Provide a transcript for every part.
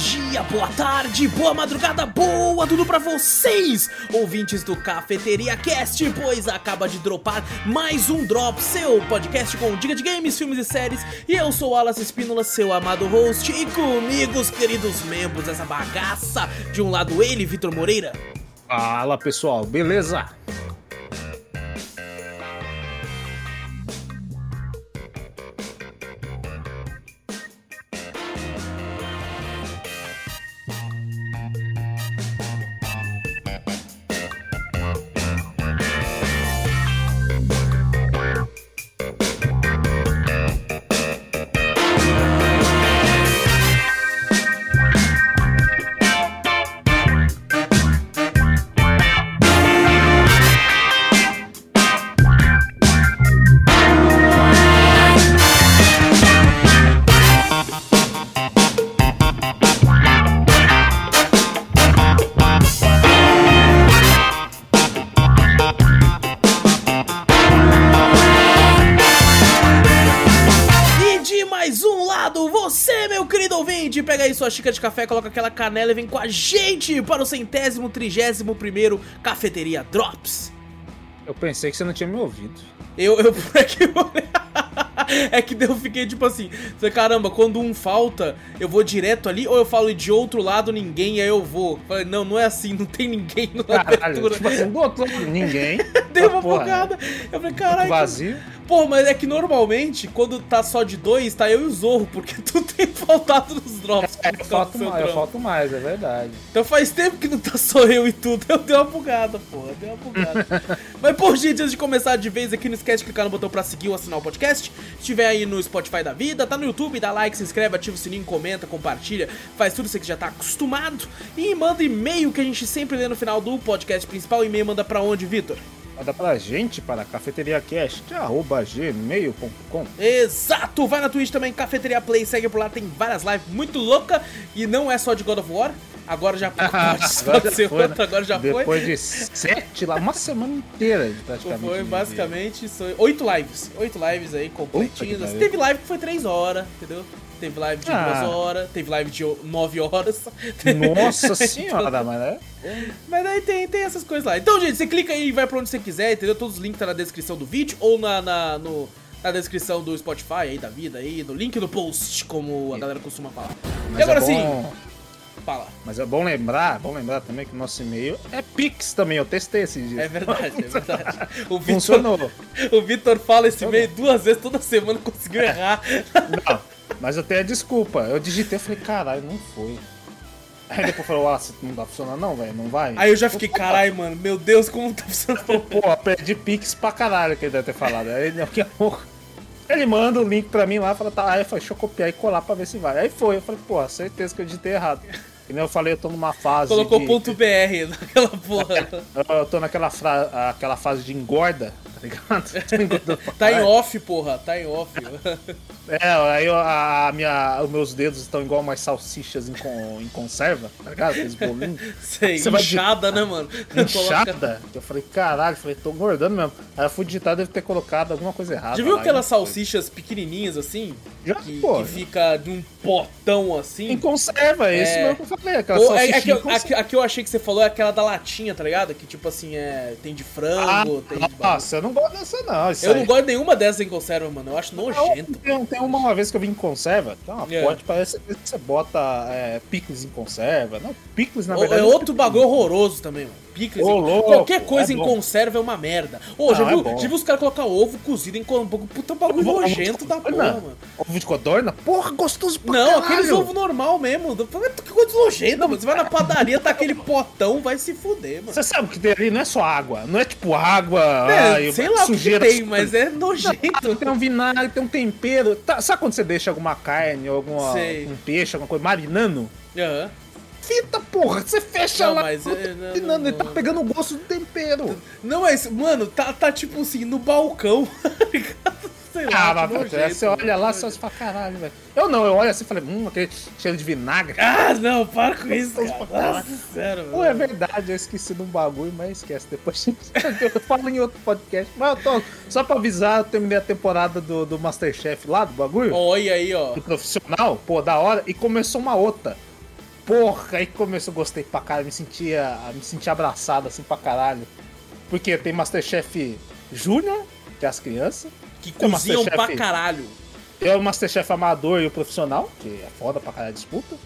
dia, boa tarde, boa madrugada, boa tudo pra vocês, ouvintes do Cafeteria Cast, pois acaba de dropar mais um drop, seu podcast com dica de games, filmes e séries. E eu sou Alas Espínola, seu amado host, e comigo os queridos membros dessa bagaça. De um lado ele, Vitor Moreira. Fala pessoal, beleza? Xícara de café, coloca aquela canela e vem com a gente para o centésimo, trigésimo primeiro Cafeteria Drops. Eu pensei que você não tinha me ouvido. Eu, eu, é que eu, é que eu fiquei tipo assim, caramba, quando um falta, eu vou direto ali ou eu falo de outro lado ninguém e aí eu vou. Falei, não, não é assim, não tem ninguém na Caralho, abertura. Tipo assim, lado ninguém. Deu uma bugada. Eu falei, caralho. Vazio. Pô, mas é que normalmente, quando tá só de dois, tá eu e o Zorro, porque tu tem faltado nos drops. É, eu falto, mais, eu falto mais, é verdade. Então faz tempo que não tá só eu e tu. Eu dei uma bugada, porra. Deu uma bugada. mas, pô, gente, antes de começar de vez aqui, não esquece de clicar no botão pra seguir ou assinar o podcast. Se estiver aí no Spotify da vida, tá no YouTube, dá like, se inscreve, ativa o sininho, comenta, compartilha, faz tudo isso que já tá acostumado. E manda e-mail que a gente sempre lê no final do podcast principal. E-mail manda pra onde, Vitor? Manda pra gente para cafeteriacast.gmail.com Exato! Vai na Twitch também, Cafeteria Play, segue por lá, tem várias lives muito louca e não é só de God of War. Agora já pode, agora ser foi, agora já Depois foi. Depois de sete lá, uma semana inteira praticamente. Foi basicamente oito lives. Oito lives aí completinhas. Teve live que foi três horas, entendeu? Teve live de ah. duas horas, teve live de nove horas. Nossa senhora, mas é. Mas aí tem, tem essas coisas lá. Então, gente, você clica aí e vai pra onde você quiser, entendeu? Todos os links tá na descrição do vídeo ou na, na, no, na descrição do Spotify aí, da vida aí, no link do post, como a galera costuma falar. Mas e agora é sim. Fala. Mas é bom lembrar, bom lembrar também que o nosso e-mail é Pix também, eu testei esse dia. É verdade, é verdade. O Victor, Funcionou. O Vitor fala esse e-mail duas vezes toda semana, conseguiu errar. Não, mas eu tenho a desculpa. Eu digitei e falei, caralho, não foi. Aí depois falou, ah, não tá funcionando não, velho, não vai. Aí eu já fiquei, caralho, mano, meu Deus, como tá funcionando. Pô, perdi Pix pra caralho que ele deve ter falado. Aí daqui a pouco. Ele manda o link pra mim lá, fala, tá, aí eu falei, deixa eu copiar e colar pra ver se vai. Aí foi, eu falei, pô, certeza que eu digitei errado. E nem eu falei, eu tô numa fase. Colocou de... ponto BR naquela porra. Eu tô naquela fra... aquela fase de engorda, tá ligado? tá em off, porra, tá em off. É, aí a, a, minha, os meus dedos estão igual umas salsichas em, em conserva, tá ligado? Aqueles bolinhos. Sei, Você inchada, vai... né, mano? Inchada? Eu falei, caralho, eu falei, tô engordando mesmo. Aí eu fui digitar, deve ter colocado alguma coisa errada. Já viu lá, aquelas salsichas pequenininhas assim? Já, que, pô. Que fica de um potão assim? Em conserva, é isso mesmo que eu falei. Aquela Ou, é, é que eu, a, a, que eu achei que você falou é aquela da latinha, tá ligado? Que tipo assim, é, tem de frango, ah, tem de... Nossa, eu não gosto dessa não. eu aí. não gosto de nenhuma dessas em conserva, mano. Eu acho nojento. Tem, tem uma, uma vez que eu vim conserva, tá uma é. pote, parece que você bota é, picles em conserva. Não, picles na verdade. É outro bagulho horroroso também, mano. Picles. Ô, louco, qualquer coisa é em conserva é uma merda. Ô, já, viu, é já viu os caras colocar ovo cozido em puta bagulho nojento da porra, mano. Ovo de codorna? Porra, gostoso pra Não, caralho. aqueles ovo normal mesmo. Que coisa nojenta, mano. Você vai na padaria, tá aquele potão, vai se fuder, mano. Você sabe que tem ali não é só água. Não é tipo água. É, ai, sei lá sujeira, o que tem, mas é nojento. Tem um vinagre, tem um tempero. Tá, sabe quando você deixa alguma carne, alguma, um peixe, alguma coisa marinando? Aham. Uhum fita, porra. Você fecha não, lá. Mas, é, não, não, ele tá pegando o gosto do tempero. Não, mas, mano, tá, tá tipo assim, no balcão. Sei lá, ah, mas jeito, você olha lá, só pra caralho, velho. Eu não, eu olho assim e falei, hum, aquele cheiro de vinagre. Ah, não, para com isso, cara. Nossa, sério, Pô, é verdade, eu esqueci de um bagulho, mas esquece. Depois eu falo em outro podcast. Mas eu tô, só pra avisar, eu terminei a temporada do, do Masterchef lá, do bagulho. Olha aí, ó. Do profissional, pô, da hora. E começou uma outra. Porra, aí começou, gostei pra caralho, me sentia, me sentia abraçado assim pra caralho. Porque tem Masterchef Júnior, que é as crianças. Que cozinham pra caralho. Tem o Masterchef amador e o profissional, que é foda pra caralho a disputa.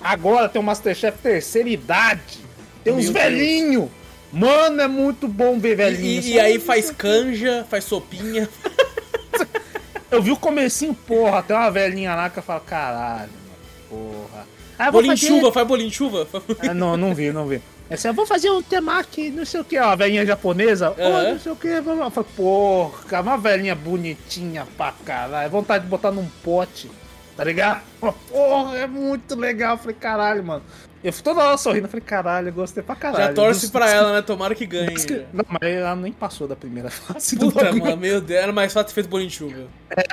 Agora tem o Masterchef terceira idade. Tem uns Meu velhinhos. Mano, é muito bom ver velhinhos. e- e aí faz canja, faz sopinha. Eu vi o comecinho, porra, tem uma velhinha lá que eu falo, caralho, porra. Ah, Bolinho de fazer- chuva, faz bolinho de chuva. Ah, não, não vi, não vi. É assim, eu vou fazer um temaki, não sei o que, ó, a velhinha japonesa, Aham. não sei o que, vamos lá. Uma velhinha bonitinha pra caralho, vontade de botar num pote, tá ligado? Porra, é muito legal, eu falei, caralho, mano. Eu fui toda hora sorrindo, eu falei, caralho, eu gostei pra caralho. Já torce Dos- pra ela, né? Tomara que ganhe. Não, mas ela nem passou da primeira fase do Puta, bagulho. mano, meu Deus, era mais fácil feito bolinho de chuva.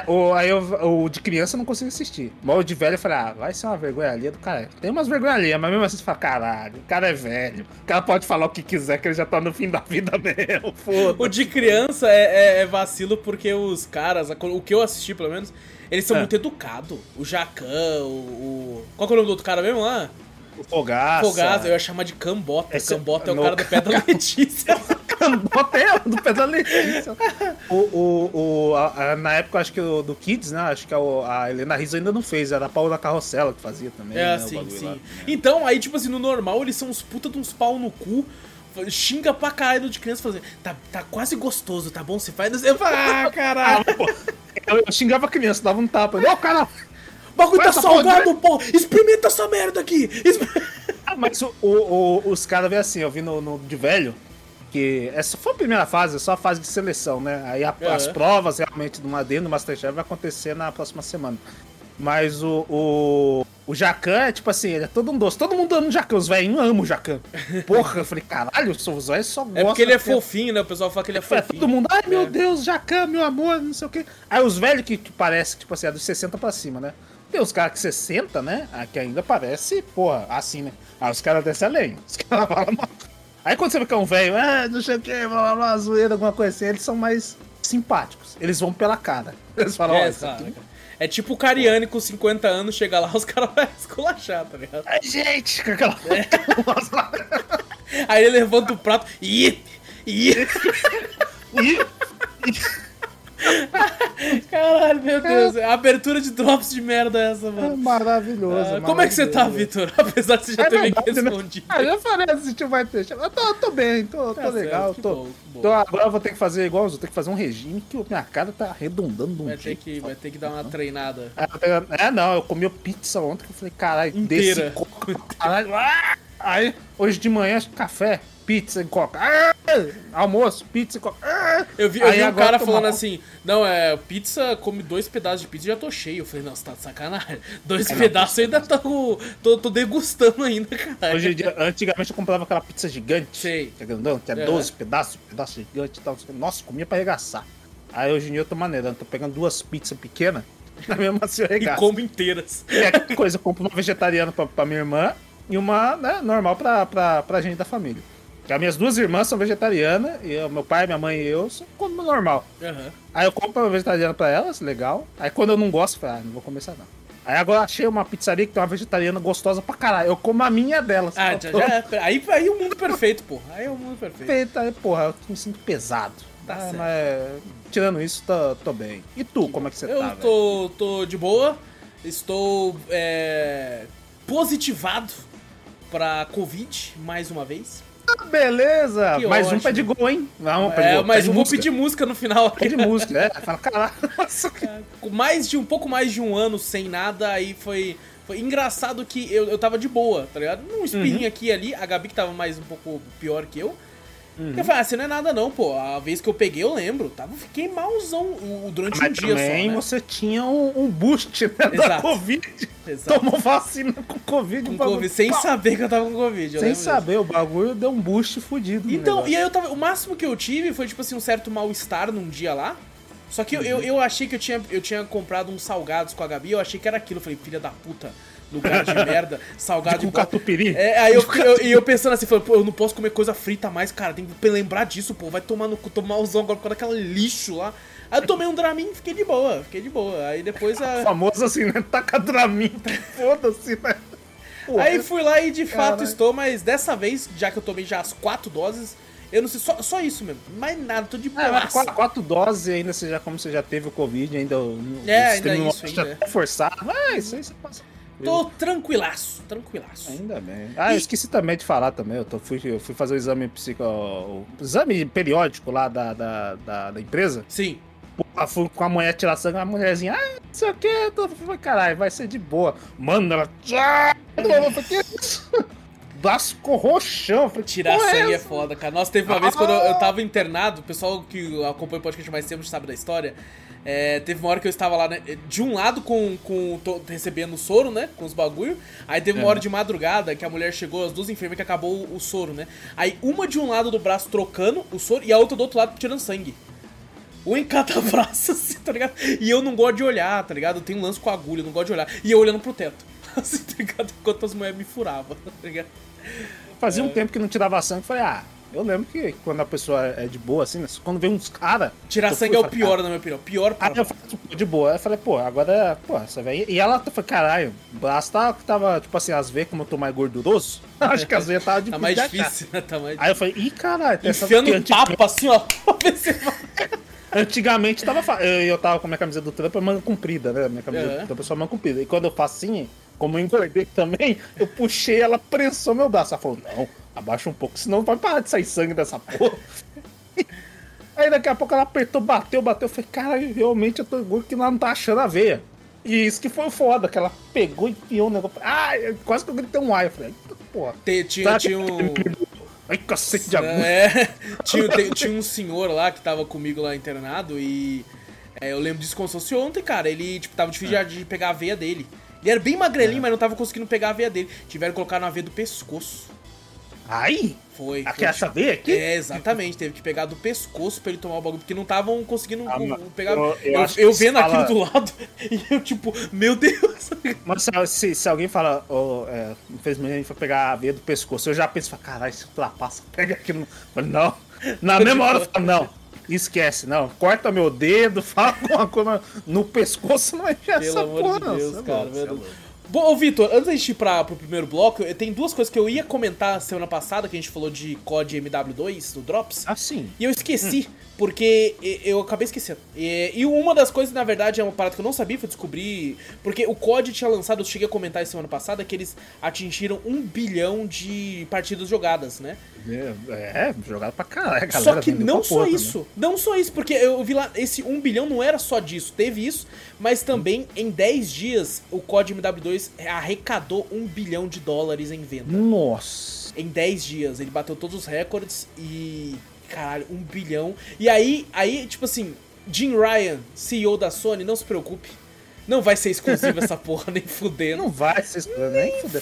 O, aí eu, o de criança eu não consigo assistir. Mas o de velho eu falei, ah, vai ser uma vergonha alheia do cara. Tem umas vergonha alheia, mas mesmo assim você fala, caralho, o cara é velho. O cara pode falar o que quiser, que ele já tá no fim da vida mesmo. Foda. O de criança é, é- é vacilo porque os caras, o que eu assisti pelo menos, eles são É. muito educados. O Jacan, o, o- Qual que é o nome do outro cara mesmo lá? O Fogaça. Fogaça, eu ia chamar de Cambota. Esse- Cambota é o no- cara do pé da Letícia. Cambota é do pé da Letícia. o, o, o, a- a- na época, acho que o, do Kids, né? Acho que a, a Helena Rizzo ainda não fez. Era a Paula Carrossela que fazia também. É, né, sim, sim. lá. Então, aí, tipo assim, no normal, eles são uns puta de uns pau no cu. Xinga pra caralho do de criança fazendo. Tá, tá quase gostoso, tá bom? Você faz. Eu falo, ah, caralho. Ah, pô, eu, eu xingava a criança, dava um tapa. Ó, cara, O bagulho tá salgado, pô! Experimenta essa merda aqui! Exper- Ah, mas o, o- o- os caras veem assim, eu vi no, no de velho, que essa foi a primeira fase, é só a fase de seleção, né? Aí a- as provas realmente do Madeira no Masterchef vai acontecer na próxima semana. Mas o, o, o Jacan é tipo assim, ele é todo um doce. Todo mundo ama o Jacan, os velhinhos amam o Jacan. Porra, eu falei, caralho, os velhos só gostam. É porque ele é fofinho, né? O pessoal fala que ele é É, fofinho. todo mundo, ai meu É. Deus, Jacan, meu amor, não sei o quê. Aí os velhos que, parece, tipo assim, é dos 60 pra cima, né? Tem os caras que 60, né? ah, Que ainda parece, porra, assim, né? Aí os caras descem além. Os caras falam mal. Aí quando você vê que é um velho, ah, não sei o que, blá blá blá, zoeira, alguma coisa assim, eles são mais simpáticos. Eles vão pela cara. Eles falam, ó, É, isso aqui. É tipo o Cariani com 50 anos, chega lá, os caras vão esculachar, tá ligado? Ai, gente, com aquela. Aí ele levanta o prato e. E. Ih, Caralho, meu Deus. A abertura de drops de merda é essa, é mano. maravilhoso. Ah, como é que você tá. Vitor? Apesar de você já É ter me verdade, né? respondido. Ah, já falei, assistiu vai ter. Eu tô, eu tô bem, tô, tô Tá certo, legal. tô, bom, que bom. tô- agora eu vou ter que fazer igual outros, ter que fazer um regime que minha cara tá arredondando de um Vai ter, jeito. que, vai ter que dar uma treinada. É, É, não, eu comi pizza ontem que eu falei, caralho, desse coco, caralho. ah! Aí, hoje de manhã, café, pizza e coca. Ah! Almoço, pizza e coca. Ah! Eu vi, eu vi um cara falando mal. assim, não, é, pizza, come dois pedaços de pizza e já tô cheio. Eu falei, não, você tá de sacanagem. Dois É, pedaços eu ainda tô, tô, tô degustando ainda, cara. Hoje em dia, antigamente eu comprava aquela pizza gigante. Sei. Que é grandão, que é Aham. 12 pedaços, pedaço gigante e tal. Nossa, comia pra arregaçar. Aí hoje em dia eu tô maneirando, tô pegando duas pizzas pequenas, na mesma eu E como inteiras. É aquela coisa, eu compro uma vegetariana pra, pra minha irmã e uma né, normal pra, pra, pra gente da família. As minhas duas irmãs são vegetarianas, e eu- meu pai, minha mãe e eu só como normal. Aham. Aí eu compro uma vegetariana pra elas, legal. Aí quando eu não gosto, eu falo, ah, não vou essa não. Aí agora achei uma pizzaria que tem uma vegetariana gostosa pra caralho. Eu como a minha delas. Ah, Eu já, tô já é. Aí, aí o mundo perfeito, porra. Aí é o mundo perfeito. Feita, aí, porra, eu me sinto pesado. Tá Ah, mas tirando isso, tô, tô bem. E tu, como é que você Eu tá, velho? tô, tô de boa. Estou é, positivado pra Covid mais uma vez. Beleza! Que mais um ótimo. pé de gol, hein? Não, É, gol. de eu vou música. pedir música no final. Pé de música, é. Fala, caralho, Com mais de um pouco mais de um ano sem nada, aí foi. Foi engraçado que eu, eu tava de boa, tá ligado? Um espinho Uhum. aqui e ali, a Gabi que tava mais um pouco pior que eu. Eu falei, ah, você não é nada não, pô. A vez que eu peguei, eu lembro. Tava, fiquei malzão o- durante um Mas dia também só, né? você tinha um, um boost né, da Exato. Covid. Exato. Tomou vacina com Covid. Com Covid, sem pá, saber que eu tava com Covid. eu Sem saber, o bagulho deu um boost fudido. no Então, negócio. e aí eu tava. O máximo que eu tive foi, tipo assim, um certo mal-estar num dia lá. Só que eu, eu, eu achei que eu tinha, eu tinha comprado uns salgados com a Gabi, eu achei que era aquilo. Eu falei, filha da puta, lugar de merda, salgado Com igual- catupiry? É, aí eu, eu, e eu pensando assim, falei, pô, eu não posso comer coisa frita mais, cara, tem que lembrar disso, pô, vai tomar no cu, tomar usão agora por causa daquele lixo lá. Aí eu tomei um Dramin, fiquei de boa, fiquei de boa. Aí depois a. Famoso assim, né? Taca Dramin, foda-se, né? Pô, Aí fui lá e de fato Caralho. estou, mas dessa vez, já que eu tomei já as quatro doses, eu não sei, só, só isso mesmo. Mais nada, tô de É, mas boa. quatro, quatro doses ainda, você já, como você já teve o Covid, ainda o, É, ainda isso, imunológico ainda. tá forçado. Mas isso aí você passa. Tô tranquilaço, tranquilaço. Ainda bem. Ah, E- eu esqueci também de falar também. Eu, tô, fui, eu fui fazer o exame psico. O exame periódico lá da, da, da, da empresa. Sim. Porra, fui com a mulher tirar sangue, a mulherzinha, ah, não sei o que, falei, caralho, vai ser de boa. Mano, ela. que isso? Braço ficou roxão. Falei, Tirar "Porra sangue é essa?" foda, cara. Nossa, teve uma vez quando eu, eu tava internado, o pessoal que acompanha o podcast mais tempo sabe da história. é, teve uma hora que eu estava lá, né? De um lado com, com recebendo o soro, né? Com os bagulho. Aí teve uma É. hora de madrugada que a mulher chegou, as duas enfermeiras que acabou o, o soro, né? Aí uma de um lado do braço trocando o soro e a outra do outro lado tirando sangue. Um em cada braço, assim, tá ligado? E eu não gosto de olhar, tá ligado? Eu tenho um lance com agulha, eu não gosto de olhar. E eu olhando pro teto. Assim, tá ligado? Enquanto as mulheres me furavam, tá ligado? Fazia É. um tempo que não tirava sangue, eu falei, ah, eu lembro que quando a pessoa é de boa, assim, quando vem uns caras. Tirar sangue é o pior, na minha opinião. Pior Aí eu falei, tipo, de boa. Eu falei, pô, agora, pô, essa velha. E ela foi, caralho, o braço tava, tava, tipo assim, as veias, como eu tô mais gorduroso, acho que as veias tava Tá mais de achar. difícil, né? Tá mais Aí eu falei, ih, caralho, tem essa Enfiando um tapa assim, ó. Antigamente tava. Eu, eu tava com a minha camisa do Trump, manga comprida, né? Minha camisa Uhum. do Trump é só manga comprida. E quando eu faço assim, como eu engordei também, eu puxei, ela prensou meu braço. Ela falou, não, abaixa um pouco, senão vai parar de sair sangue dessa porra. Aí daqui a pouco ela apertou, bateu, bateu. Eu falei, cara, realmente eu tô gordo que ela não tá achando a veia. E isso que foi foda, que ela pegou e enfiou o negócio. Ah, quase que eu gritei um ai. Eu falei, porra. Te- Tinha, tinha que- um. Ai, cacete de agulha. É, tinha, te- tinha um senhor lá que tava comigo lá internado e. é, eu lembro disso como se fosse ontem, cara. Ele, tipo, tava difícil de pegar a veia dele. Ele era bem magrelinho, mas não tava conseguindo pegar a veia dele. Tiveram que colocar na veia do pescoço. Ai! Foi. Aqui foi essa veia aqui? É, exatamente. Teve que pegar do pescoço pra ele tomar o bagulho, porque não estavam conseguindo Ah, uh, mas pegar. eu- Eu, eu eu vendo aquilo fala- do lado e eu, tipo, meu Deus. Mas se, se, alguém fala, oh, é, infelizmente a gente foi pegar a veia do pescoço, eu já penso, caralho, se ultrapassa, pega aqui no. Eu falei, não. Na mesma hora eu falo, não, esquece, não. Corta meu dedo, fala alguma coisa no pescoço, não é essa Pelo amor porra, de não. Deus, Cê é cara. louco, é meu Deus. louco. Bom, ô Vitor, antes da gente ir pra, pro primeiro bloco, eu- tem duas coisas que eu ia comentar semana passada, que a gente falou de COD MW2 do Drops. Ah, sim. E eu esqueci, porque eu acabei esquecendo. E, uma das coisas, na verdade, é uma parada que eu não sabia, foi descobrir. Porque o COD tinha lançado, eu cheguei a comentar isso semana passada, que eles atingiram um bilhão de partidas jogadas, né? É, é, jogado pra caralho, a Só galera que não só porra né? isso. Não só isso, porque eu vi lá, esse 1 bilhão não era só disso. Teve isso, mas também em 10 dias o COD MW2 arrecadou 1 bilhão de dólares em venda. Nossa. Em 10 dias. Ele bateu todos os recordes e. Caralho, 1 bilhão. E aí, aí, tipo assim, Jim Ryan, CEO da Sony, não se preocupe. Não vai ser exclusivo essa porra, nem fudendo. Não vai ser estranho, nem fuder.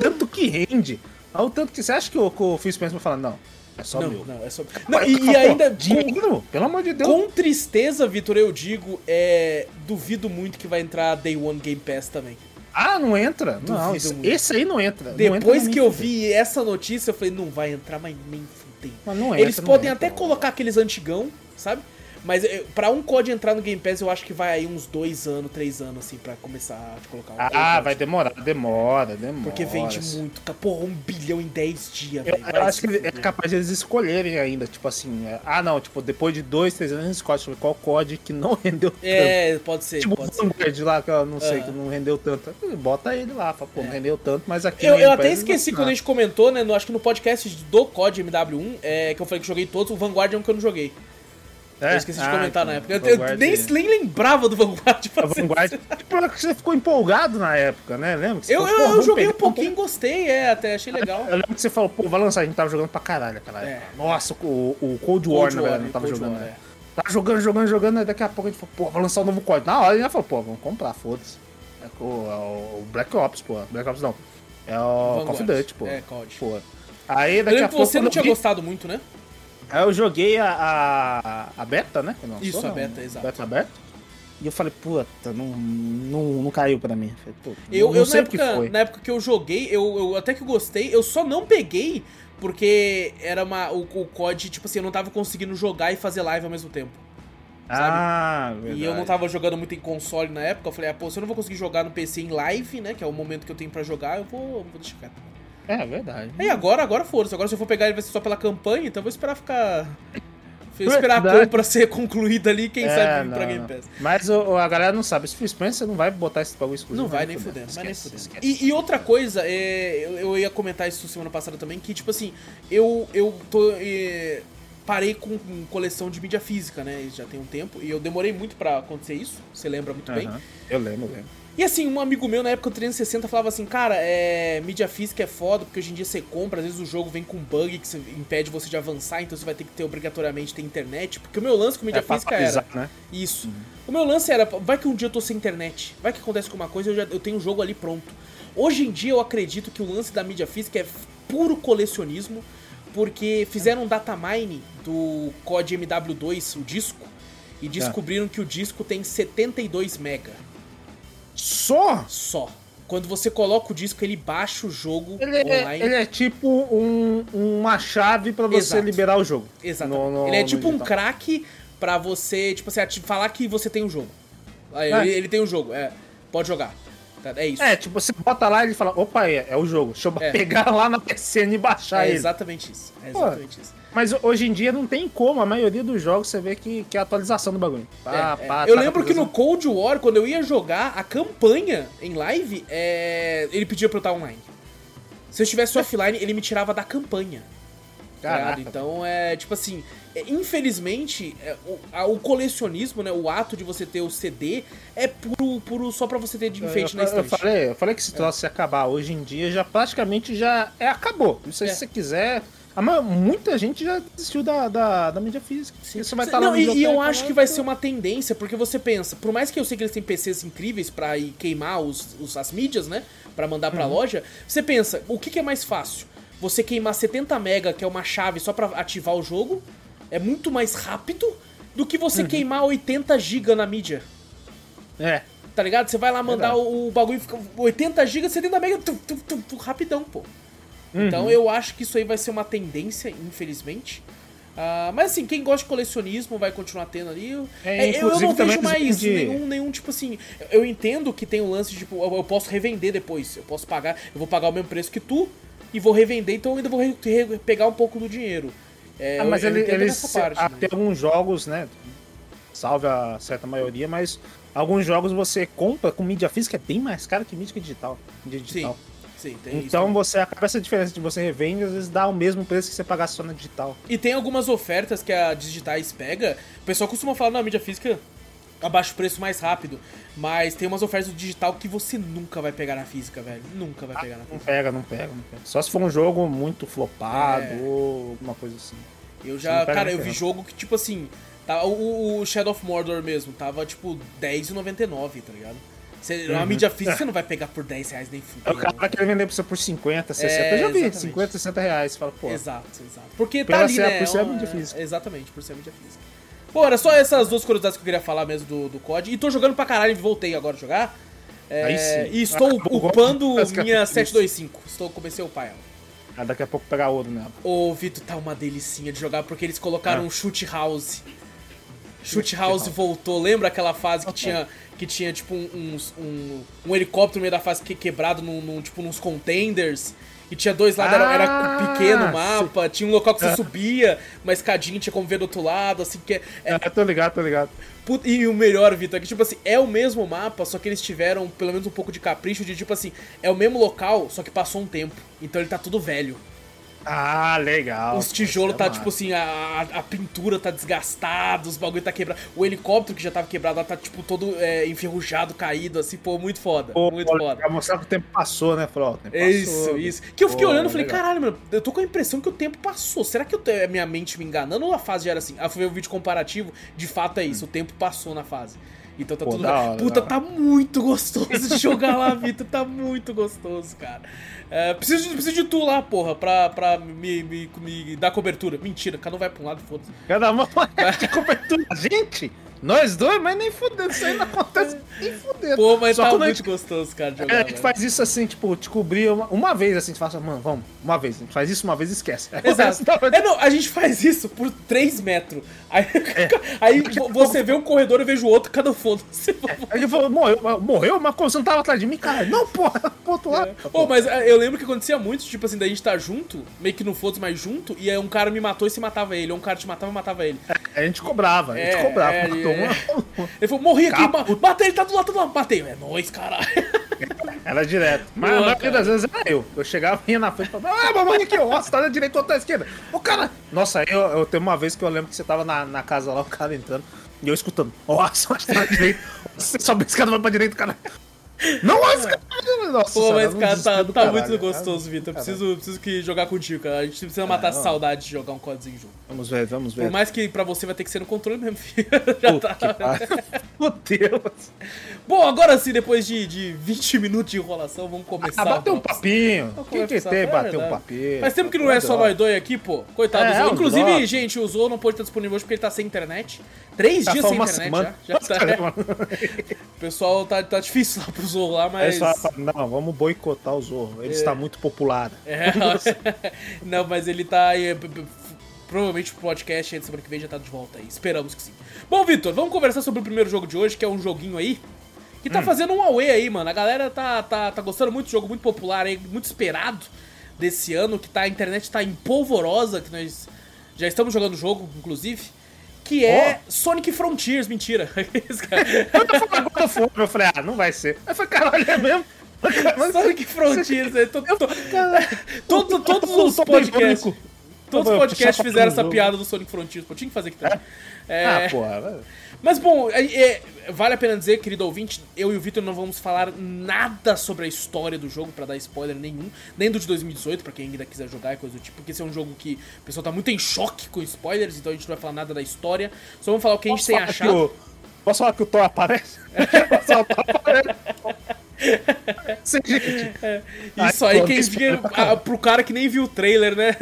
Tanto que rende. Olha o tanto que você acha que o, que o Phil Spencer vai falar, não, é só Não, meu. não, é só. Não, e, e ainda. Com, Dinheiro, pelo amor de Deus. com tristeza, Vitor, eu digo, é. Duvido muito que vai entrar Day One Game Pass também. Ah, não entra? não, Duvido esse, muito. esse aí não entra. Não Depois entra que nem eu vi essa notícia, eu falei, não vai entrar, mas nem fudei. Mas não Eles entra, não podem entra, até colocar aqueles antigão, sabe? Mas eh, pra um COD entrar no Game Pass, eu acho que vai aí uns dois anos, três anos, assim, pra começar a colocar o Ah, vai demorar, demora, demora. Porque vende muito. Porra, um bilhão em 10 dias, Eu, velho. eu acho que é capaz de eles escolherem ainda, tipo assim, é, ah não, tipo, depois de dois, três anos eles escolhem qual COD que não rendeu tanto. É, pode ser, Tipo pode ser. Vanguard lá, que eu não sei, Aham. que não rendeu tanto. Bota ele lá, fala, pô, não rendeu tanto, mas aqui Eu, eu até esqueci quando a gente comentou, né? No, acho que no podcast do COD MW1, é, que eu falei que joguei todos, o Vanguard é um que eu não joguei. Assinar. eu esqueci de Ah, comentar na então, época. Eu, eu Vanguard- nem, nem lembrava do Vanguard. pra Vanguard. Tipo, que você ficou empolgado na época, né? Lembra? que você Eu, falou, eu, eu joguei um pouquinho, gostei, é, até achei legal. Eu lembro que você falou, pô, vai lançar, a gente tava jogando pra caralho aquela É. Nossa, o, o Cold War, Cold na verdade, não tava Cold jogando. War, né? é. Tava jogando, jogando, jogando, aí daqui a pouco a gente falou, pô, vai lançar o novo código. Na hora a gente já falou, pô, vamos comprar, foda-se. É o, é o Black Ops, pô. Black Ops não. É o Call of Vanguard. Duty, pô. É, COD. Pô. Aí Eu daqui a pouco. você não tinha eu vi- gostado muito, né? Aí eu joguei a, a, a beta, né? lançou, Isso, a beta, exato. Beta aberta. E eu falei, puta, não, não, não caiu pra mim. Falei, Eu, não eu sei na, o que época, foi. na época que eu joguei, eu, eu até que gostei, eu só não peguei porque era uma. O, o COD, tipo assim, eu não tava conseguindo jogar e fazer live ao mesmo tempo. Ah, verdade. E eu não tava jogando muito em console na época, eu falei, ah, pô, se eu não vou conseguir jogar no PC em live, né, que é o momento que eu tenho pra jogar, eu vou, vou deixar quieto. É, verdade. E agora, agora foda-se. Agora se eu for pegar ele vai ser só pela campanha, então eu vou esperar ficar... Vou esperar a compra ser concluída ali, quem É, sabe não, pra Game. Pass. Mas o- a galera não sabe. Se for Spencer, você não vai botar esse bagulho exclusivo. Não vai nem fudendo. vai nem fudendo. esquece. E, e outra coisa, é, eu, eu ia comentar isso semana passada também, que tipo assim, eu, eu tô. é, parei com, com coleção de mídia física, né? Já tem um tempo. E eu demorei muito pra acontecer isso. Você lembra muito bem. Eu lembro, eu lembro. E assim, um amigo meu na época do 360 falava assim, cara, é, mídia física é foda, porque hoje em dia você compra, às vezes o jogo vem com bug que impede você de avançar, então você vai ter que ter obrigatoriamente ter internet. Porque o meu lance com mídia É física era. né? Isso. O meu lance era, vai que um dia eu tô sem internet, vai que acontece alguma coisa, eu, já, eu tenho o jogo ali pronto. Hoje em dia eu acredito que o lance da mídia física é puro colecionismo, porque fizeram um datamine do COD MW2, o disco, e descobriram que o disco tem 72 mega Só? só. Quando você coloca o disco, ele baixa o jogo Ele é, online. ele é tipo um- uma chave pra você Exato. liberar o jogo. No- ele é tipo um crack pra você, tipo assim, falar que você tem um jogo. Aí, É. ele, ele tem um jogo, é. Pode jogar. Tá, É isso. É, tipo, você bota lá e ele fala, opa, é, é o jogo. Deixa eu É. pegar lá na PCN e baixar É ele. exatamente isso. É Pô, exatamente isso. Mas hoje em dia não tem como, a maioria dos jogos você vê que, que é a atualização do bagulho. Pá, É, é. pá, eu tá lembro que no. Cold War, quando eu ia jogar a campanha em live, é, ele pedia pra eu estar online. Se eu estivesse offline, ele me tirava da campanha. Tá? Caraca. Então é tipo assim, é, infelizmente, é, o, o colecionismo, né, o ato de você ter o CD é puro, puro só pra você ter de enfeite eu, na eu, eu estante. falei, eu falei que esse troço ia acabar. Hoje em dia já praticamente já é, acabou. Não sei É. se você quiser. Muita gente já desistiu da, da, da mídia física. Sim. Você vai estar Não, lá e, e eu acho que vai pô. ser uma tendência, porque você pensa, por mais que eu sei que eles têm PCs incríveis pra ir queimar os, os- as mídias, né? Pra mandar Uhum. pra loja, você pensa, o que, que é mais fácil? Você queimar 70 mega, que é uma chave só pra ativar o jogo, é muito mais rápido do que você Uhum. queimar 80 GB na mídia. É. Tá ligado? Você vai lá mandar o, o bagulho, fica 80 GB, 70 mega, tum, tum, tum, tum, rapidão, pô. Uhum. Então eu acho que isso aí vai ser uma tendência, infelizmente. Ah, mas assim, quem gosta de colecionismo vai continuar tendo ali. Eu- É, é, eu, eu não vejo mais de- nenhum, nenhum, tipo assim. Eu entendo que tem o lance de, tipo, eu, eu posso revender depois. Eu posso pagar, eu vou pagar o mesmo preço que tu e vou revender, então eu ainda vou pegar um pouco do dinheiro. É, Ah, mas eu, ele, eles, parte. ah, né? tem alguns jogos, né? Salve a certa maioria, mas alguns jogos você compra com mídia física é bem mais caro que mídia digital. mídia Sim, digital. sim, tem isso. Então você acaba essa diferença de você revende, às vezes dá o mesmo preço que você pagasse só na digital. E tem algumas ofertas que a Digitais pega. O pessoal costuma falar na mídia física abaixa o preço mais rápido. Mas tem umas ofertas do digital que você nunca vai pegar na física, velho. Nunca vai pegar na Não física. pega, não pega, não pega. Só se for um jogo muito flopado É. ou alguma coisa assim. Eu já, cara, eu vi jogo que, tipo assim, tá, o, o Shadow of Mordor mesmo, tava tipo R$10,99, tá ligado? Uma Uhum. mídia física você não vai pegar por 10 reais nem Aí fudendo. O cara vai querer vender pra você por 50, 60. É, eu já vi, exatamente. 50, 60 reais. Você fala, pô. Exato, exato. Porque tá ali, ser- né? por ser a uma- mídia física. Exatamente, por ser a mídia física. Pô, era só essas duas curiosidades que eu queria falar mesmo do, do COD. E tô jogando pra caralho, voltei agora a jogar. É, Aí sim. E estou upando minha Isso. 725. Estou, comecei a upar ela. Ah, daqui a pouco pegar ouro nela. Ô, Vitor, tá uma delicinha de jogar porque eles colocaram Ah. um shoot house. Shoot house voltou. Lembra aquela fase que tinha, que tinha tipo um, um, um helicóptero no meio da fase que, quebrado num, num, tipo, nos contenders? E tinha dois lados, era, era Ah, pequeno o mapa, tinha um local que você subia, uma escadinha tinha como ver do outro lado, assim, que é, é É, tô ligado, tô ligado. E o melhor, Vitor, é que, tipo assim, é o mesmo mapa, só que eles tiveram pelo menos um pouco de capricho de, tipo assim, é o mesmo local, só que passou um tempo. Então ele tá tudo velho. Ah, legal. Os tijolos é tá, massa. tipo assim, a, a- pintura tá desgastada, os bagulho tá quebrado. O helicóptero que já tava quebrado lá tá, tipo, todo é, enferrujado, caído, assim, pô, muito foda. Pô, muito olha, foda. Pra mostrar que o tempo passou, né? Tempo Isso, isso. Que eu fiquei Pô, olhando e falei, legal. caralho, mano, eu tô com a impressão que o tempo passou. Será que eu te- minha mente me enganando ou a fase já era assim? Fui ver o vídeo comparativo, de fato é isso, o tempo passou na fase. Então tá Pô, tudo. hora, Puta, tá muito gostoso de jogar lá, Vitor. Tá muito gostoso, cara. É, preciso, de, preciso de tu lá, porra, pra, pra me, me, me dar cobertura. Mentira, cada um vai pra um lado, foda-se. Cada uma de cobertura. Gente, Nós dois, mas nem fudendo, isso aí não acontece nem fudendo. Pô, mas Só tá quando a muito gente- gostoso, cara, de É, jogar. a gente faz isso assim, tipo, descobrir uma, uma vez, assim, a gente fala assim, mano, vamos, uma vez. A gente faz isso uma vez e esquece. Exato. É, não, a gente faz isso por 3 metros. Aí, aí vo- você vê um corredor, eu vejo o outro, cada um foda-se. Aí ele falou, morreu, morreu, mas como você não tava atrás de mim, cara? Não, porra, pro outro lado. Pô, mas é, eu lembro que acontecia muito, tipo assim, da gente tá junto, meio que não fosse mais junto, e aí um cara me matou e se matava ele, ou um cara te matava e matava ele. A gente cobrava, a gente É, cobrava. É, matou é. Ele falou, morri aqui, Capo. matei ele, tá do lado, tá do lado, matei. É nóis, caralho. Era direto. Mas Boa, a maioria das vezes era eu. Eu chegava, ia na frente e falava, ah, mamãe aqui, ó, você tá na direita ou tá na esquerda? O cara. Nossa, eu, eu tenho uma vez que eu lembro que você tava na, na casa lá, o cara entrando, e eu escutando, nossa, mas tá na direita. Você sobe a escada, vai pra direita, cara. Não, mas cara. Nossa, Pô, mas, cara, tá, tá caralho, muito cara. gostoso, Vitor. Preciso, preciso que jogar contigo, cara. A gente precisa matar essa não. saudade de jogar um código junto. Vamos ver, vamos ver. Por mais que pra você vai ter que ser no controle mesmo, filho. Já Puta tá. Meu Deus. Bom, agora sim, depois de, de 20 minutos de enrolação, vamos começar. Ah, bateu um papinho. Quem que tem É bater um papinho? Faz tempo que não é só nós dois aqui, pô. Coitado É, do Inclusive, gente, o Zou não pode estar disponível hoje porque ele tá sem internet. Três Tá dias sem internet semana. já. já tá, O pessoal tá, tá difícil lá pro Zou lá, mas. fala, não, vamos boicotar o Zorro. Ele está muito popular. É, não, mas ele tá Provavelmente o podcast semana que vem já tá de volta aí. Esperamos que sim. Bom, Vitor, vamos conversar sobre o primeiro jogo de hoje, que é um joguinho aí. Que Hum. tá fazendo um away aí, mano. A galera tá, tá, tá gostando muito do jogo, muito popular aí, muito esperado desse ano, que tá, a internet tá empolvorosa, que nós já estamos jogando o jogo, inclusive. Que é Sonic Frontiers, mentira. Quando eu for, eu falei, ah, não vai ser. Aí eu falei, caralho, é mesmo? Mas Sonic Frontiers, aí, to- to- todo- todos os podcasts. Todos os podcasts fizeram essa piada do Sonic Frontiers, pô, tinha que fazer aqui também. É, Ah, porra. Mas bom, é- é- vale a pena dizer, querido ouvinte, eu e o Vitor não vamos falar nada sobre a história do jogo pra dar spoiler nenhum, nem do de 2018, pra quem ainda quiser jogar e coisa do tipo, porque esse é um jogo que o pessoal tá muito em choque com spoilers, então a gente não vai falar nada da história, só vamos falar o que a gente tem achado. o- Posso falar que o Thor aparece? Posso falar que o Thor aparece? Sim, gente. Isso Ai, aí pô, quem que diga ah, pro cara que nem viu o trailer, né?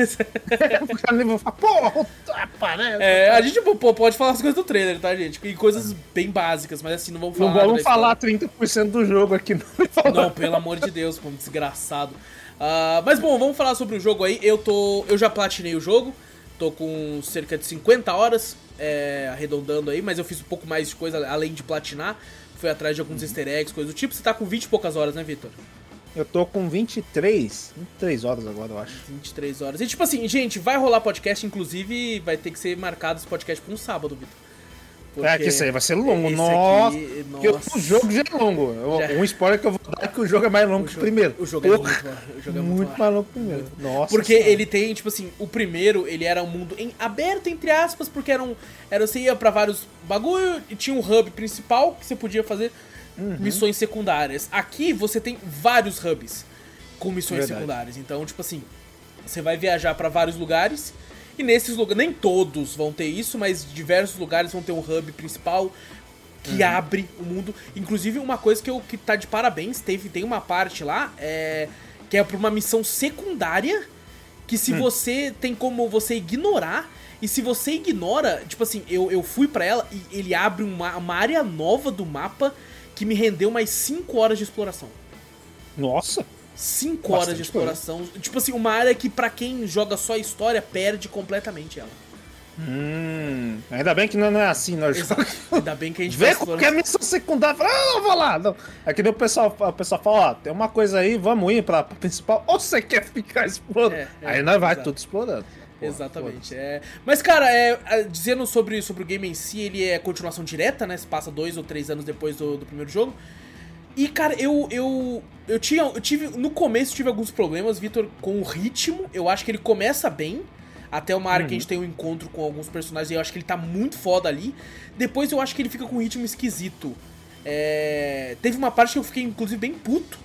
O cara nem vai falar, Thor aparece. É, a gente pô, pode falar as coisas do trailer, tá, gente? E coisas bem básicas, mas assim, não vamos falar Não vamos falar 30% do jogo aqui, não. Não, pelo amor de Deus, pô, desgraçado. Ah, mas bom, vamos falar sobre o jogo aí. Eu tô. Eu já platinei o jogo. Tô com cerca de 50 horas, é, arredondando aí, mas eu fiz um pouco mais de coisa além de platinar. Fui atrás de alguns easter eggs, coisa do tipo. Você tá com 20 e poucas horas, né, Vitor? Eu tô com 23, 23 horas agora, eu acho. 23 horas. E tipo assim, gente, vai rolar podcast, inclusive vai ter que ser marcado esse podcast pra um sábado, Vitor. É que isso aí vai ser longo. esse Nossa, aqui- porque nossa. o jogo já é longo. Já. Um spoiler que eu vou dar é que o jogo é mais longo que o primeiro. O jogo é muito, o jogo é muito, muito, mais longo que o primeiro. Nossa. Porque senhora. ele tem, tipo assim, o primeiro, ele era um mundo em aberto, entre aspas, porque era um. Era, você ia pra vários bagulho e tinha um hub principal que você podia fazer Uhum. missões secundárias. Aqui você tem vários hubs com missões Verdade. secundárias. Então, tipo assim, você vai viajar pra vários lugares. E nesses lugares, nem todos vão ter isso, mas diversos lugares vão ter um hub principal que Uhum. abre o mundo. Inclusive, uma coisa que, eu, que tá de parabéns, teve, tem uma parte lá, é, que é pra uma missão secundária, que Hum. se você tem como você ignorar, e se você ignora, tipo assim, eu, eu fui pra ela e ele abre uma, uma área nova do mapa que me rendeu mais 5 horas de exploração. Nossa. 5 horas Bastante de exploração. Tipo assim, uma área que pra quem joga só a história perde completamente ela. Hum, ainda bem que não não é assim, nós. Ainda bem que a gente Vê faz qualquer missão secundária, fala, ah, não vou lá. Não. É que nem o pessoal, o pessoal fala, ó, tem uma coisa aí, vamos ir pra, pra principal, ou você quer ficar explorando? É, é, aí nós vai exato. tudo explorando. Pô, Exatamente. É... Mas, cara, é, é, dizendo sobre, sobre o game em si, ele é continuação direta, né? Se passa dois ou três anos depois do, do primeiro jogo. E, cara, eu, eu, eu tinha. Eu tive. No começo tive alguns problemas, Vitor, com o ritmo. Eu acho que ele começa bem. Até uma área que a gente tem um encontro com alguns personagens e eu acho que ele tá muito foda ali. Depois eu acho que ele fica com um ritmo esquisito. É, Teve uma parte que eu fiquei, inclusive, bem puto.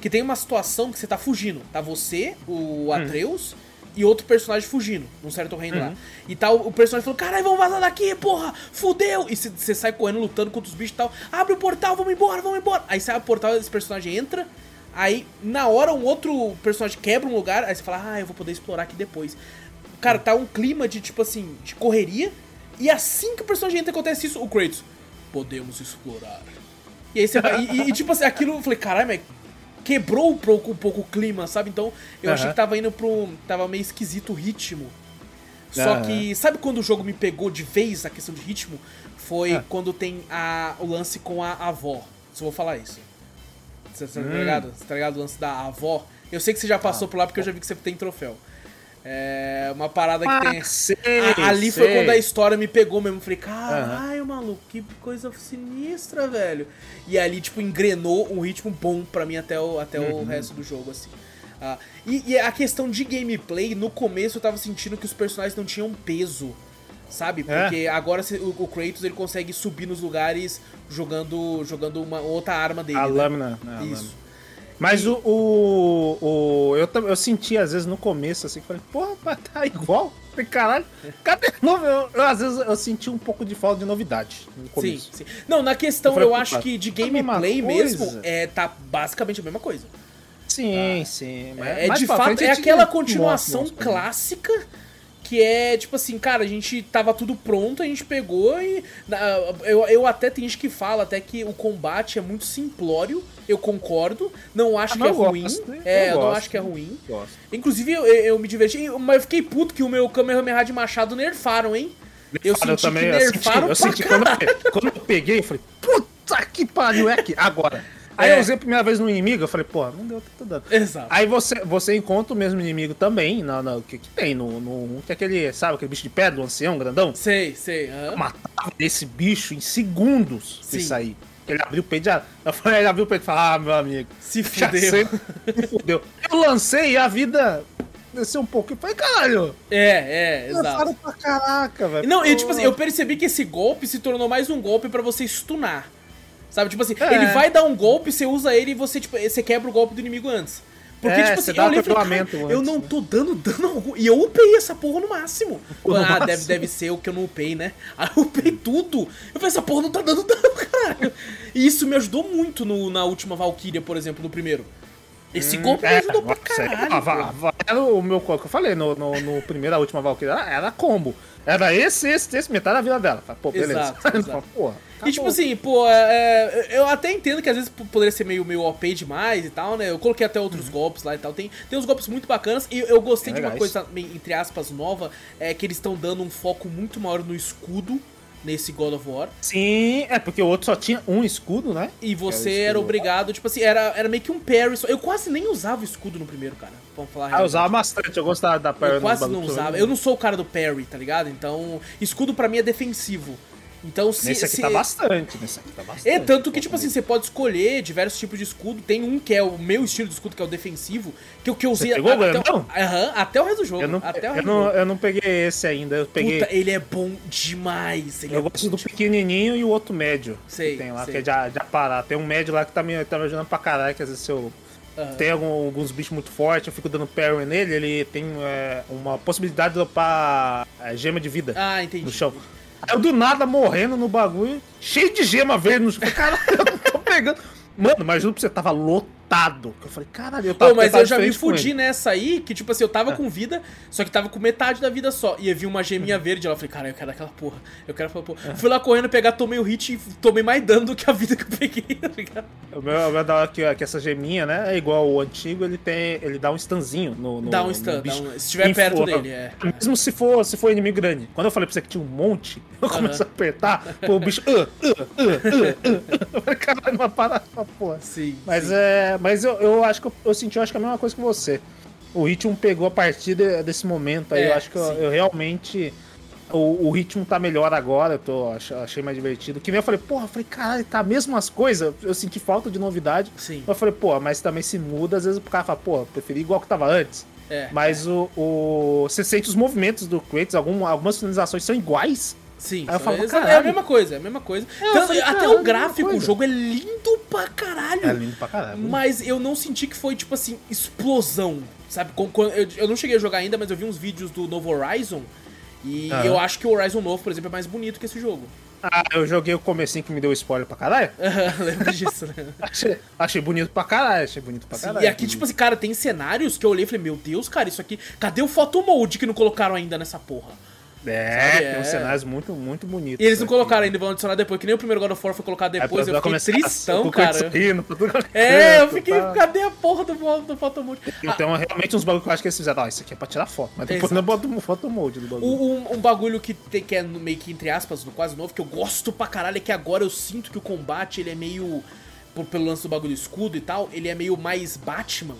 Que tem uma situação que você tá fugindo. Tá você, o Atreus e outro personagem fugindo, num certo reino lá. E tá o, personagem falando, caralho, vamos vazar daqui, porra, fudeu! E você sai correndo, lutando contra os bichos e tal. Abre o portal, vamos embora, vamos embora! Aí sai o portal, esse personagem entra. Aí, na hora, um outro personagem quebra um lugar. Aí você fala, ah, eu vou poder explorar aqui depois. Cara, tá um clima de, tipo assim, de correria. E assim que o personagem entra, acontece isso, o Kratos. podemos explorar. E aí você vai. E, e, tipo assim, aquilo eu falei, caralho, mas quebrou um pouco, um pouco o clima, sabe? Então eu achei Aham. que tava indo pro. Tava meio esquisito o ritmo. Só Aham. que, sabe quando o jogo me pegou de vez a questão de ritmo? Foi Ah. quando tem a, o lance com a avó. Só vou falar isso. Você, você tá Hum. ligado? Você tá ligado o lance da avó? Eu sei que você já passou Ah. por lá porque eu já vi que você tem troféu. É uma parada que tem. Ah, sei, A- ali foi sei. quando a história me pegou mesmo. Falei, caralho, maluco, que coisa sinistra, velho. E ali, tipo, engrenou um ritmo bom pra mim até o, até Uhum. o resto do jogo, assim. Ah, e, e a questão de gameplay, no começo eu tava sentindo que os personagens não tinham peso. Sabe? É. Porque agora se- o, o Kratos ele consegue subir nos lugares jogando, jogando uma outra arma dele. A né? lâmina. né, a Isso. lâmina. Mas o, o, o- eu, eu senti, às vezes, no começo, assim, que falei, porra, mas tá igual. Falei, caralho, cadê novo? Eu, eu, às vezes, eu senti um pouco de falta de novidade no Sim, começo. sim. Não, na questão Eu falei, eu acho que de mesma gameplay mesmo, é, tá basicamente a mesma coisa. Sim, sim. mas É, mais de fato, é aquela mostra, continuação mostra. clássica que é tipo assim, cara, a gente tava tudo pronto, a gente pegou e. eu, eu até tem gente que fala até que o combate é muito simplório, eu concordo. Não acho Ah, que é eu ruim. gosto? É, Eu eu, não acho que é ruim. Gosto. Inclusive, eu, eu, eu me diverti, mas eu fiquei puto que o meu Kamehameha de Machado nerfaram, hein? Eu Cara, senti que eu nerfaram eu senti, pra quando, caralho. eu, quando eu peguei, eu falei, puta que pariu, é aqui, agora. Aí É. eu usei a primeira vez no inimigo, eu falei, pô, não deu, tá dando. Exato. Aí você, você encontra o mesmo inimigo também, no, no- que, que tem no, no. Que é aquele, sabe, aquele bicho de pedra, o ancião grandão? Sei, sei. aham. Matava esse bicho em segundos Sim. de sair. Ele abriu o peito já. Eu falei, ele abriu o peito e falou, ah, meu amigo. Se fudeu. se fudeu. Eu lancei e a vida desceu um pouco. Eu falei, caralho, É, é, exato. lançaram pra caraca, velho. Não, e tipo assim, eu percebi que esse golpe se tornou mais um golpe pra você stunar. Sabe, tipo assim, É. ele vai dar um golpe, você usa ele e você, tipo, você quebra o golpe do inimigo antes. Porque, É, tipo você assim, dá eu olhei falei, cara, eu antes, não né? tô dando dano algum. E eu upei essa porra no máximo. No ah, máximo. Deve, deve ser o que eu não upei, né? Aí eu upei tudo. Eu falei, essa porra não tá dando dano, caralho. E isso me ajudou muito no, na última Valkyria, por exemplo, no primeiro. Esse golpe me É, ajudou pra é- caralho. ah, va- Era o meu que eu falei no, no, no primeiro, a última Valkyrie, era, era combo. Era esse, esse, esse, metade da vida dela. Pô, beleza. Exato, exato. Porra, E tipo acabou. assim, pô, é, é, eu até entendo que às vezes poderia ser meio, meio OP demais e tal, né? Eu coloquei até outros golpes lá e tal. Tem, tem uns golpes muito bacanas. E eu gostei de uma coisa, entre aspas, nova, é que eles estão dando um foco muito maior no escudo nesse God of War. Sim, é porque o outro só tinha um escudo, né? E você É era obrigado, tipo assim, era, era meio que um parry. Só. Eu quase nem usava o escudo no primeiro, cara. Vamos falar Ah, eu usava bastante, eu gostava da perna Eu quase não usava. Eu não sou o cara do parry, tá ligado? Então, escudo pra mim é defensivo. Então, se. Nesse aqui se- tá bastante, nesse aqui tá bastante. É, tanto que, tipo assim, você pode escolher diversos tipos de escudo. Tem um que é o meu estilo de escudo, que é o defensivo, que, eu- que eu usei pegou, até, grandão? Aham, até o resto do jogo. Eu não, até o eu, não, eu não peguei esse ainda, eu peguei... Puta, ele é bom demais. Eu é gosto do pequenininho e o outro médio. Sei, que tem lá, sei. que é de, de aparar. Tem um médio lá que tá me, tá me ajudando pra caralho, que às vezes se eu Aham. tem algum- alguns bichos muito fortes, eu fico dando parry nele, ele tem é, uma possibilidade de upar é, gema de vida Ah, entendi. no chão. Eu do nada morrendo no bagulho, cheio de gema verde no chão. Caralho, eu não tô pegando. Mano, mas pra você, tava lotado. Eu falei, caralho, eu tava Pô, mas eu já me fudi nessa aí, que tipo assim, eu tava com vida, só que tava com metade da vida só. E eu vi uma geminha verde lá, eu falei, cara, eu quero aquela porra. Eu quero aquela porra. Fui lá correndo pegar, tomei o hit e tomei mais dano do que a vida que eu peguei, tá ligado? O meu, o meu da hora que, que essa geminha, né? É igual o antigo, ele tem. Ele dá um stunzinho no. no Dá um stun, dá um- se estiver perto Infla- dele, é. Mesmo se for, se for inimigo grande. Quando eu falei pra você que tinha um monte, eu comecei a apertar, pô, o bicho. Uh, uh, uh, uh, uh. Caralho, uma parada, porra. Sim. Mas sim. é. Mas eu, eu acho que eu, eu senti eu acho que é a mesma coisa que você. O ritmo pegou a partir de- desse momento aí. É, eu acho que eu, eu realmente. O, o ritmo tá melhor agora, eu tô, ach- achei mais divertido. Que nem eu falei, porra, eu falei, caralho, tá mesmo as coisas. Eu senti falta de novidade. Sim. Eu falei, pô, mas também se muda, às vezes o cara fala, pô, preferi igual que tava antes. É. Mas o, o. Você sente os movimentos do Kratos, algum, algumas finalizações são iguais. Sim, falo, exa- é a mesma coisa, é a mesma coisa. eu Tanto- falei, até o é gráfico, o jogo é lindo pra caralho. lindo pra caralho. Mas eu não senti que foi, tipo assim, explosão. Sabe? Eu, não cheguei a jogar ainda, mas eu vi uns vídeos do novo Horizon. E Aham. eu acho que o Horizon novo, por exemplo, é mais bonito que esse jogo. Ah, eu joguei o comecinho que me deu spoiler pra caralho. Lembra disso, né? Achei, achei bonito pra caralho, achei bonito pra Sim, caralho. e aqui, tipo assim, cara, tem cenários que eu olhei e falei, meu Deus, cara, isso aqui. Cadê o photo mode que não colocaram ainda nessa porra? É, Sabe, tem é. uns cenários muito, muito bonitos. E eles não aqui. colocaram ainda, vão adicionar depois, que nem o primeiro God of War foi colocado Aí depois, vai eu fiquei tristão, cara. É, eu fiquei, tá? cadê a porra do, do photomode? Eu tenho realmente uns bagulho que eu acho que eles fizeram. Ó, isso aqui é pra tirar foto. Mas depois não bota um photo mode do bagulho. Um, um bagulho que, que é no- meio que entre aspas, no quase novo, que eu gosto pra caralho, é que agora eu sinto que o combate ele é meio. por- pelo lance do bagulho escudo e tal, ele é meio mais Batman.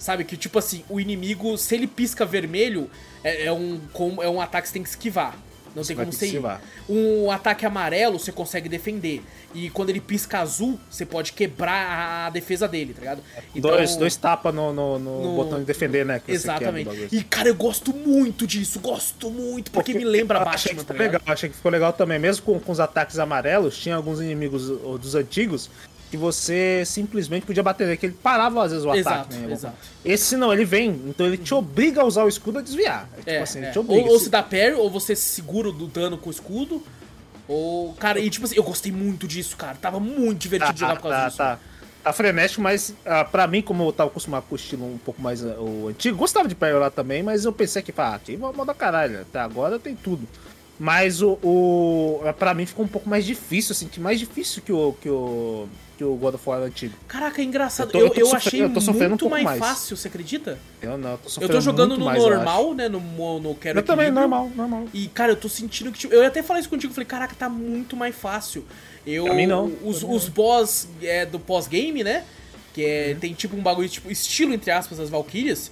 Sabe? Que tipo assim, o inimigo, se ele pisca vermelho, é, é um, é um ataque que você tem que esquivar. Não tem como você ir. Um ataque amarelo você consegue defender. E quando ele pisca azul, você pode quebrar a defesa dele, tá ligado? dois, dois tapas no, no, no No- botão de defender, né? Exatamente. E, cara, eu gosto muito disso, gosto muito, porque me lembra Eu achei que Batman, tá legal, achei que ficou legal também. Mesmo com, com os ataques amarelos, tinha alguns inimigos dos antigos que você simplesmente podia bater nele, que ele parava às vezes o Exato, ataque, né? exato. Esse não, ele vem, então ele te obriga a usar o escudo a desviar. É, tipo É, assim, é. ele te obriga. Ou, ou Se- dá parry, ou você se segura do dano com o escudo. Ou. Cara, e tipo assim, eu gostei muito disso, cara. Tava muito divertido jogar por causa tá, disso. tá. Tá frenético, mas ah, pra mim, como eu tava acostumado com o estilo um pouco mais ah, o antigo, gostava de Parry lá também, mas eu pensei que, pá, aqui vai moda caralho, até agora tem tudo. Mas o, o ah, pra mim ficou um pouco mais difícil, assim, que mais difícil que o, que o, que o God of War antigo. Caraca, é engraçado. Eu Eu, tô- eu, eu tô achei sofrendo- eu tô um muito pouco mais, mais. fácil, você acredita? Eu não, eu tô Eu sofrendo tô jogando muito no mais, eu normal, né? No, no Quero Eu também, normal, normal. E, cara, eu tô sentindo que. tipo, eu até falei isso contigo, falei, caraca, tá muito mais fácil. Eu, Pra mim, não. Os, os boss é, do pós-game, né? Que é, Uhum. tem tipo um bagulho, tipo, estilo, entre aspas, das Valkyrias.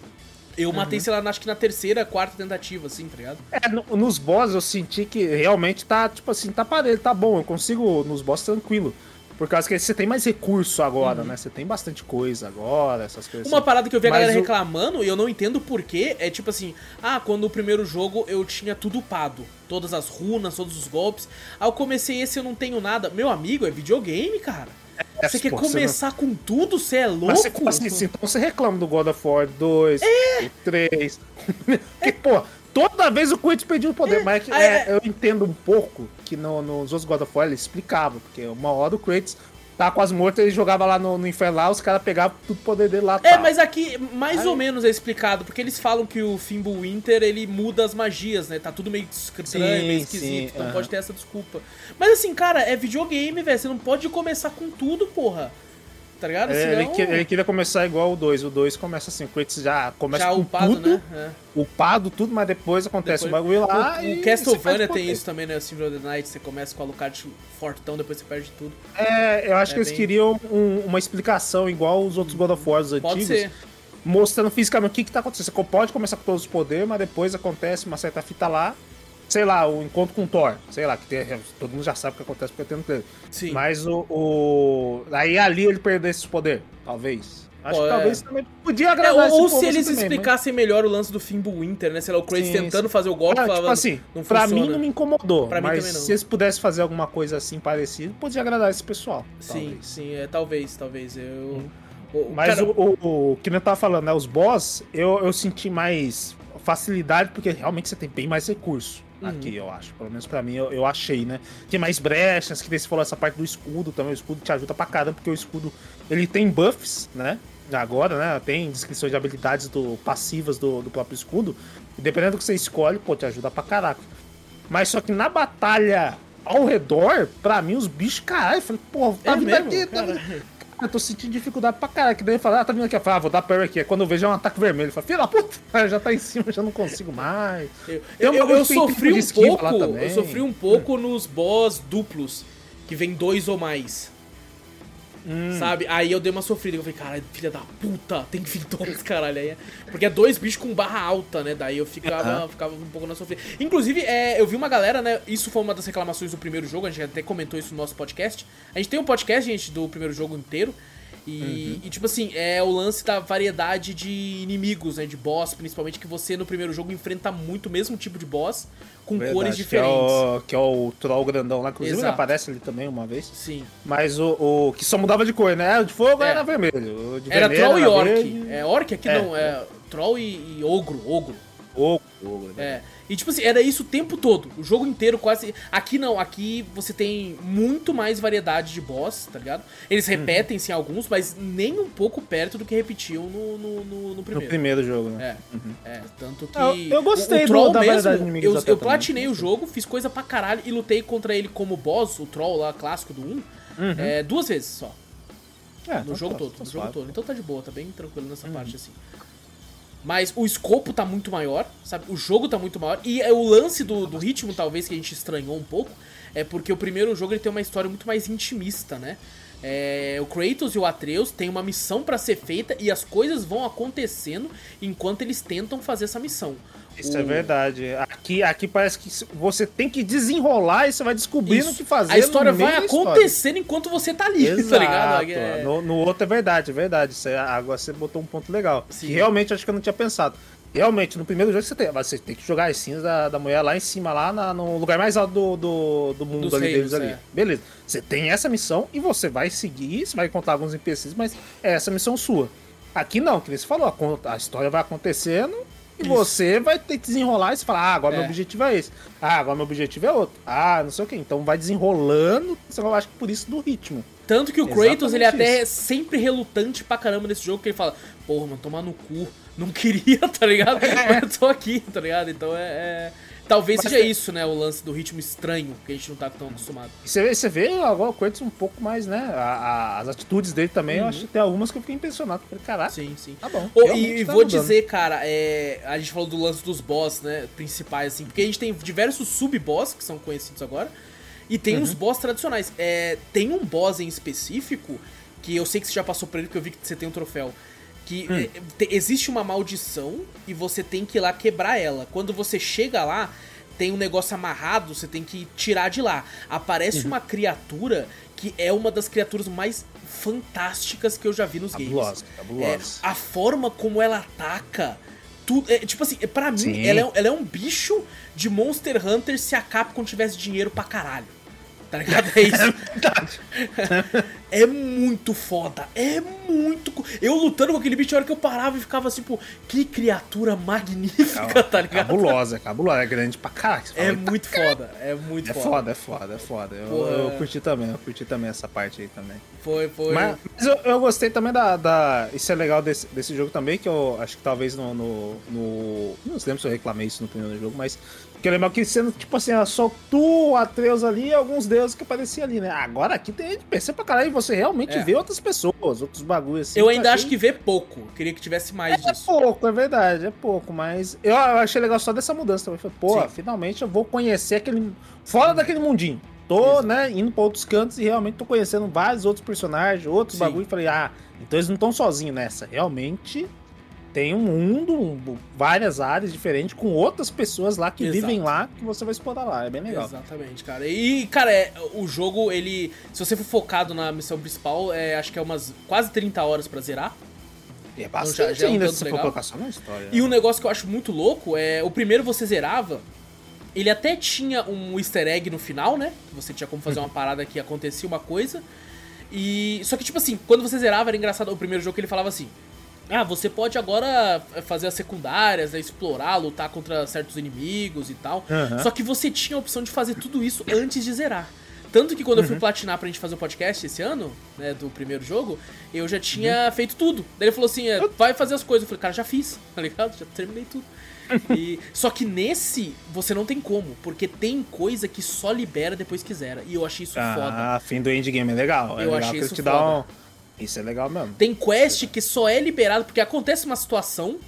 Eu Uhum. matei, sei lá, acho que na terceira, quarta tentativa, assim, tá ligado? É, no- nos boss eu senti que realmente tá, tipo assim, tá parelho, tá bom. Eu consigo nos boss tranquilo. Por causa que você tem mais recurso agora, né? Você tem bastante coisa agora, essas coisas. Uhum. Uma assim. parada que eu vi a Mas galera o- reclamando, e eu não entendo porquê, é tipo assim, ah, quando no primeiro jogo eu tinha tudo upado. Todas as runas, todos os golpes. Aí eu comecei esse eu não tenho nada. Meu amigo, é videogame, cara. É, Você quer pô, você começar com tudo? Você é louco? Mas você, assim, então você reclama do God of War 2, É. do 3. Porque, pô, toda vez o Kratos pediu o poder. Mas é que, Ah, é, é. eu entendo um pouco que no- nos outros God of War ele explicava. Porque uma hora o Kratos tava quase morto, ele jogava lá no, no inferno lá, os caras pegavam tudo o poder dele lá. É, tal. mas aqui mais Aí- ou menos é explicado, porque eles falam que o Fimbulwinter ele muda as magias, né? Tá tudo meio estranho, Sim, meio sim, esquisito, então aham. pode ter essa desculpa. Mas assim, cara, é videogame, velho. Você não pode começar com tudo, porra. Tá ligado? É, Senão, ele, que- ele queria começar igual o 2. O 2 começa assim, o Kratos já começa já com upado, tudo, né? É. upado, tudo, mas depois acontece Depois- o bagulho lá. O, e o Castlevania tem isso também, né? O Symphony of the Night, você começa com a Alucard fortão, depois você perde tudo. É, eu acho É que eles bem- queriam um- uma explicação igual os outros God of War Pode antigos. ser. Mostrando fisicamente o que, que tá acontecendo. Você pode começar com todos os poderes, mas depois acontece uma certa fita lá. Sei lá, o encontro com o Thor. Sei lá, que tem- todo mundo já sabe o que acontece porque tem no trailer. Sim. Mas o, o. Aí ali ele perdeu esses poderes. Talvez. Acho Pô, que é. talvez também podia É, agradar ou esse ou se eles também, mas- explicassem melhor o lance do Fimbulwinter, né? Sei lá, o Sim, tentando sim. fazer o golpe, Ah, falando, tipo assim, não pra funciona. mim não me incomodou. Pra mas se eles pudessem fazer alguma coisa assim parecida, podia agradar esse pessoal. Sim, talvez. sim, é, talvez, talvez. Eu. o- Mas cara, o, o, o que eu tava falando, né? Os boss, eu, eu senti mais facilidade, porque realmente você tem bem mais recurso. Uhum. Aqui, eu acho. Pelo menos pra mim, eu, eu achei, né? Tem mais brechas, que você falou essa parte do escudo também. O escudo te ajuda pra caramba, porque o escudo ele tem buffs, né? Agora, né? Tem descrições de habilidades do, passivas do, do próprio escudo. E dependendo do que você escolhe, pô, te ajuda pra caraca. Mas só que na batalha ao redor, pra mim, os bichos, caralho, eu falei, pô, tá é vindo aqui, tá vindo eu tô sentindo dificuldade pra caralho. Que daí eu falo, ah, tá vindo aqui. Eu falo, ah, vou dar parry aqui. Aí Quando eu vejo é um ataque vermelho. Eu falo, filha da puta, já tá em cima, já não consigo mais. Eu, eu- eu tem sofri um pouco. Eu sofri um pouco nos boss duplos, que vem dois ou mais. Hum. Sabe? Aí eu dei uma sofrida. Eu falei, caralho, filha da puta, tem que vir dois, caralho. Aí é- Porque é dois bichos com barra alta, né? Daí eu ficava, Aham. ficava um pouco na sofrida. Inclusive, é, eu vi uma galera, né? Isso foi uma das reclamações do primeiro jogo, a gente até comentou isso no nosso podcast. A gente tem um podcast, gente, do primeiro jogo inteiro. E, Uhum. e, tipo assim, é o lance da variedade de inimigos, né? De boss, principalmente, que você no primeiro jogo enfrenta muito o mesmo tipo de boss, com Verdade, cores que é diferentes. o- Que é, o, troll grandão lá. Inclusive, ele aparece ali também uma vez. Sim. Mas o, o que só mudava de cor, né? O de fogo É. era vermelho. O de Era Troll e Orc. verde. É, Orc aqui É. não, é Troll e, e Ogro, Ogro. O jogo. Né? É. E tipo assim, era isso o tempo todo. O jogo inteiro quase. Aqui não, aqui você tem muito mais variedade de boss, tá ligado? Eles uhum. repetem-se uhum. alguns, mas nem um pouco perto do que repetiam no, no, no, no primeiro. No primeiro jogo, né? É. Uhum. é tanto que. Eu, eu gostei o, o Troll do, mesmo, eu, eu platinei o jogo, fiz coisa pra caralho e lutei contra ele como boss, o Troll lá clássico do 1, uhum. é, duas vezes só. É, no tá jogo todo, tá no jogo todo. Então tá de boa, tá bem tranquilo nessa uhum. parte assim. Mas o escopo tá muito maior, sabe? O jogo tá muito maior. E é o lance do, do ritmo, talvez, que a gente estranhou um pouco, é porque o primeiro jogo ele tem uma história muito mais intimista, né? É, o Kratos e o Atreus têm uma missão para ser feita e as coisas vão acontecendo enquanto eles tentam fazer essa missão. Isso o... é verdade. Aqui, aqui parece que você tem que desenrolar e você vai descobrindo o que fazer. A história vai acontecendo enquanto você tá ali, Exato. tá ligado? É... No, no, outro é verdade, é verdade. É, agora você botou um ponto legal. Sim. Que realmente acho que eu não tinha pensado. Realmente, no primeiro jogo você tem, você tem que jogar as cinzas da, da mulher lá em cima, lá na, no lugar mais alto do, do, do mundo ali deles ali. É. Beleza. Você tem essa missão e você vai seguir, você vai encontrar alguns NPCs, mas é essa missão sua. Aqui não, que você falou, a, a história vai acontecendo e Isso. você vai ter que desenrolar e você fala, ah, agora é. meu objetivo é esse. Ah, agora meu objetivo é outro. Ah, não sei o que. Então vai desenrolando, eu acho que por isso do ritmo. Tanto que o Exatamente Kratos, ele é até é sempre relutante pra caramba nesse jogo, que ele fala, porra, mano, tomar no cu. Não queria, tá ligado? Mas eu tô aqui, tá ligado? Então é... é... Talvez Mas seja isso, né? O lance do ritmo estranho que a gente não tá tão acostumado. Você vê, você vê agora o Kratos um pouco mais, né? A, a, as atitudes dele também, uhum. eu acho que tem algumas que eu fiquei impressionado. Falei, caraca. Sim, sim. Tá bom. Oh, e tá vou mudando. dizer, cara, é, a gente falou do lance dos boss, né? Principais, assim. Porque a gente tem diversos sub-boss que são conhecidos agora. E tem uhum. os boss tradicionais. É, tem um boss em específico que eu sei que você já passou por ele, porque eu vi que você tem um troféu. Que hum. É, existe uma maldição e você tem que ir lá quebrar ela. Quando você chega lá, tem um negócio amarrado, você tem que tirar de lá. Aparece uhum. uma criatura que é uma das criaturas mais fantásticas que eu já vi nos cabulosa, games. Cabulosa. É, a forma como ela ataca. Tudo, é, tipo assim, pra mim, ela é, ela é um bicho de Monster Hunter se a Capcom tivesse dinheiro pra caralho. Tá ligado? É isso. É, é muito foda. É muito. Eu lutando com aquele bicho, a hora que eu parava e ficava assim, pô, que criatura magnífica, tá ligado? Cabulosa, cabulosa. É grande pra caralho. É muito foda. É muito é foda. É foda, é foda, é foda. Eu, eu, curti também, eu curti também essa parte aí também. Foi, foi. Mas, mas eu, eu, gostei também da, da. Isso é legal desse, desse jogo também, que eu acho que talvez no. no, no não lembro se eu reclamei isso no primeiro jogo, mas porque lembra que sendo, tipo assim, só tu, Atreus ali e alguns deuses que apareciam ali, né? Agora aqui tem NPC pra caralho e você realmente é. vê outras pessoas, outros bagulhos assim. Eu ainda acho que vê pouco. Queria que tivesse mais é, disso. É pouco, é verdade, é pouco. Mas eu, achei legal só dessa mudança também. Falei, pô, Sim. finalmente eu vou conhecer aquele. Fora daquele mundinho. Tô, né, indo pra outros cantos e realmente tô conhecendo vários outros personagens, outros bagulhos. Falei, ah, então eles não estão sozinhos nessa. Realmente tem um mundo, várias áreas diferentes, com outras pessoas lá que Exato. vivem lá, que você vai explorar lá. É bem legal. Exatamente, cara. E, cara, é, o jogo, ele. Se você for focado na missão principal, é, acho que é umas quase 30 horas para zerar. É bastante então, já, já é um ainda se for colocar só na história. E um negócio que eu acho muito louco é. O primeiro você zerava. Ele até tinha um easter egg no final, né? Você tinha como fazer uma parada que acontecia uma coisa. E. Só que, tipo assim, quando você zerava, era engraçado. O primeiro jogo que ele falava assim: ah, você pode agora fazer as secundárias, né, explorar, lutar contra certos inimigos e tal. Uhum. Só que você tinha a opção de fazer tudo isso antes de zerar. Tanto que quando uhum. eu fui uhum. platinar pra gente fazer o podcast esse ano, né, do primeiro jogo, eu já tinha uhum. feito tudo. Daí ele falou assim: é, vai fazer as coisas. Eu falei, cara, já fiz, tá ligado? Já terminei tudo. E, só que nesse, você não tem como, porque tem coisa que só libera depois que zera. E eu achei isso ah, foda. Ah, fim do endgame é legal. É eu legal achei isso te foda. Dá um isso é legal mesmo. Tem quest que só é liberado porque acontece uma situação.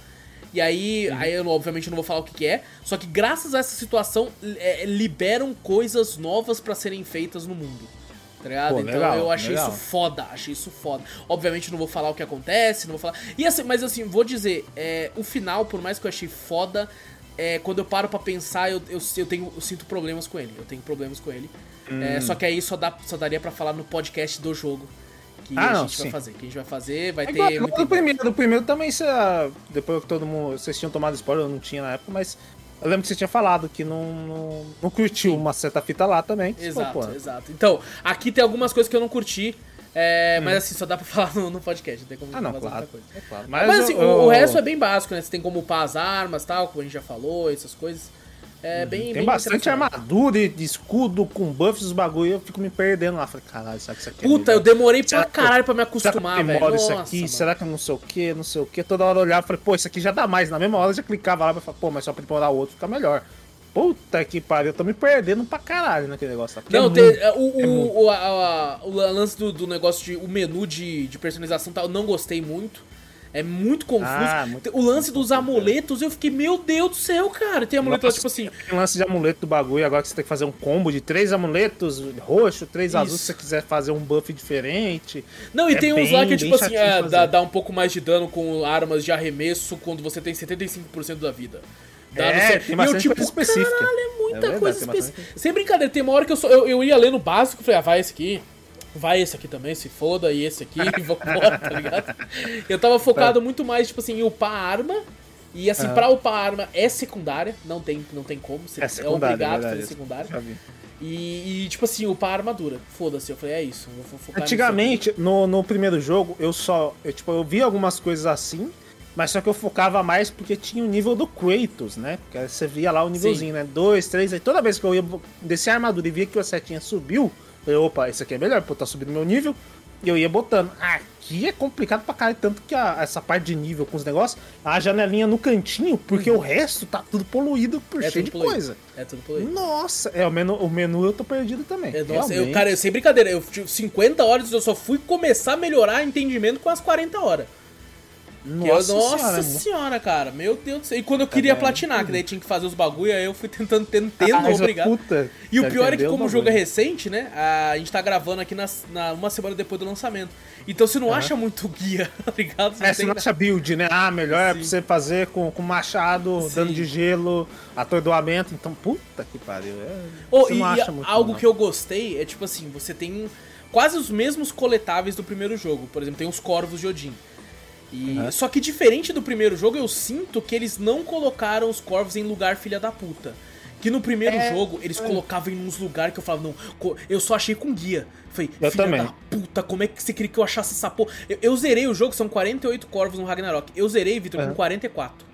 E aí, uhum. aí eu obviamente não vou falar o que, que é. Só que graças a essa situação, é, liberam coisas novas para serem feitas no mundo. Tá ligado? Pô, então legal, eu achei legal. isso foda, achei isso foda. Obviamente não vou falar o que acontece, não vou falar. E assim, mas assim, vou dizer, é, o final, por mais que eu achei foda, é, quando eu paro para pensar, eu, eu, eu, tenho, eu sinto problemas com ele. Eu tenho problemas com ele. É, hum. É, só que aí só, dá, só daria para falar no podcast do jogo que ah, a não, gente sim. vai fazer. Que a gente vai fazer, vai é ter. Igual, do primeiro, do primeiro também, você, depois que todo mundo. Vocês tinham tomado spoiler, eu não tinha na época, mas eu lembro que você tinha falado que não, não, não curtiu uma certa fita lá também. Exato, exato. Então, aqui tem algumas coisas que eu não curti. É, Mas assim, só dá pra falar no, no podcast, não tem como Ah, não, fazer claro. muita coisa. É claro. Mas, Mas, assim, eu- o, o eu- resto é bem básico, né? Você tem como upar as armas tal, como a gente já falou, essas coisas. É bem. Tem bem bastante armadura e de escudo com buffs, os bagulho, eu fico me perdendo lá. Falei, caralho, será que isso aqui é Puta, eu demorei Será pra caralho pra me Será acostumar, velho. demoro isso aqui? mano. Será que eu não sei o que, não sei o que? Toda hora eu olhava e falei, pô, isso aqui já dá mais. Na mesma hora eu já clicava lá e falava, pô, mas só pra demorar o outro fica melhor. Puta que pariu, eu tô me perdendo pra caralho naquele negócio. tá? Não, é muito- o, é o, o, a- a- o lance do, do negócio de. O menu de, de personalização tal, eu não gostei muito. É muito confuso. Ah, muito o lance dos amuletos, eu fiquei, meu Deus do céu, cara. Tem amuleto, Nossa, tipo assim. Tem lance de amuleto do bagulho, agora que você tem que fazer um combo de três amuletos roxo, três azuis, Isso. se você quiser fazer um buff diferente. Não, e É tem uns lá bem- que, tipo bem assim, é, dá, dá um pouco mais de dano com armas de arremesso quando você tem 75% da vida. Dá É, tem e eu, bastante tipo, coisa específica. caralho, é muita É verdade, coisa tem bastante específica. Sem brincadeira, tem uma hora que eu, só, eu, eu ia lendo o básico e falei, ah, vai esse aqui, vai esse aqui também, se foda, e esse aqui, e vambora, tá ligado? Eu tava focado muito mais, tipo assim, em upar a arma. E assim, Aham. pra upar a arma é secundária, não tem, não tem como, É secundário, obrigado a verdade, fazer secundária. E, e, tipo assim, upar a armadura. Foda-se, eu falei, é isso, vou focar. Antigamente, no, no primeiro jogo, eu só. Eu, tipo, eu vi algumas coisas assim, mas só que eu focava mais porque tinha o nível do Kratos, né? Porque você via lá o nívelzinho, né? Dois, três, aí toda vez que eu ia descer a armadura e via que a setinha subiu, falei, opa, esse aqui é melhor, porque tá subindo meu nível. E eu ia botando. Aqui é complicado pra caralho, tanto que a- essa parte de nível com os negócios, a janelinha no cantinho, porque o resto tá tudo poluído por Uhum. É cheio de poluído. coisa. É tudo poluído. Nossa, é, o menu, o menu eu tô perdido também. É, nossa, eu, cara, eu, sem brincadeira, eu tive 50 horas eu só fui começar a melhorar entendimento com as 40 horas. Eu- Nossa, nossa senhora, senhora, é cara, meu Deus do céu. E quando eu queria bem, platinar, que daí tinha que fazer os bagulho, aí eu fui tentando, tendo Ah, obrigado. puta, E o pior é que como o jogo é recente, né, a gente tá gravando aqui nas- na, uma semana depois do lançamento. Então você não acha muito guia, tá ligado? Você É, você não acha build, né? Ah, melhor é Sim. pra você fazer com, com machado, Sim. dano de gelo, atordoamento. Então, puta que pariu. É, Oh, você não acha muito algo não. que eu gostei é tipo assim, você tem quase os mesmos coletáveis do primeiro jogo. Por exemplo, tem os corvos de Odin. E, Uhum. Só que diferente do primeiro jogo, eu sinto que eles não colocaram os corvos em lugar filha da puta. Que no primeiro É, jogo eles é. colocavam em uns lugares que eu falava, não, eu só achei com guia. Falei, Eu filha também. da puta, como é que você queria que eu achasse essa porra? Eu, eu zerei o jogo, são 48 corvos no Ragnarok. Eu zerei, Vitor, com Uhum. 44.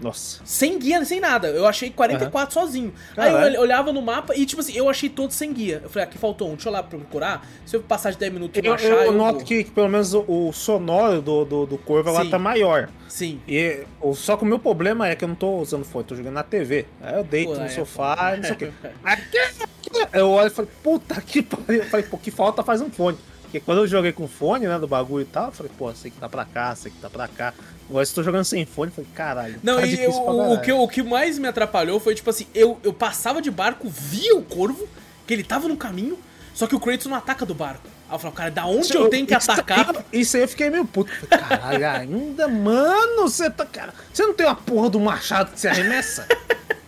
Nossa. Sem guia, sem nada. Eu achei 44 sozinho. Aí Caralho. eu olhava no mapa e, tipo assim, eu achei todos sem guia. Eu falei, aqui faltou um, deixa eu lá procurar. Se eu passar de 10 minutos e Eu, achar, eu eu, noto vou. que, que pelo menos o, o sonoro do, do, do corvo Sim. tá maior. Sim. E, só que o meu problema é que eu não tô usando fone, tô jogando na TV. Aí eu deito Pô, no aí é sofá, foda. não sei o quê. Aqui, aqui. Eu olho e falei, puta que pariu. Eu falei, pô, que falta faz um fone. Porque quando eu joguei com fone, né, do bagulho e tal, eu falei, pô, sei que tá pra cá, sei que tá pra cá. Agora se tô jogando sem fone, eu falei, caralho. Não, tá e eu- o, que, o que mais me atrapalhou foi, tipo assim, eu, eu passava de barco, via o corvo, que ele tava no caminho, só que o Kratos não ataca do barco. Aí eu falava, cara, da onde eu tenho que Isso atacar? Isso aí eu fiquei meio puto. Falei, Caralho, ainda, mano, você tá. Cara, você não tem uma porra do machado que você arremessa?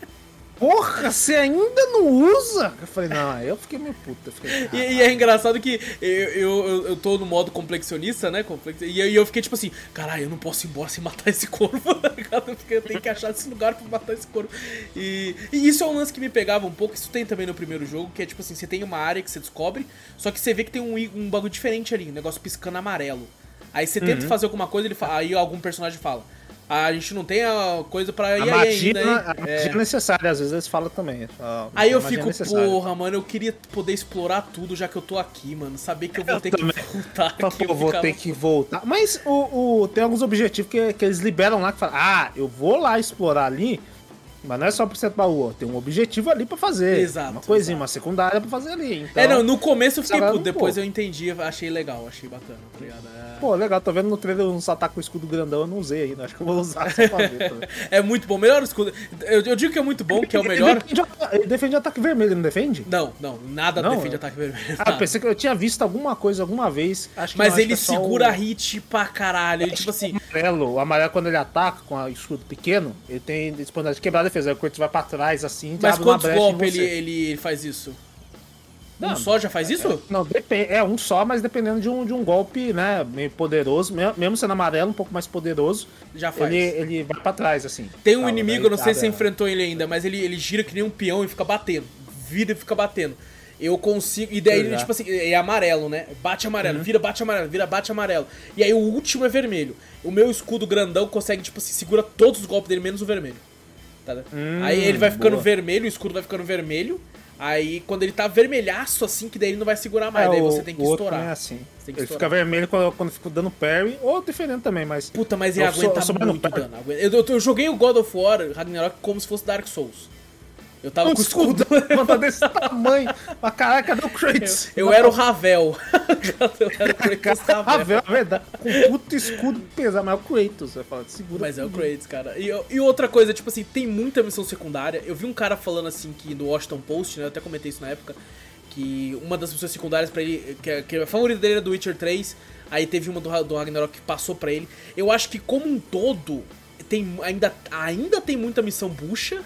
Porra, você ainda não usa? Eu falei, não, eu fiquei meio. Eu fiquei, E, e é engraçado que eu, eu, eu, eu tô no modo complexionista, né? Complex- E aí eu fiquei tipo assim, caralho, eu não posso ir embora sem matar esse corvo, tá ligado? Porque eu tenho que achar esse lugar pra matar esse corvo. E, e isso é um lance que me pegava um pouco, isso tem também no primeiro jogo, que é tipo assim, você tem uma área que você descobre, só que você vê que tem um, um bagulho diferente ali, um negócio piscando amarelo. Aí você Uhum. tenta fazer alguma coisa, ele fala, aí algum personagem fala. "Ah, A gente não tem a coisa pra ir a magia, ainda, hein?" a magia É. é necessária, às vezes eles falam também. falam, Aí eu é fico, necessária. porra, mano, eu queria poder explorar tudo já que eu tô aqui, mano. Saber que eu vou Eu ter também. que voltar pô, eu vou ficava- ter que voltar. Mas o, o- tem alguns objetivos que, que eles liberam lá que falam: ah, eu vou lá explorar ali, mas não é só pro centro baú, ó, tem um objetivo ali pra fazer. Exato, Uma coisinha, exato. uma secundária pra fazer ali. Então, É, não, no começo eu fiquei puto, pô. depois eu entendi, achei legal, achei bacana, tá ligado? É- Pô, legal, tô vendo no trailer uns ataques com escudo grandão, eu não usei ainda, acho que eu vou usar só pra ver. também. É, muito bom, melhor escudo. Eu, eu digo que é muito bom, que é o melhor. Ele defende, ele defende ataque vermelho, não defende? Não, não, nada Não, defende é- ataque vermelho. Ah, nada. pensei que eu tinha visto alguma coisa alguma vez. Acho que Mas não, acho ele que é segura o- hit pra caralho. Ele, tipo assim, O amarelo, o amarelo quando ele ataca com o escudo pequeno, ele tem disponibilidade de quebrar a defesa. Aí o Cortes vai pra trás assim, mas abre quantos golpes ele, ele faz isso? Um Não, só já faz isso? Não. É um só, mas dependendo de um, de um golpe, né? Meio poderoso, me- mesmo sendo amarelo, um pouco mais poderoso, Já faz. ele, ele vai pra trás, assim. Tem um Tal, inimigo, eu não sei se você enfrentou ele ainda, mas ele, ele gira que nem um peão e fica batendo. Vira e fica batendo. eu consigo. E daí, Já. tipo assim, é amarelo, né? Bate amarelo, vira, bate amarelo, vira, bate amarelo. E aí o último é vermelho. O meu escudo grandão consegue, tipo assim, segura todos os golpes dele, menos o vermelho. Tá? Hum, aí ele vai ficando boa. vermelho, o escudo vai ficando vermelho. Aí quando ele tá vermelhaço assim, que daí ele não vai segurar mais. daí É, o- você tem que estourar. é assim. Que ele estourar. fica vermelho quando, quando fica dando parry, ou defendendo também, mas. Puta, mas ele Eu sou- aguenta eu sou muito dano. Eu, eu, eu joguei o God of War Ragnarok como se fosse Dark Souls. Eu tava Um com o escudo. levanta desse tamanho. Mas caraca, cadê o Kratos? Eu era o Ravel. eu era o Kratos Ravel. é verdade. Com puto escudo pesado, mas é o Kratos. Você fala, segura. Mas é o Kratos, cara. E, e outra coisa, tipo assim, tem muita missão secundária. Eu vi um cara falando assim que no Washington Post, né? Eu até comentei isso na época. Que uma das missões secundárias pra ele, que, a- que a favorita dele era do Witcher 3. Aí teve uma do, do Ragnarok que passou pra ele. Eu acho que como um todo, tem, ainda, ainda tem muita missão bucha.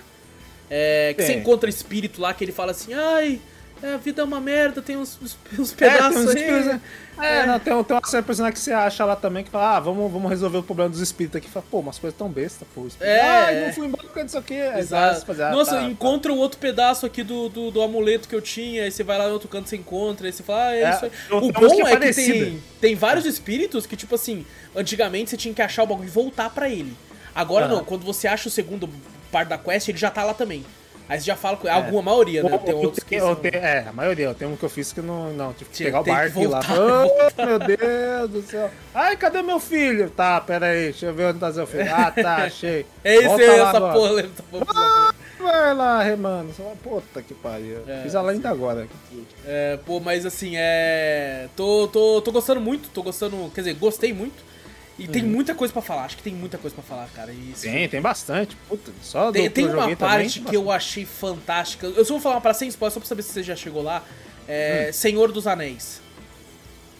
É, que você Tem. encontra espírito lá que ele fala assim, ai, é, a vida é uma merda, tem uns, uns, uns É, tem pedaços uns aí. espíritos, né? É, não, tem, tem uma série de personagem que você acha lá também que fala, ah, vamos, vamos resolver o problema dos espíritos aqui. Fala, pô, umas coisas tão bestas, pô. É, ah, é. eu não fui embora porque disso aqui. Aí Exato. você faz, ah, Nossa, tá, encontra o outro pedaço aqui do, do, do amuleto que eu tinha, aí você vai lá no outro canto, você encontra, aí você fala, ah, é, É, isso aí. O bom é que parecida. tem, tem vários espíritos que, tipo assim, antigamente você tinha que achar o bagulho e voltar pra ele. Agora não, quando você acha o segundo parte da quest, ele já tá lá também. Aí você já fala com alguma maioria, né? Tem outros que são... É, a maioria. Tenho um que eu fiz que não. Não, tive que Tinha- pegar o tem barco e lá. Oh, meu Deus do céu. Ai, cadê meu filho? Tá, pera aí, deixa eu ver onde tá seu filho. Ah, tá, achei. É é lá essa agora. porra? Essa porra. Vai lá, remando. Puta que pariu. É, Fiz ela ainda agora. É, pô, mas assim, é. Tô, tô, tô gostando muito, tô gostando. Quer dizer, gostei muito. E tem muita coisa pra falar, acho que tem muita coisa pra falar, cara. Isso- Uhum. Tem, tem bastante. Puta, só Tem, do tem uma parte também, que eu achei fantástica. Eu só vou falar uma para sem spoiler, só pra saber se você já chegou lá. É, Senhor dos Anéis.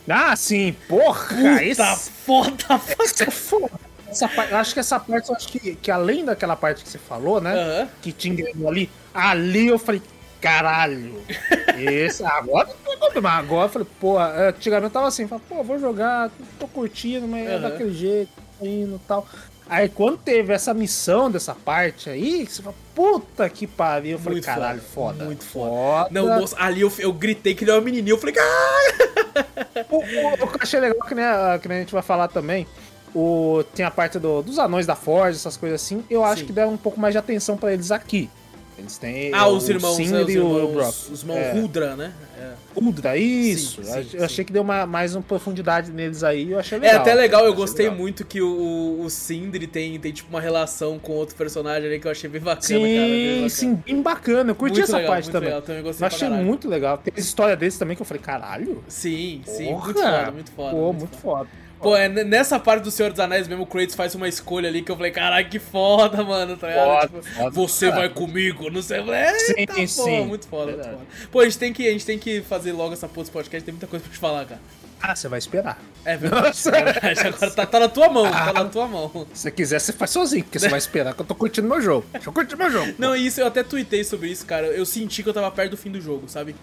Ah, sim, porra! esse, Tá foda esse é foda. Essa parte, eu acho que essa parte, eu acho que, que além daquela parte que você falou, né? Aham. Que te engrenou ali, ali eu falei, caralho. Esse, agora não tem problema. Agora eu falei, pô, antigamente eu tava assim, falei, pô, vou jogar, tô curtindo, mas é Aham. daquele jeito, indo e tal. Aí quando teve essa missão dessa parte aí, você fala, puta que pariu. Eu falei, Muito caralho, foda, foda. muito foda. Não, Foda. moço, ali eu, eu gritei que ele é uma menininha. Eu falei, caralho! O, o, o que eu achei legal, que nem, a, que nem a gente vai falar também, o, tem a parte do- dos anões da Forge, essas coisas assim, eu acho Sim. que deram um pouco mais de atenção pra eles aqui. Eles têm Ah, os irmãos, Sindri né, os e o Brock. os irmãos É. Rudra, né? É. Udra, isso. Sim, eu sim, eu achei que deu uma, mais uma profundidade neles aí, eu achei É legal. até legal, eu achei gostei legal. muito que o, o Sindri tem, tem tipo uma relação com outro personagem ali que eu achei bem bacana, Sim, cara. bem bacana. sim, bem bacana. Eu curti Muito essa legal, parte também. legal, também gostei Eu achei muito legal. Tem história deles também que eu falei, caralho. Sim, sim, porra. muito foda, muito foda. Pô, muito muito foda. foda. Pô, é nessa parte do Senhor dos Anéis mesmo, o Kratos faz uma escolha ali que eu falei, caralho, que foda, mano, tá ligado? Foda, Tipo, foda. você Cara. vai comigo, não sei. Eita, Sim, pô, sim. muito foda, muito foda. Pô, a gente, tem que, a gente tem que fazer logo essa porra desse podcast, tem muita coisa pra te falar, cara. Ah, você vai esperar. É verdade, é verdade. Agora tá, tá na tua mão, tá na tua mão. Se você quiser, você faz sozinho, porque você vai esperar que eu tô curtindo meu jogo. Deixa eu curtir meu jogo. Não, e isso eu até tuitei sobre isso, cara. Eu senti que eu tava perto do fim do jogo, sabe?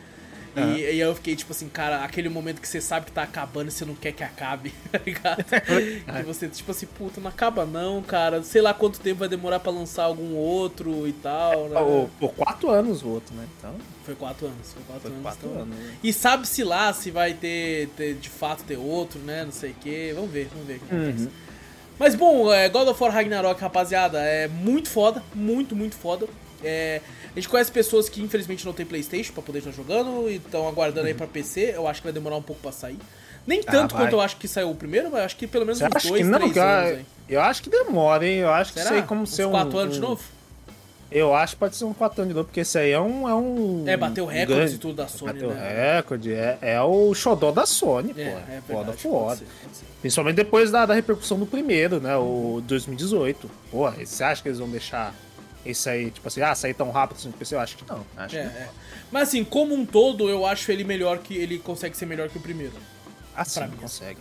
E, Aham. e aí eu fiquei tipo assim, cara, aquele momento que você sabe que tá acabando e você não quer que acabe, tá ligado? que você, tipo assim, puta, não acaba não, cara. Sei lá quanto tempo vai demorar pra lançar algum outro e tal, né? Pô, pô, quatro anos o outro, né? Então, Foi quatro anos, foi quatro foi anos. quatro então. anos. né? E sabe-se lá se vai ter, ter, de fato, ter outro, né? Não sei o quê. Vamos ver, vamos ver o que acontece. Uhum. Mas bom, é, God of War Ragnarok, rapaziada, é muito foda, muito, muito foda. É, a gente conhece pessoas que infelizmente não tem Playstation pra poder estar jogando e estão aguardando aí pra PC. Eu acho que vai demorar um pouco pra sair. Nem tanto Uhum. Ah, quanto eu acho que saiu o primeiro, mas acho que pelo menos Você uns dois, que não? três Que eu, anos aí. eu acho que demora, hein? Eu acho que Será? isso aí como Uns ser um... quatro anos de um- novo? Eu acho que pode ser um 4 anos de novo, porque esse aí é um. É, um É, bateu recordes grande- e tudo da Sony, Bateu né? recorde, é, é o xodó da Sony, pô. É, É, é foda, verdade. foda. ser. Principalmente depois da, da repercussão do primeiro, né? O 2018. Pô, você acha que eles vão deixar esse aí, tipo assim, ah, sair tão rápido assim no PC? Eu acho que não. Acho É, que é. Mas assim, como um todo, eu acho ele melhor que. Ele consegue ser melhor que o primeiro. assim pra mim, consegue.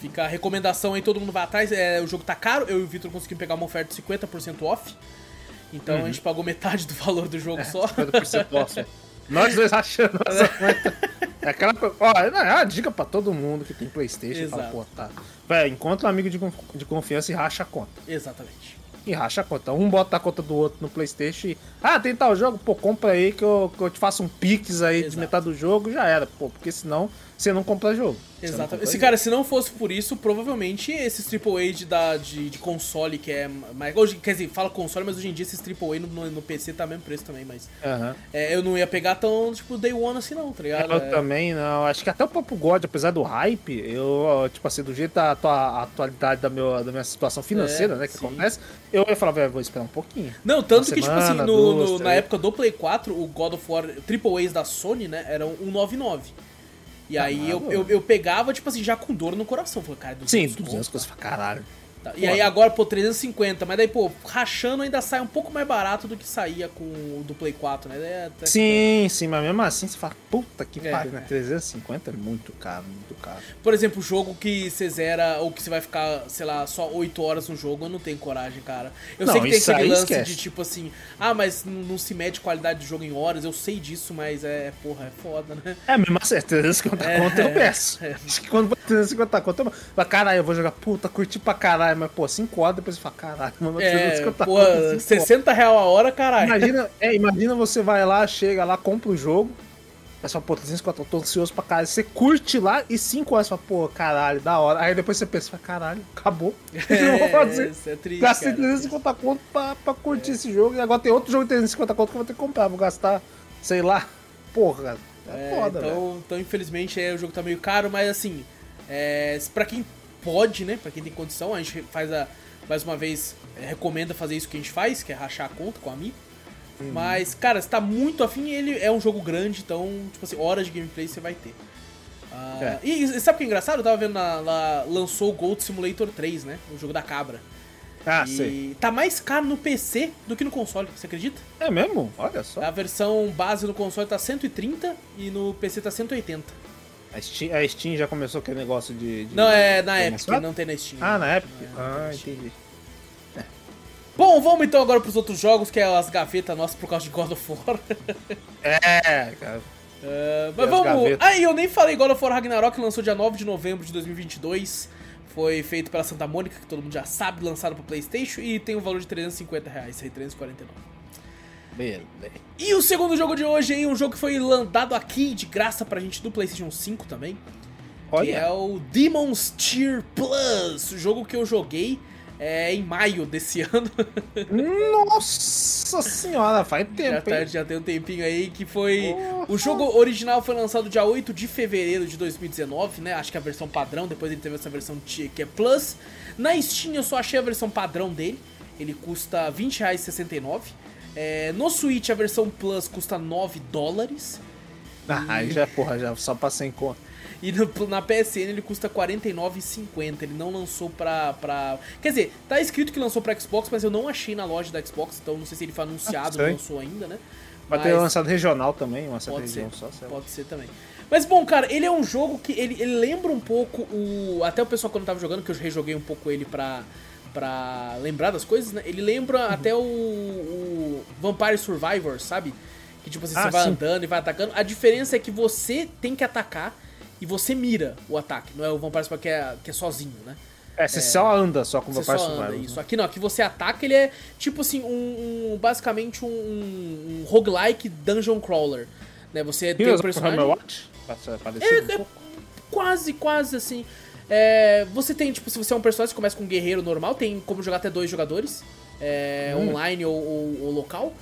Fica a recomendação aí, todo mundo vai atrás. É, o jogo tá caro, eu e o Victor conseguimos pegar uma oferta de 50% off. Então a gente pagou metade do valor do jogo só. 50% off. Nós dois achando essa conta. É aquela. Ó, é uma dica pra todo mundo que tem Playstation. Fala, Exato. pô, tá. Véi, encontra um amigo de, de confiança e racha a conta. Exatamente. E racha a conta. Um bota a conta do outro no Playstation e. Ah, tem tal jogo? Pô, compra aí que eu, que eu te faço um pix aí Exato. de metade do jogo, já era, pô, porque senão você não compra jogo. Exatamente. Se, cara, se não fosse por isso, provavelmente esses AAA de, da, de, de console que é mais. Hoje, quer dizer, fala console, mas hoje em dia esses AAA no, no, no PC tá mesmo preço também, mas. É, eu não ia pegar tão, tipo, day one assim, não, tá ligado? Eu É, também não. Acho que até o próprio God, apesar do hype, eu, tipo assim, do jeito da atua- a atualidade da, meu, da minha situação financeira, É, né, que sim. acontece, eu ia falar, velho, vou esperar um pouquinho. Não, tanto Uma que, tipo assim, semana, no, duas, no- na época do Play 4, o God of War AAAs da Sony, né, eram 199. E aí eu, eu, eu pegava, tipo assim, já com dor no coração. Falei, cara, 200 Sim, conto, 200 coisas pra caralho. Tá, E aí agora, pô, 350, mas daí, pô, rachando ainda sai um pouco mais barato do que saía com o do Play 4, né? É Sim, sim, mas mesmo assim você fala, puta que É, pariu, né? é. 350 é muito caro, muito caro. Por exemplo, jogo que você zera ou que você vai ficar, sei lá, só 8 horas no jogo, eu não tenho coragem, cara. Eu Não, sei que tem aquele lance esquece. de tipo assim, ah, mas não, se mede qualidade de jogo em horas, eu sei disso, mas é, porra, é foda, né? É, mesmo assim, 350 É, conto eu é, peço. é. Acho que quando for 350 conto eu caralho, eu vou jogar, puta, curti pra caralho, mas pô, 5 horas depois você fala, caralho, mano, É, 350 porra, conto, cinco horas. 60 real a hora, caralho. Imagina, é, imagina você vai lá, chega lá, compra o jogo. Aí você fala, pô, 350, eu tô ansioso pra caralho. Você curte lá e 5 horas você fala, pô, caralho, da hora. Aí depois você pensa, fala, caralho, acabou. Que eu vou fazer? isso é triste, Gastei cara. 350 conto pra, pra curtir esse jogo. E agora tem outro jogo de 350 conto que eu vou ter que comprar. Vou gastar, sei lá. Porra, é, É, foda, velho. então, então, infelizmente, é, o jogo tá meio caro, mas assim, é, pra quem pode, né? Pra quem tem condição, a gente faz a. Mais uma vez, é, recomenda fazer isso que a gente faz, que é rachar a conta com o amigo. Uhum. Mas, cara, se tá muito afim, ele é um jogo grande, então, tipo assim, horas de gameplay você vai ter. Ah, É. e, e sabe o que é engraçado? Eu tava vendo na, lá, lançou o Gold Simulator 3, né? O jogo da cabra. Ah, e sei. tá mais caro no PC do que no console, você acredita? É mesmo? Olha só. A versão base no console tá 130 e no PC tá 180. A Steam, a Steam já começou aquele negócio de. de- Não, é na mensurar? não tem na Steam. Ah, na? É, tem ah, entendi. Bom, vamos então agora pros outros jogos, que é as gavetas nossas por causa de God of War. É, cara. É, E mas as vamos. gavetas? Ah, eu nem falei God of War Ragnarok, lançou dia 9 de novembro de 2022. Foi feito pela Santa Mônica, que todo mundo já sabe, lançado pro PlayStation e tem o valor de 350 reais, aí 349. Beleza. E o segundo jogo de hoje aí, um jogo que foi dado aqui de graça pra gente do PlayStation 5 também. Que Olha. é o Demon's Tier Plus, o jogo que eu joguei é, em maio desse ano. Nossa senhora, faz já, tempo, tá- hein? já tem um tempinho aí que foi. O jogo original foi lançado dia 8 de fevereiro de 2019, né? Acho que é a versão padrão, depois ele teve essa versão que é Plus. Na Steam eu só achei a versão padrão dele, ele custa R$ 20,69. É, no Switch a versão Plus custa 9 dólares. Ah, aí já, porra, já só pra 100 conto. E no- na PSN ele custa R$ 49,50. Ele não lançou pra, pra. Quer dizer, tá escrito que lançou pra Xbox, mas eu não achei na loja da Xbox, então não sei se ele foi anunciado Ah, ou lançou ainda, né? Vai ter Mas- lançado regional também, uma certa Pode ser, região só. sei pode ser também. Mas bom, cara, ele é um jogo que ele, ele lembra um pouco o. Até o pessoal quando tava jogando, que eu rejoguei um pouco ele pra, pra lembrar das coisas, né? Ele lembra Uhum. até o, o Vampire Survivor, sabe? Que tipo assim, Ah, você vai sim. andando e vai atacando. A diferença é que você tem que atacar e você mira o ataque. Não é o Vampire Survivor que é, que é sozinho, né? É, você só anda só com o Vampire Survivor. anda, né? isso. Aqui não, aqui você ataca, ele é tipo assim, um, um- basicamente um, um roguelike dungeon crawler. Né? Você tem Heroes o personagem. Parecido É, é quase, quase assim. É, você tem, tipo, se você é um personagem, você começa com um guerreiro normal, tem como jogar até dois jogadores, é, Hum. online ou, ou- ou local.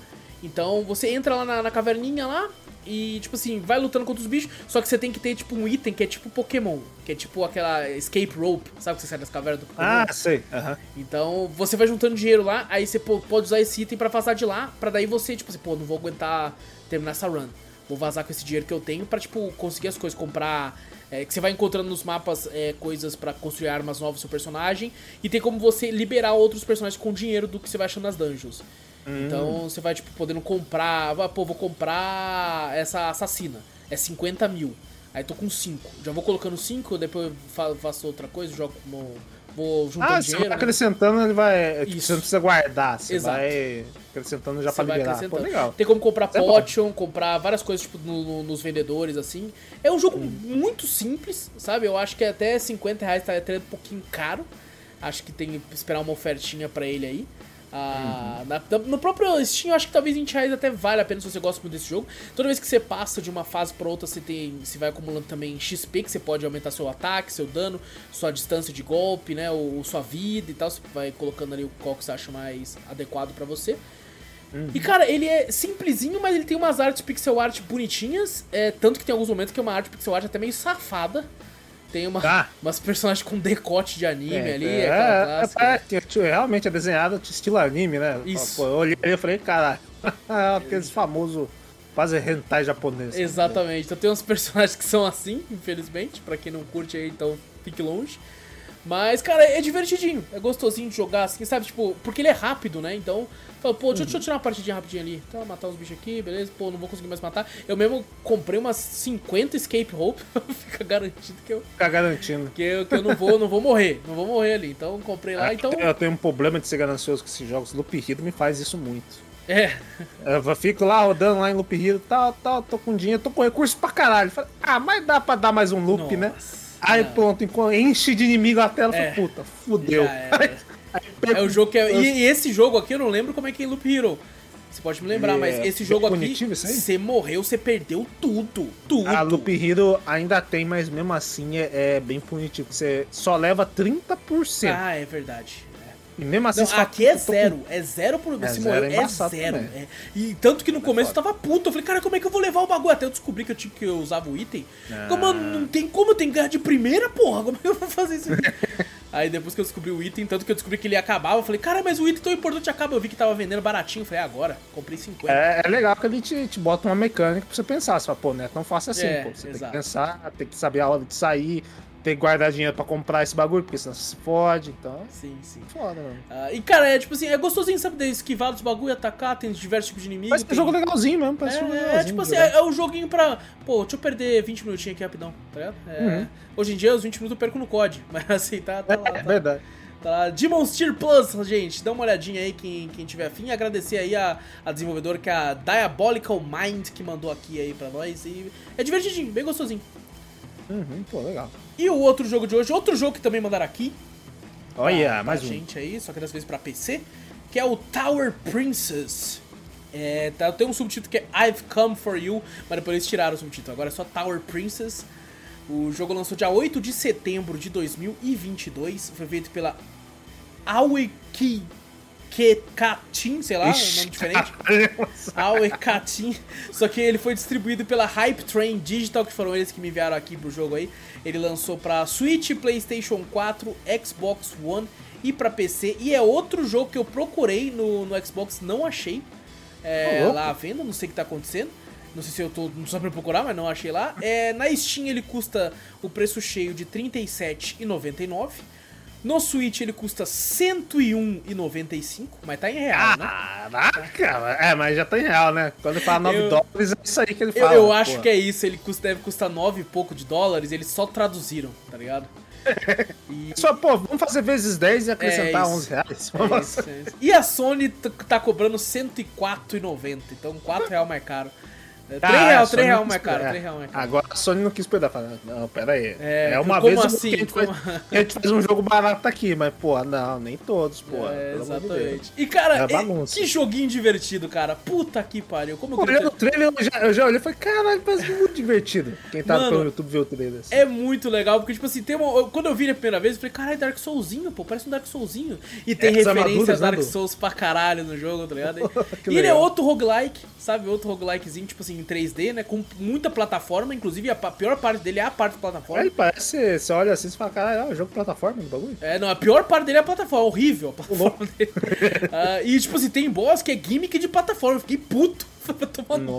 Então você entra lá na, na caverninha lá e, tipo assim, vai lutando contra os bichos, só que você tem que ter, tipo, um item que é tipo Pokémon, que é tipo aquela escape rope, sabe que você sai das cavernas do Pokémon? Ah, sei. aham. Então você vai juntando dinheiro lá, aí você pô, pode usar esse item pra vazar de lá, pra daí você, tipo assim, pô, não vou aguentar terminar essa run. Vou vazar com esse dinheiro que eu tenho pra, tipo, conseguir as coisas, comprar. É, que você vai encontrando nos mapas é, coisas pra construir armas novas pro seu personagem. E tem como você liberar outros personagens com dinheiro do que você vai achando nas dungeons. Então você vai, tipo, podendo comprar. ah, Pô, vou comprar essa assassina. É 50 mil. Aí tô com 5. Já vou colocando 5, depois faço outra coisa, jogo como. Vou juntando Ah, você dinheiro. vai né? acrescentando, ele vai. tipo, Isso. Você não precisa guardar, você Exato. vai acrescentando já Você pra liberar. Pô, legal. Tem como comprar é potion, comprar várias coisas tipo, no- no- nos vendedores, assim. É um jogo muito simples, sabe? Eu acho que até 50 reais tá até um pouquinho caro. Acho que tem que esperar uma ofertinha pra ele aí. Ah, na- na- no próprio Steam, eu acho que talvez 20 reais até vale a pena se você gosta muito desse jogo. Toda vez que você passa de uma fase pra outra, você tem. Você vai acumulando também XP, que você pode aumentar seu ataque, seu dano, sua distância de golpe, né? Ou, sua vida e tal. Você vai colocando ali o qual que você acha mais adequado pra você. E cara, ele é simplesinho, mas ele tem umas artes pixel art bonitinhas. É, tanto que tem alguns momentos que é uma arte pixel art até meio safada. Tem uma, Tá. umas personagens com decote de anime ali, é, é, clássica. é, que, tipo, realmente é desenhado de estilo anime, né? Isso. Pô, eu olhei e falei, caralho, aqueles famosos quase hentai japonês. Exatamente. Então tem uns personagens que são assim, infelizmente. Pra quem não curte aí, então fique longe. Mas, cara, é divertidinho. É gostosinho de jogar, assim, sabe? Tipo, porque ele é rápido, né? Então, fala, pô, deixa, eu- deixa eu tirar uma partidinha rapidinho ali. Então, matar uns bichos aqui, beleza? Pô, não vou conseguir mais matar. Eu mesmo comprei umas 50 escape rope. Fica garantido que eu, Fica garantindo. que eu, que eu não, vou, não vou morrer. Não vou morrer ali. Então, comprei lá. Então, Eu tenho um problema de ser ganancioso com esses jogos. Loop Hero me faz isso muito. é. Eu fico lá rodando lá em Loop Hero, tal, tal, tô com dinheiro, tô com recurso pra caralho. Falei, ah, mas dá pra dar mais um loop, né? Aí não. pronto, enquanto enche de inimigo a tela, É. fala, puta, fudeu. Aí É o jogo que é. E, e esse jogo aqui eu não lembro como é que é em Loop Hero. Você pode me lembrar, E mas é esse jogo aqui, punitivo isso aí? você morreu, você perdeu tudo. Tudo. A Loop Hero ainda tem, mas mesmo assim é, é bem punitivo. Você só leva 30%. Ah, é verdade. E mesmo assim Não, aqui é "Puta, tô com zero, é zero por É zero, é é zero. é. E tanto que no começo eu tava puto, eu falei, cara, como é que eu vou levar o bagulho? Até eu descobri que eu tinha que eu usava o item. Ah. Como não tem como, tem que ganhar de primeira, porra, como é que eu vou fazer isso aqui? Aí depois que eu descobri o item, tanto que eu descobri que ele acabava, eu falei, cara, mas o item tão importante acaba. Eu vi que tava vendendo baratinho, eu falei, ah, agora, comprei 50. É, é legal que ele te, te bota uma mecânica pra você pensar. Você fala, pô, não é fácil assim, É, pô. Você tem exato. que pensar, tem que saber a hora de sair, tem que guardar dinheiro pra comprar esse bagulho, porque senão você se fode, então. Sim, sim. Foda, mano. Ah, e cara, é tipo assim, é gostosinho, sabe, de esquivar dos bagulho, atacar, tem diversos tipos de inimigos. Mas é tem- jogo legalzinho mesmo, parece um jogo É, legalzinho. é tipo assim, jogar. é, é um joguinho pra. Pô, deixa eu perder 20 minutinhos aqui rapidão, tá ligado? É, Uhum. Hoje em dia, os 20 minutos eu perco no COD, mas assim, tá, tá lá. É Tá, verdade. tá lá. Demon's Tier Plus, gente, dá uma olhadinha aí quem, quem tiver afim. Agradecer aí a, a desenvolvedora que é a Diabolical Mind que mandou aqui aí pra nós. E é divertidinho, bem gostosinho. Uhum, pô, legal. E o outro jogo de hoje, outro jogo que também mandaram aqui, Olha, pra mais um. gente aí, só que dessa vez pra PC, que é o Tower Princess. É, tá, tem um subtítulo que é I've Come For You, mas depois eles tiraram o subtítulo, agora é só Tower Princess. O jogo lançou dia 8 de setembro de 2022, foi feito pela Aoki Kekatin, sei lá, um nome diferente. Aue Katin. Só que ele foi distribuído pela Hype Train Digital, que foram eles que me enviaram aqui pro jogo aí. Ele lançou pra Switch, PlayStation 4, Xbox One e pra PC. E é outro jogo que eu procurei no, no Xbox, não achei. É, lá à venda, não sei o que tá acontecendo. Não sei se eu tô não só pra procurar, mas não achei lá. É, na Steam ele custa o preço cheio de R$ 37,99. No Switch ele custa R$ 101,95, mas tá em real, né? Caraca, é, mas já tá em real, né? Quando ele fala 9 Eu- dólares, é isso aí que ele Eu, fala. eu acho porra. que é isso, ele custa, deve custar 9 e pouco de dólares, eles só traduziram, tá ligado? E, Só, pô, vamos fazer vezes 10 e acrescentar É isso. 11 reais. é isso, é isso. E a Sony tá cobrando R$ 104,90, então 4 real mais caro. É, 3 Ah, real, a 3 Sony real mais caro, pegar. 3 real mais caro. Agora a Sony não quis perder. Fala, não, pera aí. É, É, uma como vez assim? que a gente, Como- faz, que a gente faz um jogo barato aqui, mas, pô, não, nem todos, pô. É, amor de exatamente. E cara, É bagunça. que joguinho divertido, cara. Puta que pariu. Como eu Olhando o trailer, eu já, eu já olhei e falei, caralho, parece muito divertido. Quem tá Mano, pelo YouTube vê o trailer. assim. É muito legal, porque, tipo assim, tem uma... eu- quando eu vi ele a primeira vez, eu falei, caralho, Dark Soulzinho, pô, parece um Dark Soulzinho. E tem as referência a né, Dark Souls pra caralho no jogo, tá ligado? E ele é outro roguelike, sabe? Outro roguelikezinho, tipo assim, em 3D, né? Com muita plataforma, inclusive a pior parte dele é a parte de plataforma. Ele parece, você olha assim e fala, caralho, é um jogo de plataforma do bagulho. É, não, a pior parte dele é a plataforma, é horrível a plataforma dele. Ah, e, tipo assim, tem boss que é gimmick de plataforma, eu fiquei puto. Tomando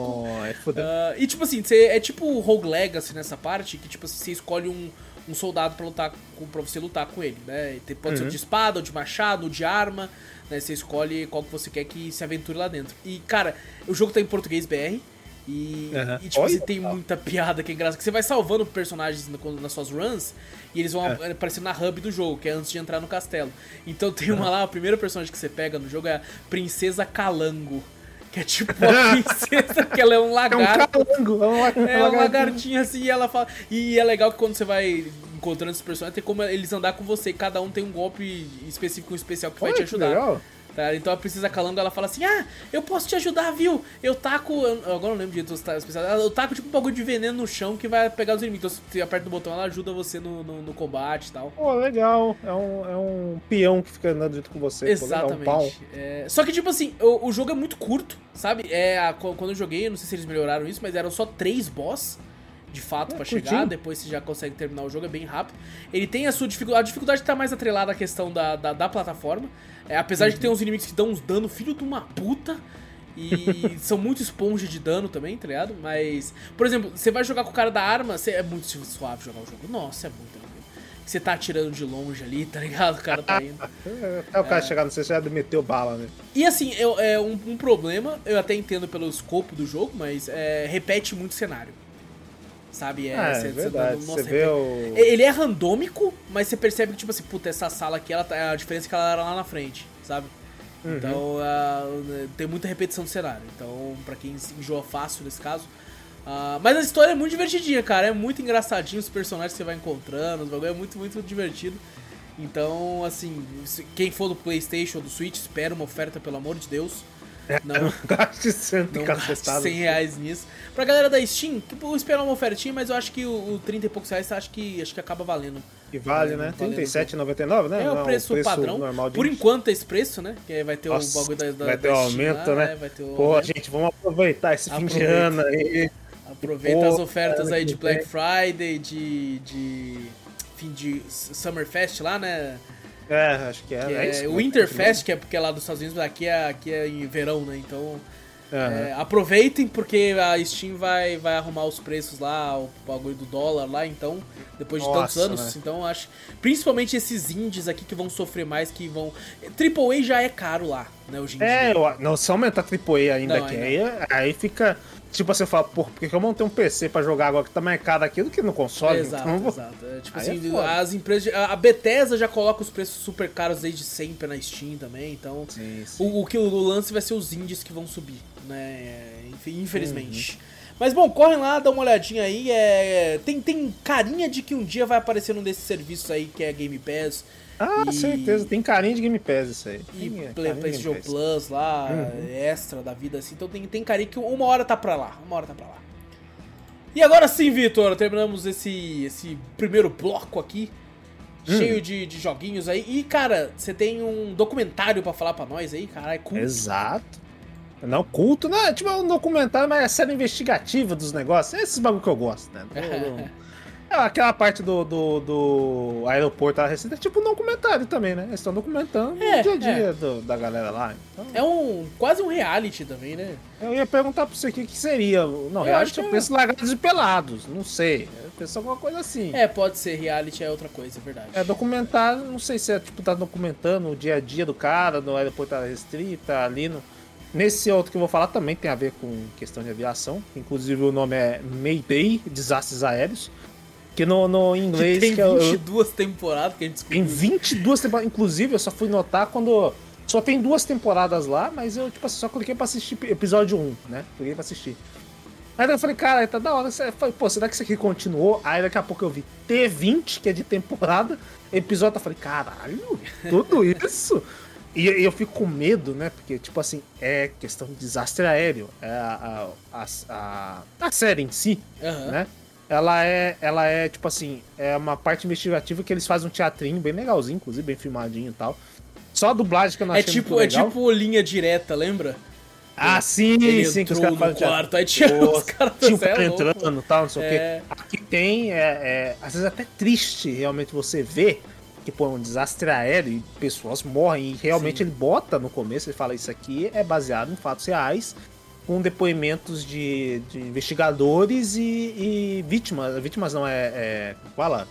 é. Ah, e tipo assim, você, é tipo Rogue Legacy nessa parte, que tipo assim, você escolhe um, um soldado pra, lutar com, pra você lutar com ele, né? Pode ser Uhum. de espada, ou de machado, ou de arma, né? Você escolhe qual que você quer que se aventure lá dentro. E, cara, o jogo tá em português BR. E, Aham. e, tipo Olha assim, tem muita piada que é engraçada. Que você vai salvando personagens nas suas runs e eles vão É. aparecendo na hub do jogo, que é antes de entrar no castelo. Então tem uma lá, a primeira personagem que você pega no jogo é a Princesa Calango. Que é tipo a princesa, que ela é um É um lagarto. calango, é um, É um lagartinho. lagartinho assim e ela fala. E é legal que quando você vai encontrando esses personagens, tem como eles andar com você. Cada um tem um golpe específico, um especial que vai te que ajudar. legal. Tá? Então a Princesa Calango ela fala assim: Ah, eu posso te ajudar, viu? Eu taco. Eu, agora não lembro de dos especiais. Eu taco tipo um bagulho de veneno no chão que vai pegar os inimigos. Então você aperta o botão, ela ajuda você no, no, no combate e tal. Pô, legal. É um, é um peão que fica andando junto com você. Exatamente. Pô, um é... Só que, tipo assim, o, o, jogo é muito curto, sabe? É, a, quando eu joguei, não sei se eles melhoraram isso, mas eram só três boss de fato é, para chegar, depois você já consegue terminar o jogo, é bem rápido. Ele tem a sua dificuldade, a dificuldade tá mais atrelada à questão da, da, da plataforma, é, apesar uhum. de ter uns inimigos que dão uns dano filho de uma puta, e são muito esponja de dano também, tá ligado? Mas, por exemplo, você vai jogar com o cara da arma, você, é muito suave jogar o jogo. Nossa, é muito tranquilo. Você tá atirando de longe ali, tá ligado? O cara tá indo. Até o cara é... chegar no você já meteu bala, né? E assim, eu, é um, um, problema, eu até entendo pelo escopo do jogo, mas é, repete muito cenário sabe? É, é cê, verdade. Cê, nossa, vê o... Ele é randômico, mas você percebe que, tipo assim, puta, essa sala aqui, ela, tá, a diferença é que ela era lá na frente, sabe? Uhum. Então, uh, tem muita repetição de cenário. Então, pra quem enjoa fácil nesse caso. Uh, mas a história é muito divertidinha, cara. É muito engraçadinho os personagens que você vai encontrando. Os bagulho é muito, muito divertido. Então, assim, quem for do PlayStation ou do Switch, espera uma oferta, pelo amor de Deus. Não gaste 100, não gaste 100 reais nisso. Pra galera da Steam, vou esperar uma ofertinha, mas eu acho que o, o 30 e poucos reais acho que, acho que acaba valendo. E vale, né? R$37,99, né? É o preço, preço padrão. Normal Por enquanto é esse preço, né? Que vai ter Nossa, o bagulho da, da Vai ter o um aumento, lá, né? Vai ter o Pô, aumento. gente, vamos aproveitar esse Aproveita. fim de ano aí. Aproveita Pô, as ofertas aí de Black Friday, de, de fim de Summerfest lá, né? É, acho que é. Que é, é o Winterfest, que é porque é lá dos Estados Unidos, aqui é, aqui é em verão, né? Então. Uhum. É, aproveitem porque a Steam vai, vai arrumar os preços lá, o bagulho do dólar lá, então, depois de Nossa, tantos anos, né? então acho. Principalmente esses indies aqui que vão sofrer mais, que vão. Triple A já é caro lá, né, hoje em é, dia. É, não, se aumentar Triple A ainda não, aqui, aí, aí fica Tipo assim, eu falo, por que eu montei um PC pra jogar agora que tá mais caro aqui do que no console? exato, então, exato. É, tipo Aí assim, é as empresas. A Bethesda já coloca os preços super caros desde sempre na Steam também, então. Sim, sim. O, o, que o lance vai ser os indies que vão subir, né? Infelizmente. Uhum. Mas bom, correm lá, dá uma olhadinha aí. É... Tem, tem carinha de que um dia vai aparecer num desses serviços aí que é Game Pass. Ah, e... certeza, tem carinho de Game Pass isso aí. E tem, Play, PlayStation Plus lá, uhum. extra da vida assim. Então tem, tem carinho que uma hora tá pra lá. Uma hora tá pra lá. E agora sim, Vitor, terminamos esse, esse primeiro bloco aqui. Hum. Cheio de, de joguinhos aí. E, cara, você tem um documentário para falar para nós aí, cara. É culto. Exato. Não, culto, não, é tipo um documentário, mas é série investigativa dos negócios. É esses bagulho que eu gosto, né? É, aquela parte do, do, do aeroporto recente é tipo um documentário também, né? Eles estão documentando é, o dia a dia é. do, da galera lá. Então... É um quase um reality também, né? Eu ia perguntar pra você o que, que seria. Não, eu reality eu é penso largados e pelados, não sei. Eu penso alguma coisa assim. É, pode ser, reality é outra coisa, é verdade. É, documentário, não sei se é tipo, tá documentando o dia a dia do cara, no aeroporto restrita, ali no. Nesse outro que eu vou falar também tem a ver com questão de aviação. Inclusive o nome é Mayday, Desastres Aéreos. Que no, no inglês. Que tem 22 eu, temporadas que a gente descobriu. Tem 22 temporadas. Inclusive, eu só fui notar quando. Só tem duas temporadas lá, mas eu, tipo assim, só cliquei pra assistir episódio 1, né? Cliquei pra assistir. Aí eu falei, cara, tá da hora. Eu falei, pô, será que isso aqui continuou? Aí daqui a pouco eu vi T20, que é de temporada, episódio. Eu falei, caralho, tudo isso? E eu fico com medo, né? Porque, tipo assim, é questão de desastre aéreo. É a, a, a, a série em si, uhum. né? Ela é, ela é tipo assim, é uma parte investigativa que eles fazem um teatrinho bem legalzinho, inclusive bem filmadinho e tal. Só a dublagem que eu não é tipo, É tipo linha direta, lembra? Ah, sim, Ele sim, que os caras fazem quarto, aí tinha os caras é entrando e tal, não sei é... o quê. É. Aqui tem, é, é, às vezes até triste realmente você ver que pô, é um desastre aéreo e pessoas morrem e realmente sim. ele bota no começo, ele fala isso aqui é baseado em fatos reais com depoimentos de, de investigadores e, e, vítimas. Vítimas não, é. é fala?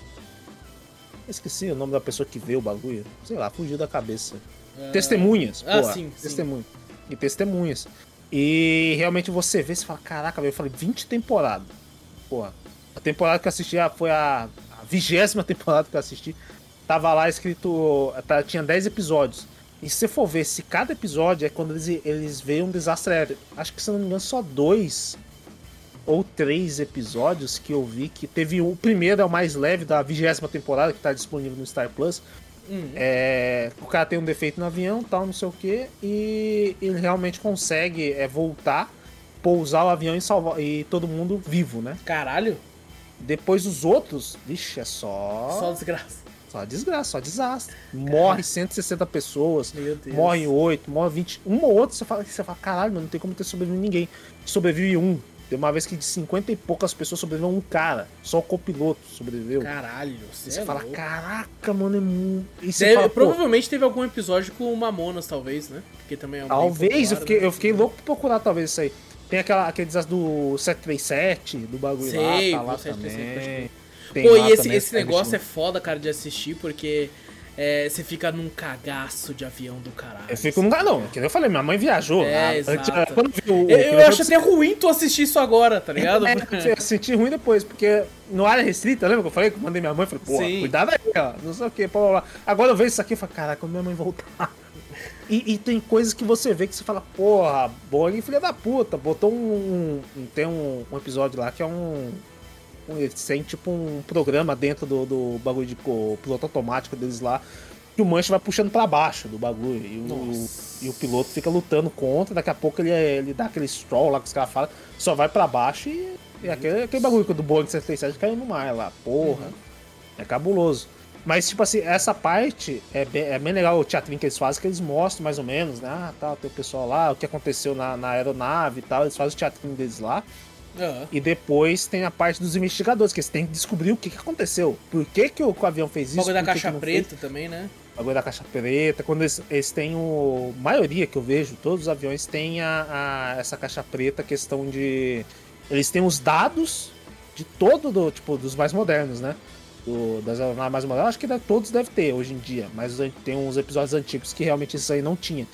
Esqueci o nome da pessoa que vê o bagulho. Sei lá, fugiu da cabeça. É... Testemunhas. Ah, porra, sim, testemunhas. Sim. E testemunhas. E realmente você vê e fala: caraca, eu falei 20 temporadas. Porra. A temporada que eu assisti ah, foi a vigésima temporada que eu assisti. Tava lá escrito. Tá, tinha 10 episódios. E se você for ver, se cada episódio é quando eles, eles veem um desastre aéreo. Acho que se não me engano, só dois ou três episódios que eu vi que teve o primeiro é o mais leve da vigésima temporada que está disponível no Star Plus Uhum. É, o cara tem um defeito no avião, tal, não sei o que, e ele realmente consegue é, voltar, pousar o avião e salvar e todo mundo vivo, né? Caralho, Depois os outros, vixe, é só só desgraça. Só desgraça, só desastre. Morre 160 pessoas, morre 8, morre 20. Um ou outro, você fala, você fala caralho, mano, não tem como ter sobrevivido ninguém. Sobrevive um. Tem uma vez que de 50 e poucas pessoas sobreviveu um cara. Só o copiloto sobreviveu. Caralho, Você você é fala, louco. caraca, mano, é muito. E você Deve- fala, provavelmente teve algum episódio com o Mamonas, talvez, né? Porque também é um Talvez, eu fiquei, né? eu fiquei louco pra procurar talvez isso aí. Tem aquela, aquele desastre do 737, do bagulho Sei, lá, tá lá 737, pode também. crer. Tem Pô, e esse, também, esse negócio é foda, cara, de assistir, porque é, você fica num cagaço de avião do caralho. Eu fico num lugar, não, que eu falei, minha mãe viajou. É, exato. antes- quando viu Eu, o- eu acho até ruim tu assistir isso agora, tá ligado? É, eu senti ruim depois, porque no área restrita, lembra que eu falei que eu mandei minha mãe? Falei, pô, Sim. cuidado aí, ó, não sei o que, blá, blá, blá. Agora eu vejo isso aqui e falo, caraca, quando minha mãe voltar. E, e tem coisas que você vê que você fala, porra, Boeing, filha da puta, botou um. um- tem um, um episódio lá que é um. Eles têm tipo um programa dentro do, do bagulho de co- piloto automático deles lá. Que o manche vai puxando pra baixo do bagulho. E o, e o piloto fica lutando contra, daqui a pouco ele, ele dá aquele stroll lá que os caras falam, só vai pra baixo e, e aquele, aquele bagulho do Boeing 737 caiu no mar lá, porra. É cabuloso. Mas, tipo assim, essa parte é bem, é bem legal o teatrinho que eles fazem, que eles mostram mais ou menos, né? Ah, tá, tem o pessoal lá, o que aconteceu na, na aeronave e tal, eles fazem o teatrinho deles lá. Aham. E depois tem a parte dos investigadores, que eles têm que descobrir o que, que aconteceu. Por que, que o, que o avião fez O isso? bagulho da caixa não fez? preta também, né? bagulho da caixa preta, quando eles, eles têm o. maioria que eu vejo, todos os aviões têm a, a- essa caixa preta, questão de. Eles têm os dados de todo, do, tipo, dos mais modernos, né? Do- das aeronaves mais modernas, acho que todos devem ter hoje em dia, mas tem uns episódios antigos que realmente isso aí não tinha.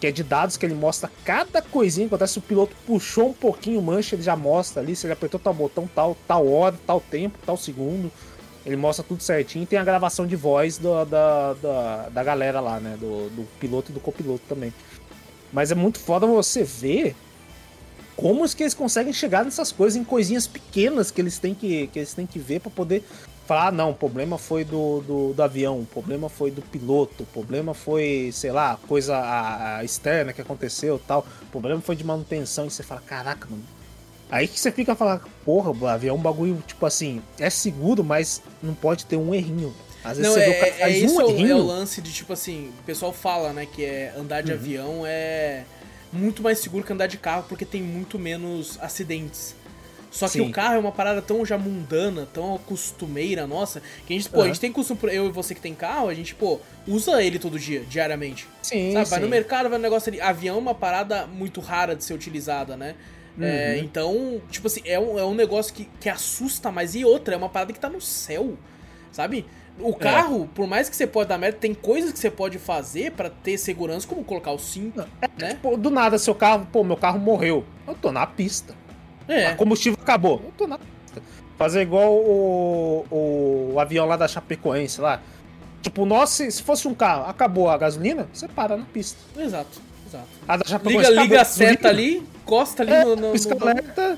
Que é de dados que ele mostra cada coisinha acontece. O piloto puxou um pouquinho o manche, ele já mostra ali. Se ele apertou tal botão, tal, tal hora, tal tempo, tal segundo. Ele mostra tudo certinho. Tem a gravação de voz do- da, da, da galera lá, né? Do, do piloto e do copiloto também. Mas é muito foda você ver como é que eles conseguem chegar nessas coisas, em coisinhas pequenas que eles têm que, que, eles têm que ver pra poder falar, ah, não, o problema foi do, do, do avião, o problema foi do piloto, o problema foi, sei lá, coisa a- a externa que aconteceu tal, o problema foi de manutenção, e você fala, caraca, mano. Aí que você fica falando, porra, o avião é um bagulho, tipo assim, é seguro, mas não pode ter um errinho. Às vezes Não, você é, vê o cara é, faz isso um é o, é errinho. o lance de, tipo assim, o pessoal fala, né, que é andar Uhum. de avião é muito mais seguro que andar de carro, porque tem muito menos acidentes. Só que Sim. o carro é uma parada tão já mundana, tão costumeira nossa, que a gente, pô, a Aham. gente tem costume, eu e você que tem carro, a gente, pô, usa ele todo dia, diariamente. Sim, Sabe, vai sim. no mercado, vai no negócio ali. Avião é uma parada muito rara de ser utilizada, né? É, Uhum. então, tipo assim, é um, é um negócio que, que assusta mais. E outra, é uma parada que tá no céu, sabe? É. O carro, por mais que você pode dar merda, tem coisas que você pode fazer pra ter segurança, como colocar o cinto, né? Tipo, do nada, seu carro, pô, meu carro morreu. Eu tô na pista. É, O combustível acabou. Eu tô na. Fazer igual o, o, o avião lá da Chapecoense lá. Tipo, nossa, se fosse um carro, acabou a gasolina, você para na pista. exato, exato. A da Chapecoense Liga, acabou liga a seta ali, encosta ali É, no, no, pisca no- alerta,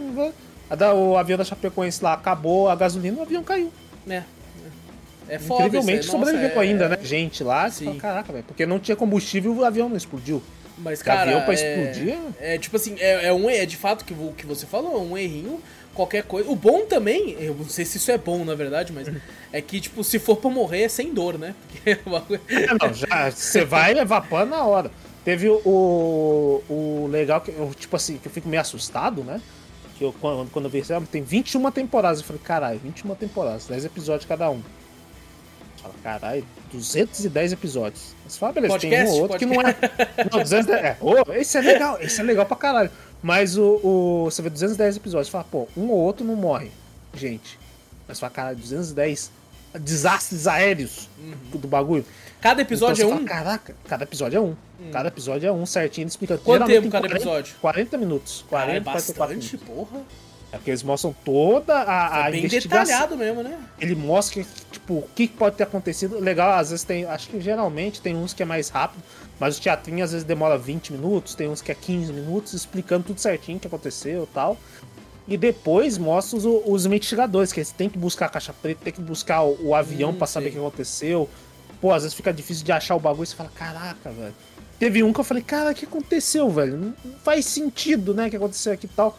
a da- o avião da Chapecoense lá acabou a gasolina, o avião caiu. É, é foda Incrivelmente sobreviveu é- ainda, né? Gente lá, Sim. fala, caraca, velho, porque não tinha combustível o avião não explodiu. Mas, cara, avião pra é- explodir. É tipo assim, é, é um é de fato que o que você falou, um errinho, qualquer coisa. O bom também, eu não sei se isso é bom na verdade, mas é que tipo, se for pra morrer é sem dor, né? Porque bagulho- É, não, já, você vai levar pano na hora. Teve o, o, legal, que eu, tipo assim, que eu fico meio assustado, né? Que eu, quando, quando eu vi, tem 21 temporadas. Eu falei, caralho, 21 temporadas, 10 episódios cada um. Fala, caralho, 210 episódios. Você fala, beleza, tem um Podcast? ou outro que não é. Não, 210, é, ô, esse é legal, esse é legal pra caralho. Mas o, o, você vê 210 episódios, você fala, pô, um ou outro não morre, gente. Mas você fala, caralho, 210 desastres aéreos do bagulho. Cada episódio Então é um. fala, Caraca, cada episódio é um. Cada episódio é um certinho, ele explica. Quanto tempo tem cada 40 episódio? 40 minutos. 40, Cara, é 44 bastante, minutos. porra. É porque eles mostram toda a, a É bem detalhado mesmo, né? Ele mostra, tipo, o que pode ter acontecido. Legal, às vezes tem. Acho que geralmente tem uns que é mais rápido, mas o teatrinho às vezes demora 20 minutos, tem uns que é 15 minutos, explicando tudo certinho o que aconteceu e tal. E depois mostra os, os investigadores, que eles têm que buscar a caixa preta, tem que buscar o, o avião Hum, pra saber o que aconteceu. pô, às vezes fica difícil de achar o bagulho e você fala, caraca, velho. Teve um que eu falei, cara, o que aconteceu, velho? Não faz sentido, né, que aconteceu aqui e tal.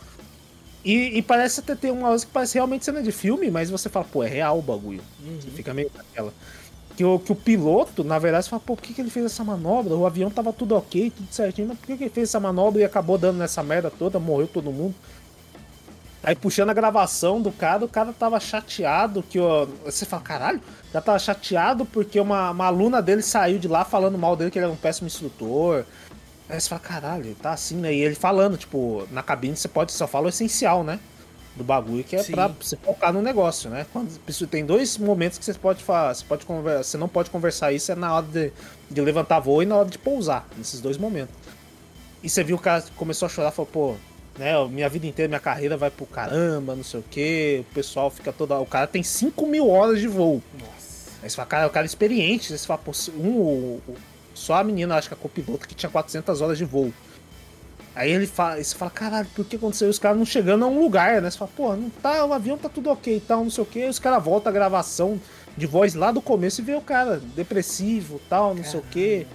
E, e, parece até ter uma coisa que parece realmente cena de filme, mas você fala, pô, é real o bagulho. Uhum. Você fica meio naquela. Que o, que o piloto, na verdade, você fala, pô, por que, que ele fez essa manobra? O avião tava tudo ok, tudo certinho, mas por que, que ele fez essa manobra e acabou dando nessa merda toda, morreu todo mundo? Aí puxando a gravação do cara, o cara tava chateado que ó, você fala, caralho, já tava chateado porque uma, uma aluna dele saiu de lá falando mal dele que ele era um péssimo instrutor. Aí você fala, caralho, tá assim, né? E ele falando, tipo, na cabine você pode só falar o essencial, né? Do bagulho que é Sim. pra você focar no negócio, né? Quando tem dois momentos que você pode falar, você pode conversar, você não pode conversar isso é na hora de, de levantar voo e na hora de pousar, nesses dois momentos. E você viu o cara começou a chorar, falou, pô, né? Minha vida inteira, minha carreira vai pro caramba, não sei o que. O pessoal fica toda. O cara tem 5 mil horas de voo. Nossa. Aí você fala, cara, é o cara experiente. Aí você fala, pô, um, só a menina, acho que a copiloto, que tinha 400 horas de voo. Aí ele fala, você fala, caralho, por que aconteceu? Os caras não chegando a um lugar, né? Você fala, pô, não tá, o avião tá tudo ok e tal, não sei o que. Os caras voltam a gravação de voz lá do começo e vê o cara depressivo tal, não Caramba. sei o que.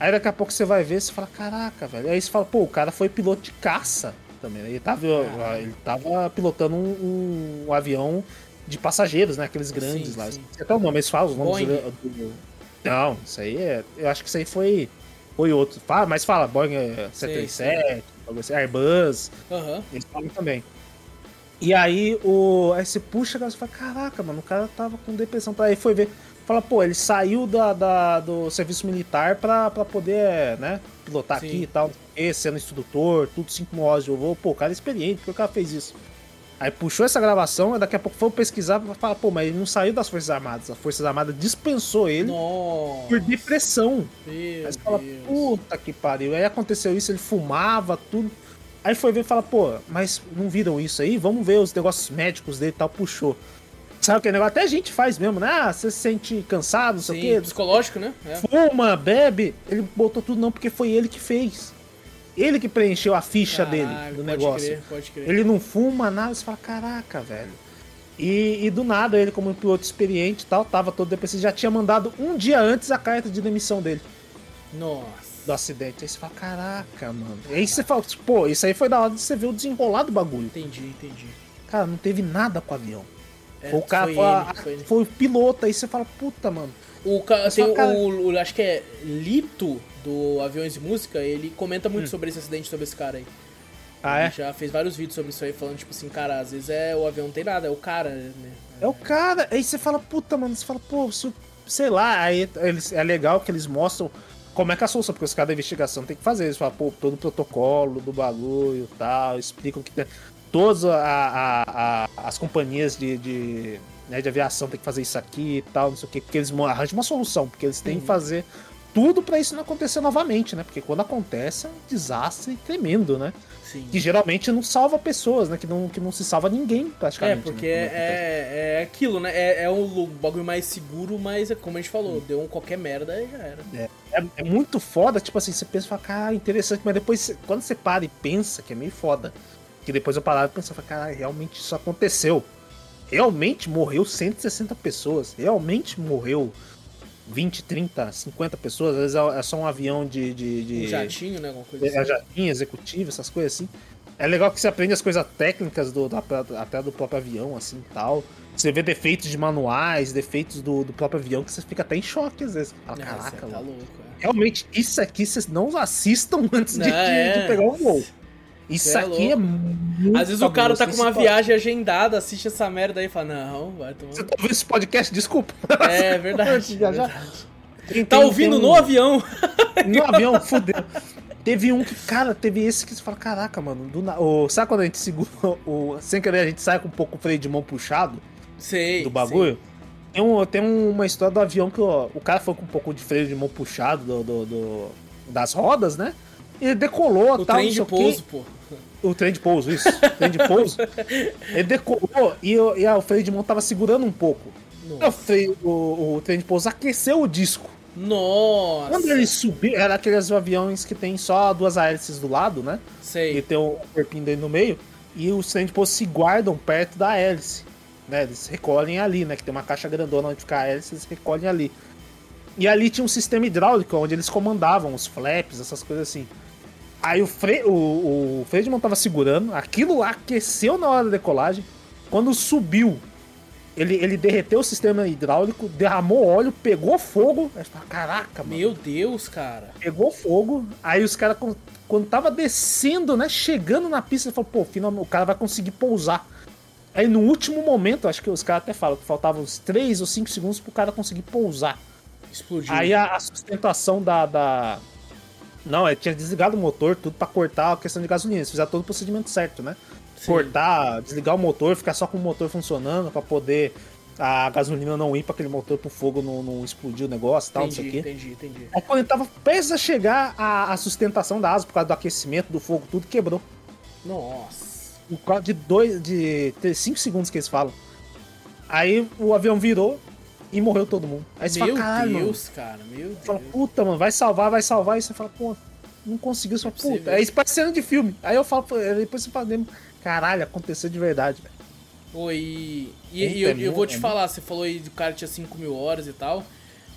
Aí daqui a pouco você vai ver você fala, caraca, velho. Aí você fala, pô, o cara foi piloto de caça também. Né? Ele tava, ele tava pilotando um, um, avião de passageiros, né? Aqueles grandes sim, lá. Sim. Até o nome, eles falam os nomes do, do, Não, isso aí é. Eu acho que isso aí foi. Foi outro. Fala, mas fala, Boeing 737, sim, Airbus. Uhum. Eles falam também. E aí o. Aí você puxa, você fala, caraca, mano, o cara tava com depressão. Aí foi ver. Fala, pô, ele saiu da, da do serviço militar pra, pra poder, né, pilotar Sim. aqui e tal, sendo instrutor, tudo 5 horas de voo. Pô, o cara é experiente, por que o cara fez isso? Aí puxou essa gravação, e daqui a pouco foi pesquisar pra falar, pô, mas ele não saiu das Forças Armadas. As Forças Armadas dispensou ele Nossa. por depressão. Meu aí você fala, puta que pariu. Aí aconteceu isso, ele fumava, tudo. Aí foi ver e fala, pô, mas não viram isso aí? Vamos ver os negócios médicos dele e tal, puxou. Sabe aquele negócio? Até a gente faz mesmo, né? Ah, você se sente cansado, não sei o quê. psicológico, né? É. Fuma, bebe. Ele botou tudo não, porque foi ele que fez. Ele que preencheu a ficha Caralho, dele do negócio. Crer, pode crer. Ele não fuma nada, você fala, caraca, velho. E, e, do nada, ele, como um piloto experiente e tal, tava todo depressivo, já tinha mandado um dia antes a carta de demissão dele. Nossa. Do acidente. Aí você fala, caraca, mano. E aí você fala, pô, isso aí foi da hora de você ver o desenrolar do bagulho. Entendi, entendi. Cara, não teve nada com o avião. É, foi o cara, foi, a, foi, foi, o piloto, aí você fala, puta, mano. O, ca, tem cara... o, o, acho que é Lito, do Aviões de Música, ele comenta muito hum. sobre esse acidente, sobre esse cara aí. Ah, ele é? já fez vários vídeos sobre isso aí, falando, tipo assim, cara, às vezes é o avião não tem nada, é o cara, né? É o cara, aí você fala, puta, mano, você fala, pô, se, sei lá, aí eles, é legal que eles mostram como é que é a solução, porque os caras da investigação tem que fazer, eles falam, pô, todo o protocolo do bagulho e tal, explicam que tem todas a, a, a, as companhias de, de, né, de, aviação têm que fazer isso aqui e tal, não sei o que, porque eles arranjam uma solução, porque eles têm uhum. que fazer tudo para isso não acontecer novamente, né? Porque quando acontece é um desastre tremendo, né? Sim. Que geralmente não salva pessoas, né? Que não, que não se salva ninguém, praticamente. É, porque né? é, é aquilo, né? É, é o bagulho mais seguro, mas é como a gente falou, deu um qualquer merda e já era. É, é, é, muito foda, tipo assim, você pensa e fala, cara, interessante, mas depois, quando você para e pensa, que é meio foda, que depois eu parava e pensava, caralho, realmente isso aconteceu. Realmente morreu 160 pessoas. Realmente morreu 20, 30, 50 pessoas. Às vezes é, é só um avião de. de, de um jatinho, né? Alguma coisa é, assim. jatinho, executivo, essas coisas assim. É legal que você aprende as coisas técnicas do, até do próprio avião, assim tal. Você vê defeitos de manuais, defeitos do, do próprio avião, que você fica até em choque às vezes. Fala, caraca, tá louco, é. Realmente, isso aqui vocês não assistam antes de, é. de pegar um voo. Isso é aqui é muito. Às vezes o cara tá com uma viagem agendada, assiste essa merda aí e fala, não, vai tomar. Você tá ouvindo esse podcast? Desculpa. É verdade. já, já. Tem, tá ouvindo um... no avião. No avião, fudeu. Teve um que, cara, teve esse que você fala, caraca, mano. Do na... o... Sabe quando a gente segura o. Sem querer, a gente sai com um pouco o freio de mão puxado? Sei. Do bagulho? Sei. Tem, um, tem uma história do avião que ó, o cara foi com um pouco de freio de mão puxado do, do, do das rodas, né? Ele decolou, o tal, trem de pouso, pô. O trem de pouso, isso. O trem de pouso. ele decolou e, e o freio de mão tava segurando um pouco. O, freio, o, o trem de pouso aqueceu o disco. Nossa! Quando ele subiu, era aqueles aviões que tem só duas hélices do lado, né? Sei. E tem um corpinho dele no meio. E os trem de pouso se guardam perto da hélice. Né? Eles recolhem ali, né? Que tem uma caixa grandona onde fica a hélice, eles recolhem ali. E ali tinha um sistema hidráulico onde eles comandavam os flaps, essas coisas assim. Aí o, fre o, o freio de mão tava segurando, aquilo lá aqueceu na hora da decolagem. Quando subiu, ele, ele derreteu o sistema hidráulico, derramou óleo, pegou fogo. Aí fala, caraca, mano. Meu Deus, cara. Pegou fogo. Aí os caras, quando tava descendo, né? Chegando na pista, falou, pô, finalmente o cara vai conseguir pousar. Aí no último momento, acho que os caras até falam que faltavam uns 3 ou 5 segundos pro cara conseguir pousar. Explodiu. Aí a, a sustentação da, da. Não, é, tinha desligado o motor, tudo pra cortar a questão de gasolina. Eles fizeram todo o procedimento certo, né? Sim. Cortar, desligar o motor, ficar só com o motor funcionando pra poder a gasolina não ir pra aquele motor pro fogo não, não explodir o negócio e tal, entendi, não sei o quê. entendi, entendi. Aí quando ele tava prestes a chegar, a, a sustentação da asa, por causa do aquecimento, do fogo, tudo quebrou. Nossa. Por causa de dois. de 5 segundos que eles falam. Aí o avião virou e morreu todo mundo. Aí você Meu fala, caralho, mano. Deus, cara. Meu Deus. Fala, puta, mano, vai salvar, vai salvar. E você fala, pô, não conseguiu. Você fala, possível. puta, é isso parece cena de filme. Aí eu falo, depois você fala, caralho, aconteceu de verdade, velho. Oi, e, e, Puta, e eu, é eu vou te é falar, você falou aí do cara que tinha 5 mil horas e tal.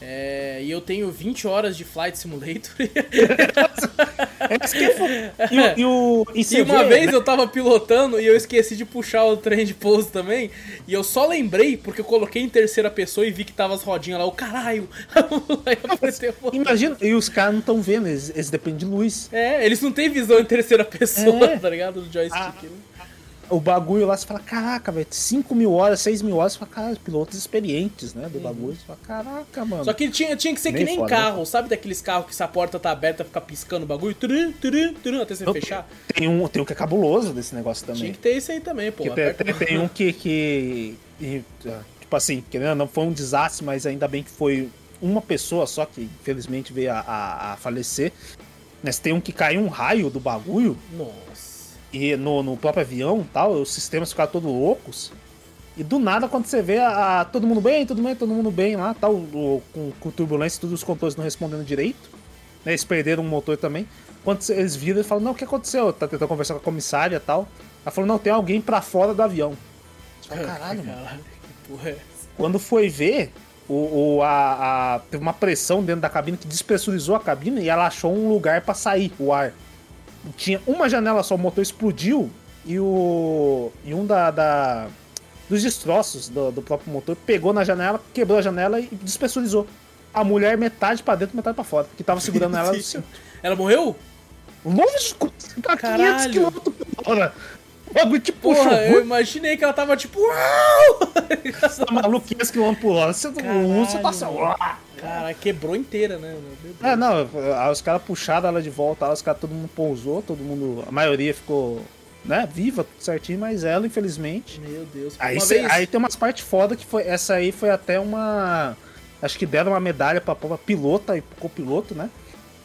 É, e eu tenho 20 horas de Flight Simulator. É e, e, o, e, e uma vê, vez né? eu tava pilotando e eu esqueci de puxar o trem de pouso também. E eu só lembrei porque eu coloquei em terceira pessoa e vi que tava as rodinhas lá. O caralho! Imagina, e os caras não estão vendo, eles, eles dependem de luz. É, eles não têm visão em terceira pessoa, É. tá ligado? Do joystick. Ah. né? O bagulho lá, você fala, caraca, velho, 5 mil horas, 6 mil horas, você fala, caralho, pilotos experientes, né, do bagulho. Você fala, caraca, mano. Uhum. Só que tinha, tinha que ser que nem foda, né? carro, sabe daqueles carros que se a porta tá aberta fica piscando o bagulho? Turum, turum, turum, até você Eu- fechar. Tem um, tem um que é cabuloso desse negócio também. Tinha que ter isso aí também, pô. Tem, tem- tem um que, que. e, ah, Tipo assim, querendo não, foi um desastre, mas ainda bem que foi uma pessoa só que infelizmente veio a, a- a falecer. Mas tem um que caiu um raio do bagulho Nossa. E no, no próprio avião e tal, os sistemas ficaram todos loucos. E do nada, quando você vê a, a- todo mundo bem, todo mundo, todo mundo bem lá, tal, o- com, com turbulência, todos os controles não respondendo direito. Né, eles perderam o motor também. Quando eles viram, eles falam, não, o que aconteceu? Tá tentando conversar com a comissária e tal. Ela falou, não, tem alguém pra fora do avião. Você fala, caralho, mano. Caralho, que porra é essa? Quando foi ver, o, o- a, a- teve uma pressão dentro da cabine que despressurizou a cabine e ela achou um lugar pra sair o ar. Tinha uma janela só, o motor explodiu e o. E um da. da- dos destroços do, do próprio motor pegou na janela, quebrou a janela e despressurizou. A mulher, metade pra dentro, metade pra fora, que tava segurando ela cinto. Ela morreu? Lógico! Tá 500 Caralho. km por hora. O bagulho te puxou. Porra, eu imaginei que ela tava tipo. "Uau!" Tá maluco 500 km por hora. Você, você tá assim. Cara, quebrou inteira, né? É, não, os caras puxaram ela de volta, os caras, todo mundo pousou, todo mundo, a maioria ficou, né, viva, tudo certinho, mas ela, infelizmente. Meu Deus. Aí, cê- vez. aí tem umas partes foda que foi, essa aí foi até uma, acho que deram uma medalha pra, pra pilota e copiloto, né,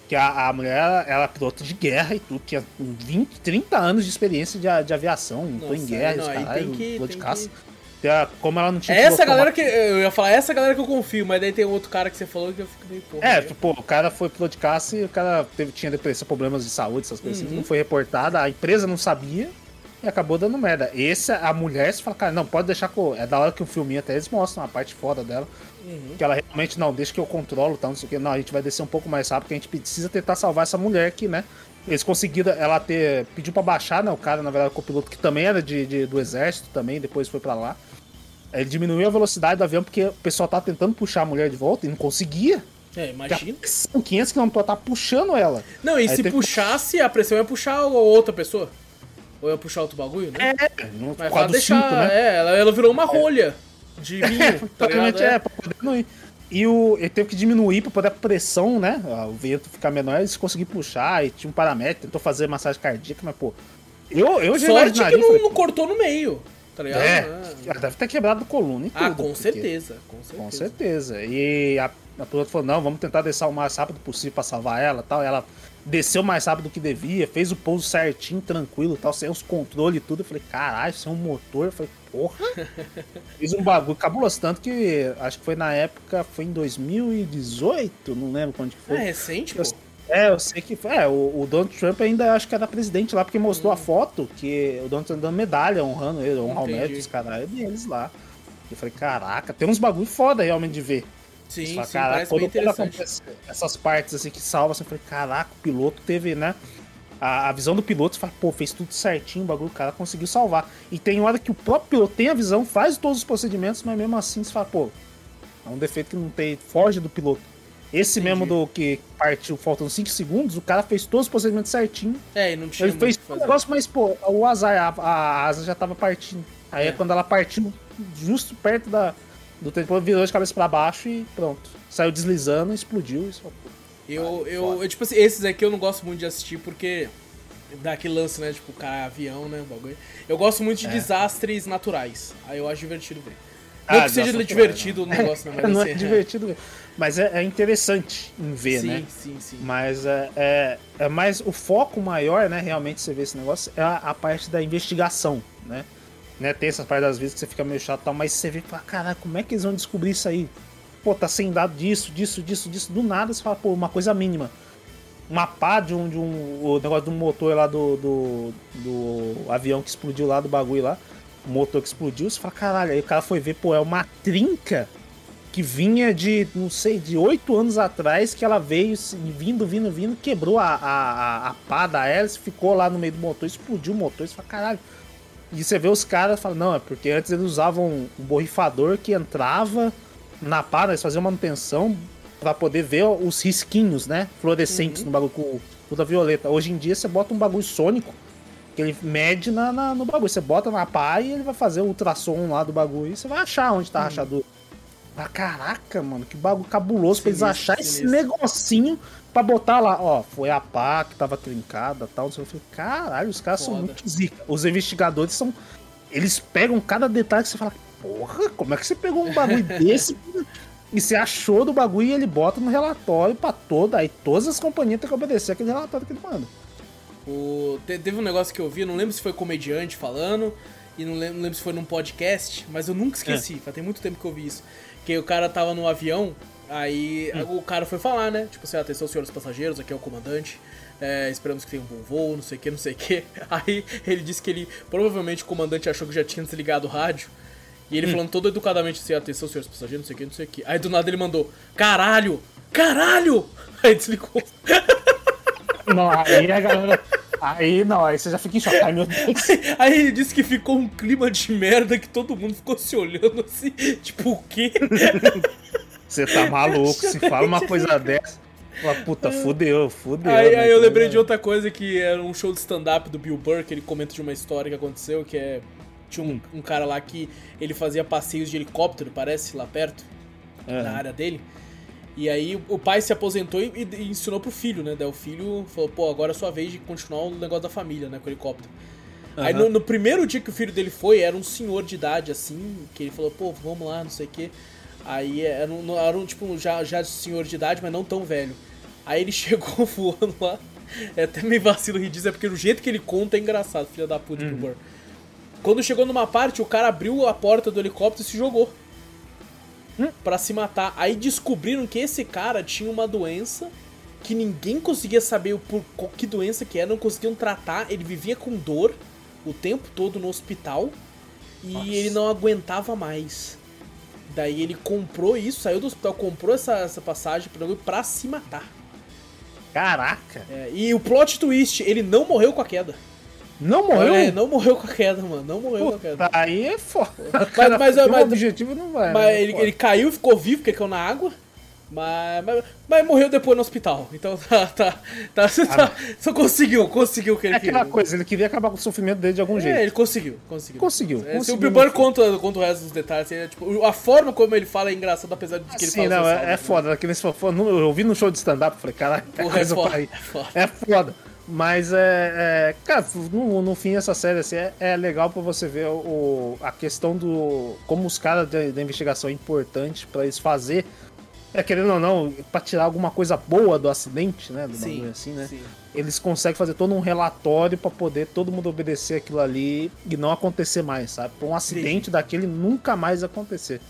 que a, a mulher, ela era pilota de guerra e tudo, tinha 20, 30 anos de experiência de, de aviação, não tô em Nossa, guerra, não, os aí caralho, tem que- piloto de caça. que- Como ela não tinha Essa piloto galera que. Eu ia falar, essa galera que eu confio, mas daí tem outro cara que você falou que eu fico meio porra. É, né? tipo, o cara foi piloto de caça e o cara teve, tinha depressão, problemas de saúde, essas coisas assim, Uhum. não foi reportada, a empresa não sabia e acabou dando merda. Esse, a mulher, você fala, cara, não, pode deixar com. É da hora que o filminho até eles mostram a parte foda dela. Uhum. Que ela realmente, não, deixa que eu controlo, tal, não sei o que. Não, a gente vai descer um pouco mais rápido, porque a gente precisa tentar salvar essa mulher aqui, né? Eles conseguiram, ela ter. Pediu pra baixar, né? O cara, na verdade, o copiloto, que também era de, de- do exército também, depois foi pra lá. Ele diminuiu a velocidade do avião porque o pessoal tava tentando puxar a mulher de volta e não conseguia. É, imagina. São 500 km tá puxando ela. Não, e Aí se teve- puxasse, a pressão ia puxar outra pessoa. Ou ia puxar outro bagulho, né? No Mas quadro pra deixar. cinto, né? É, ela, ela virou uma rolha de vinho, tá ligado? Provavelmente é, pra poder. E o, ele teve que diminuir pra poder a pressão, né? O vento ficar menor, eles conseguiram puxar. E tinha um paramétrico, tentou fazer massagem cardíaca, mas, pô. Eu, eu já Sorte que não, falei, não cortou no meio, tá ligado? é, Ah. deve ter quebrado coluna e tudo. Ah, com porque- certeza, com certeza. Com certeza. E a, a piloto falou: não, vamos tentar descer o mais rápido possível pra salvar ela tal. Ela desceu mais rápido que devia, fez o pouso certinho, tranquilo tal, sem os controles e tudo. Eu falei: caralho, isso é um motor. Eu falei: porra. Fiz um bagulho cabuloso. Tanto que acho que foi na época, foi em 2018, não lembro quando que É foi. recente, pô. Eu- É, eu sei que foi. É, o, o Donald Trump ainda acho que era presidente lá, porque mostrou a foto que o Donald Trump dando medalha, honrando ele, honrar o mérito dos caras deles lá. Eu falei, caraca, tem uns bagulho foda realmente de ver. Sim, sim, caraca, quando, quando acontece essas partes assim que salva, você fala, caraca, o piloto teve, né? A, a visão do piloto, você fala, pô, fez tudo certinho, o bagulho, o cara conseguiu salvar. E tem hora que o próprio piloto tem a visão, faz todos os procedimentos, mas mesmo assim você fala, pô, é um defeito que não tem, foge do piloto. Esse Entendi. mesmo do que partiu faltando 5 segundos, o cara fez todos os procedimentos certinho. É, e não tinha Ele fez o negócio, mas, pô, o azar, a, a asa já tava partindo. Aí é. É. quando ela partiu, justo perto da, do tempo, virou de cabeça pra baixo e pronto. Saiu deslizando, explodiu. Isso, Eu, eu, eu, tipo assim, esses aqui eu não gosto muito de assistir porque dá aquele lance, né? Tipo, cara, avião, né? Bagulho. Eu gosto muito de desastres naturais. Aí eu acho divertido ver. Não É. Ah, que seja divertido o negócio, né? Mas não assim, é divertido, ver. mas é, é interessante em ver, sim, né? sim, sim. Mas é, é, é mais o foco maior, né? Realmente você vê esse negócio é a, a parte da investigação, né? né? Tem essa parte das vezes que você fica meio chato, e tal, mas você vê e fala, caralho, como é que eles vão descobrir isso aí? Pô, tá sem dado disso, disso, disso, disso. Do nada você fala, pô, uma coisa mínima. Uma pá de um, de um o negócio do motor lá do, do, do avião que explodiu lá, do bagulho lá. O motor que explodiu, você fala, caralho, aí o cara foi ver, pô, é uma trinca que vinha de, não sei, de oito anos atrás, que ela veio vindo, vindo, vindo, quebrou a, a, a, a pá da hélice, ficou lá no meio do motor, explodiu o motor, você fala, caralho. E você vê os caras falando, não, é porque antes eles usavam um borrifador que entrava na pá, né, eles faziam manutenção pra poder ver os risquinhos, né, fluorescentes no bagulho com violeta. Hoje em dia você bota um bagulho sônico, que ele mede na, na- no bagulho. Você bota na pá e ele vai fazer o ultrassom lá do bagulho e você vai achar onde tá a rachadura. Ah, caraca, mano, que bagulho cabuloso pra eles acharem esse negocinho pra botar lá. Ó, foi a pá que tava trincada e tal. Eu falei, Caralho, os caras são Foda. muito zica. Os investigadores são. Eles pegam cada detalhe que você fala, porra, como é que você pegou um bagulho desse e você achou do bagulho e ele bota no relatório pra toda. Aí todas as companhias têm que obedecer aquele relatório que ele manda. O, te- teve um negócio que eu vi, não lembro se foi comediante falando, e não lembro, não lembro se foi num podcast, mas eu nunca esqueci, faz tem muito tempo que eu vi isso. Que o cara tava no avião, aí o cara foi falar, né? Tipo assim, atenção senhores passageiros, aqui é o comandante. é, esperamos que tenham um bom voo, não sei o que, não sei o que. Aí ele disse que ele, provavelmente o comandante achou que já tinha desligado o rádio. E ele falando todo educadamente assim, atenção senhores passageiros, não sei o que, não sei o que. Aí do nada ele mandou, caralho, caralho! Aí desligou. Não, aí a galera. Aí não, aí você já fica em choque. Ai meu Deus. Aí ele disse que ficou um clima de merda que todo mundo ficou se olhando assim, tipo, o quê? Você tá maluco, se fala uma coisa dessa. Fala, puta, fudeu, fudeu. Aí, né? aí eu lembrei de outra coisa que era um show de stand-up do Bill Burr, que ele comenta de uma história que aconteceu, que é. Tinha um, um cara lá que ele fazia passeios de helicóptero, parece, lá perto, É. na área dele. E aí o pai se aposentou e, e ensinou pro filho, né? Daí o filho falou, pô, agora é sua vez de continuar o negócio da família, né? Com o helicóptero. Aí Aham. no, no primeiro dia que o filho dele foi, era um senhor de idade, assim, que ele falou, pô, vamos lá, não sei o quê. Aí era um, era um tipo, já, já senhor de idade, mas não tão velho. Aí ele chegou voando lá. É até meio vacilo rir disso, é porque o jeito que ele conta é engraçado, filha da puta do Burr. Quando chegou numa parte, o cara abriu a porta do helicóptero e se jogou. Pra se matar. Aí descobriram que esse cara tinha uma doença que ninguém conseguia saber o por que doença que era, não conseguiam tratar. Ele vivia com dor o tempo todo no hospital e Nossa. ele não aguentava mais. Daí ele comprou isso, saiu do hospital, comprou essa, essa passagem pra, pra se matar. Caraca. É, e o plot twist, ele não morreu com a queda. Não morreu? É, não morreu com a queda, mano. Não morreu com a queda. Aí é foda. Mas- mas- o mas- objetivo não vai. Mas né? ele, ele caiu, ficou vivo, porque caiu na água. Mas, mas, mas morreu depois no hospital. Então tá. tá, tá, tá só conseguiu, conseguiu o que ele É aquela queria. coisa, ele queria acabar com o sofrimento dele de algum É, jeito. ele conseguiu, conseguiu. Conseguiu, É, se conseguiu o Bill Burr conta, conta o resto dos detalhes, é, tipo, a forma como ele fala é engraçada, apesar de que ele Sim, fala não, é, sal, é né? foda. Se eu ouvi no show de stand-up, falei, caralho, é é foda, é foda. É. Mas é. é cara, no, no fim, essa série assim, é, é legal pra você ver o, a questão do. Como os caras da, investigação é importante pra eles fazer. É, querendo ou não, pra tirar alguma coisa boa do acidente, né? Do Sim, assim, né? sim. Eles conseguem fazer todo um relatório pra poder todo mundo obedecer aquilo ali e não acontecer mais, sabe? Pra um acidente daquele nunca mais acontecer.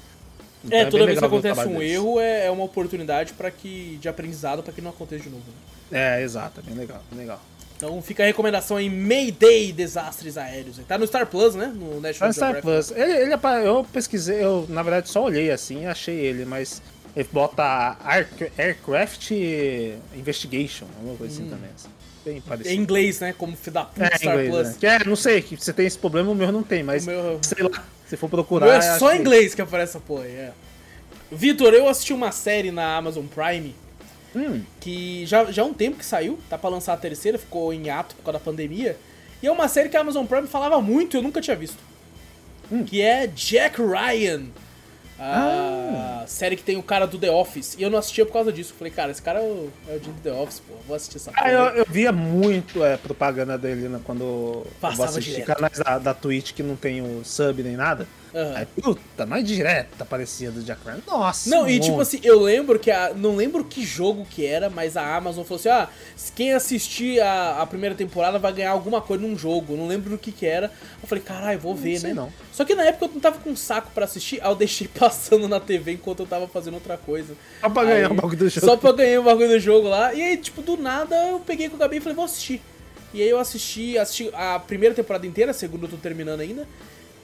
Então É, toda vez que acontece um deles. erro é, é uma oportunidade para que de aprendizado para que não aconteça de novo. né? É, exato, é bem legal, bem legal. Então fica a recomendação aí, Mayday Desastres Aéreos. Tá no Star Plus, né? No Tá National no Star Geographic. Plus. Ele, ele eu pesquisei, eu na verdade só olhei assim e achei ele, mas Ele bota Air- Aircraft Investigation, alguma coisa assim também. assim. Bem Em parecido. inglês, né? Como da puta É, em Star inglês, Plus. né? Que é, não sei, que você tem esse problema, o meu não tem, mas meu- sei lá, se for O procurar. meu é só que- em inglês que aparece essa porra aí, é. Vitor, eu assisti uma série na Amazon Prime Hum, que já, já há um tempo que saiu, tá pra lançar a terceira, ficou em ato por causa da pandemia. E é uma série que a Amazon Prime falava muito e eu nunca tinha visto. Hum. Que é Jack Ryan. A série que tem o cara do The Office. E eu não assistia por causa disso. Eu Falei, cara, esse cara é o, é o Jim do The Office, pô. Vou assistir essa Ah, eu, eu via muito é, propaganda dele né, quando eu Passava vou assistir direto. canais da, da Twitch que não tem o sub nem nada. Aham. Aí, puta, mais direto aparecia do Jack Ryan. Nossa, Não, e tipo assim, eu lembro que a. Não lembro que jogo que era, mas a Amazon falou assim: ah, quem assistir a, a primeira temporada vai ganhar alguma coisa num jogo. Não lembro do que que era. Eu falei, caralho, vou ver, sei né? não. Só que na época eu não tava com saco pra assistir, aí eu deixei passando na TV enquanto eu tava fazendo outra coisa. Só pra ganhar Aí- o bagulho do jogo. Só pra ganhar o bagulho do jogo lá. E aí, tipo, do nada eu peguei com o Gabi e falei, vou assistir. E aí eu assisti, assisti a primeira temporada inteira, a segunda eu tô terminando ainda.